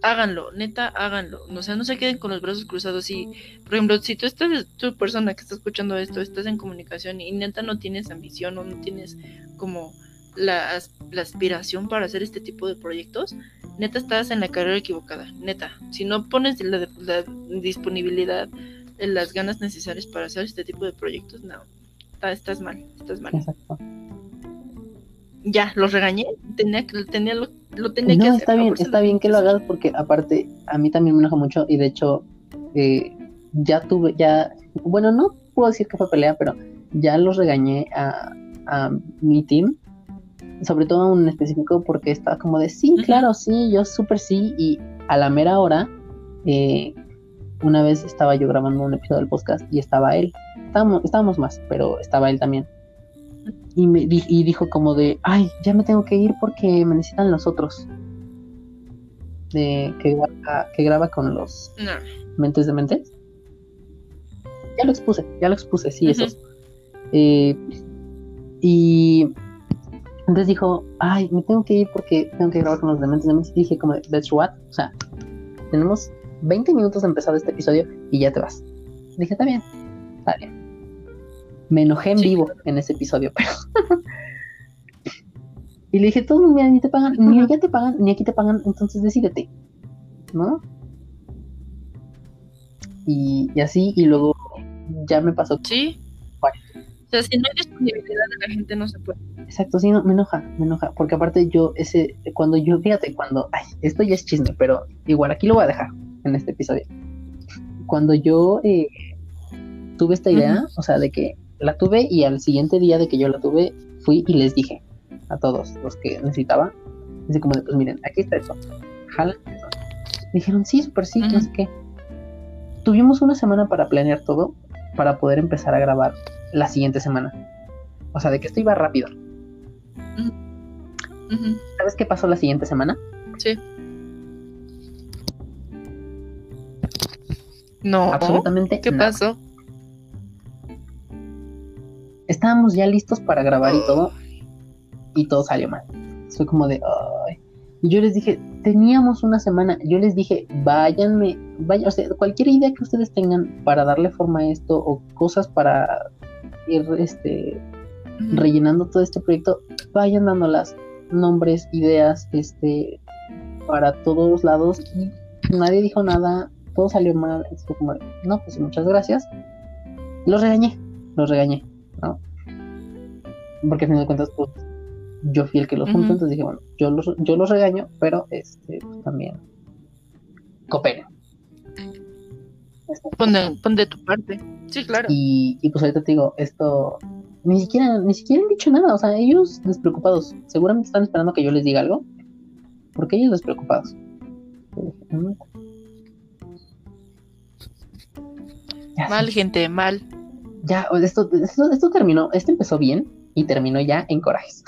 háganlo, neta, háganlo. O sea, no se queden con los brazos cruzados. Y, por ejemplo, si tú estás, tu persona que está escuchando esto, estás en comunicación y neta no tienes ambición o no tienes como la, la aspiración para hacer este tipo de proyectos, neta estás en la carrera equivocada, neta. Si no pones la, la disponibilidad, eh, las ganas necesarias para hacer este tipo de proyectos, no, está- estás mal, estás mal. Exacto. Ya, los regañé, tenía que, tenía lo, lo tenía que hacer. está bien, está bien que lo hagas porque aparte a mí también me enoja mucho y de hecho eh, ya tuve, ya, bueno, no puedo decir que fue pelea, pero ya los regañé a, a mi team, sobre todo un específico porque estaba como de, sí, claro, sí, yo súper sí y a la mera hora, eh, una vez estaba yo grabando un episodio del podcast y estaba él, estábamos, estábamos más, pero estaba él también. Y, me, di- y dijo como de, ay, ya me tengo que ir porque me necesitan los otros. De, que, graba, que graba con los No. mentes de mentes. Ya lo expuse, ya lo expuse, sí, esos. Eh, y entonces dijo, ay, me tengo que ir porque tengo que grabar con los dementes de. Y dije como, that's what? O sea, tenemos 20 minutos de empezar este episodio y ya te vas. Dije, está bien, está bien. Me enojé en Sí, vivo en ese episodio, pero... y le dije, todos mira, ni te pagan, ni allá te pagan, ni aquí te pagan, entonces decídete, ¿no? Y, y así, y luego ya me pasó Sí. Sea, si no hay disponibilidad de la gente, no se puede. Exacto, sí, no, me enoja, me enoja, porque aparte yo, ese, cuando yo, fíjate, cuando, ay, esto ya es chisme, pero igual aquí lo voy a dejar en este episodio. Cuando yo eh, tuve esta idea, Ujú. o sea, de que la tuve y al siguiente día de que yo la tuve, fui y les dije a todos los que necesitaba, así como de, pues miren, aquí está esto, jalan eso. Dijeron, sí, súper sí, que no Ujú. sé qué. Tuvimos una semana para planear todo, para poder empezar a grabar la siguiente semana. O sea, de que esto iba rápido. ¿Sabes qué pasó la siguiente semana? Sí. No. Absolutamente ¿Qué nada. pasó? Estábamos ya listos para grabar y todo, y todo salió mal. Fue como de, ay. Y yo les dije, teníamos una semana. Yo les dije, váyanme, vaya, o sea, cualquier idea que ustedes tengan para darle forma a esto o cosas para ir, este, rellenando todo este proyecto, vayan dándolas nombres, ideas, este, para todos lados y nadie dijo nada, todo salió mal, fue como, no, pues muchas gracias. Los regañé, los regañé, ¿no? Porque al final de cuentas, pues, yo fui el que los juntó, Ujú. entonces dije, bueno, yo los, yo los regaño, pero este, pues, también cooperen. Pon de, pon de tu parte. Sí, claro. Y, y pues ahorita te digo, esto ni siquiera, ni siquiera han dicho nada, o sea, ellos despreocupados, seguramente están esperando que yo les diga algo, porque ellos despreocupados. Mal, sí, gente, mal. ya, esto, esto, esto terminó, esto empezó bien y terminó ya en corajes.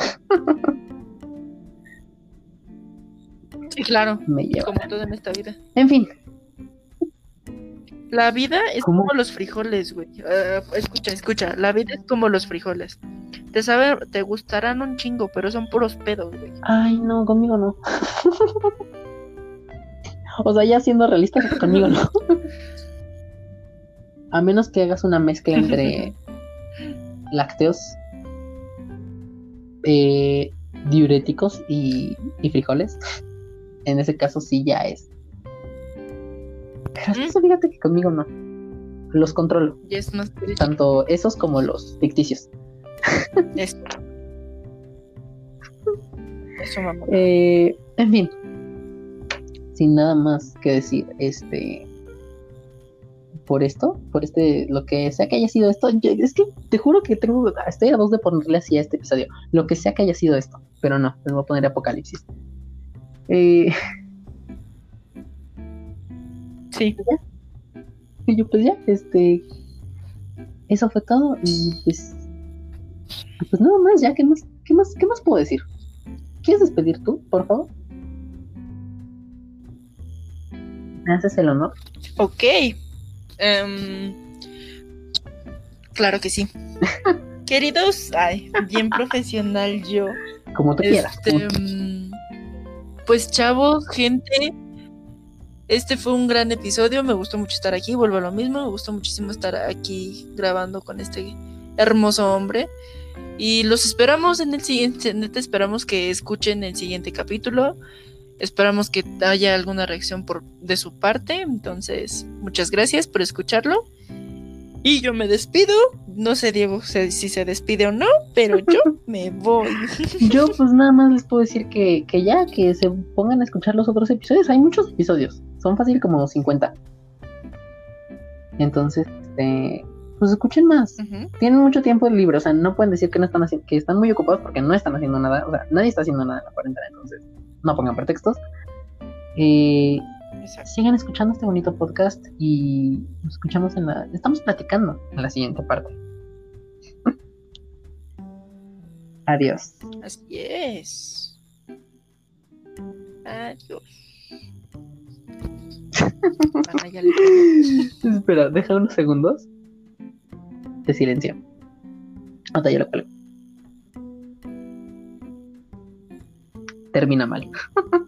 Sí, claro. Me lleva. Como todo en esta vida. En fin, La vida es ¿Cómo? como los frijoles, güey. Ah, escucha, escucha. La vida es como los frijoles. Te sabe, te gustarán un chingo, pero son puros pedos, güey. ay no, conmigo no. o sea, ya siendo realista, conmigo no. A menos que hagas una mezcla entre lácteos, eh, diuréticos y, y frijoles. En ese caso sí ya es. Pero eso fíjate que conmigo no. Los controlo, Y es más triste. tanto esos como los ficticios. Eso. Eso, mamá. Eh, en fin, sin nada más que decir, este, por esto, por este, lo que sea que haya sido esto, yo- es que te juro que tengo, estoy a dos de ponerle así a este episodio, lo que sea que haya sido esto, pero no, les voy a poner apocalipsis. Eh, Sí. y yo pues ya, este, eso fue todo y pues, pues nada más, ya, ¿qué más, qué más, qué más puedo decir? ¿Quieres despedir tú, por favor? ¿Me haces el honor? Ok. Em, claro que sí. Queridos, ay, bien profesional yo. Como tú quieras. Este, pues chavos, gente, este fue un gran episodio, me gustó mucho estar aquí, vuelvo a lo mismo, me gustó muchísimo estar aquí grabando con este hermoso hombre. Y los esperamos en el siguiente, esperamos que escuchen el siguiente capítulo. Esperamos que haya alguna reacción por, de su parte. Entonces, muchas gracias por escucharlo. Y yo me despido. No sé, Diego, si se despide o no, pero yo me voy. Yo pues nada más les puedo decir que, que ya, que se pongan a escuchar los otros episodios. Hay muchos episodios, son fácil como 50. Entonces, este, pues escuchen más. Ujú. Tienen mucho tiempo libre, o sea, no pueden decir que no están haciendo, que están muy ocupados porque no están haciendo nada, o sea, nadie está haciendo nada en la cuarentena, entonces no pongan pretextos. Eh, Exacto. sigan escuchando este bonito podcast y nos escuchamos en la, estamos platicando en la siguiente parte. Adiós. Así es. Adiós. Ah, ya le colgué. Espera, deja unos segundos de silencio. Hasta yo lo cuelgo. Termina mal.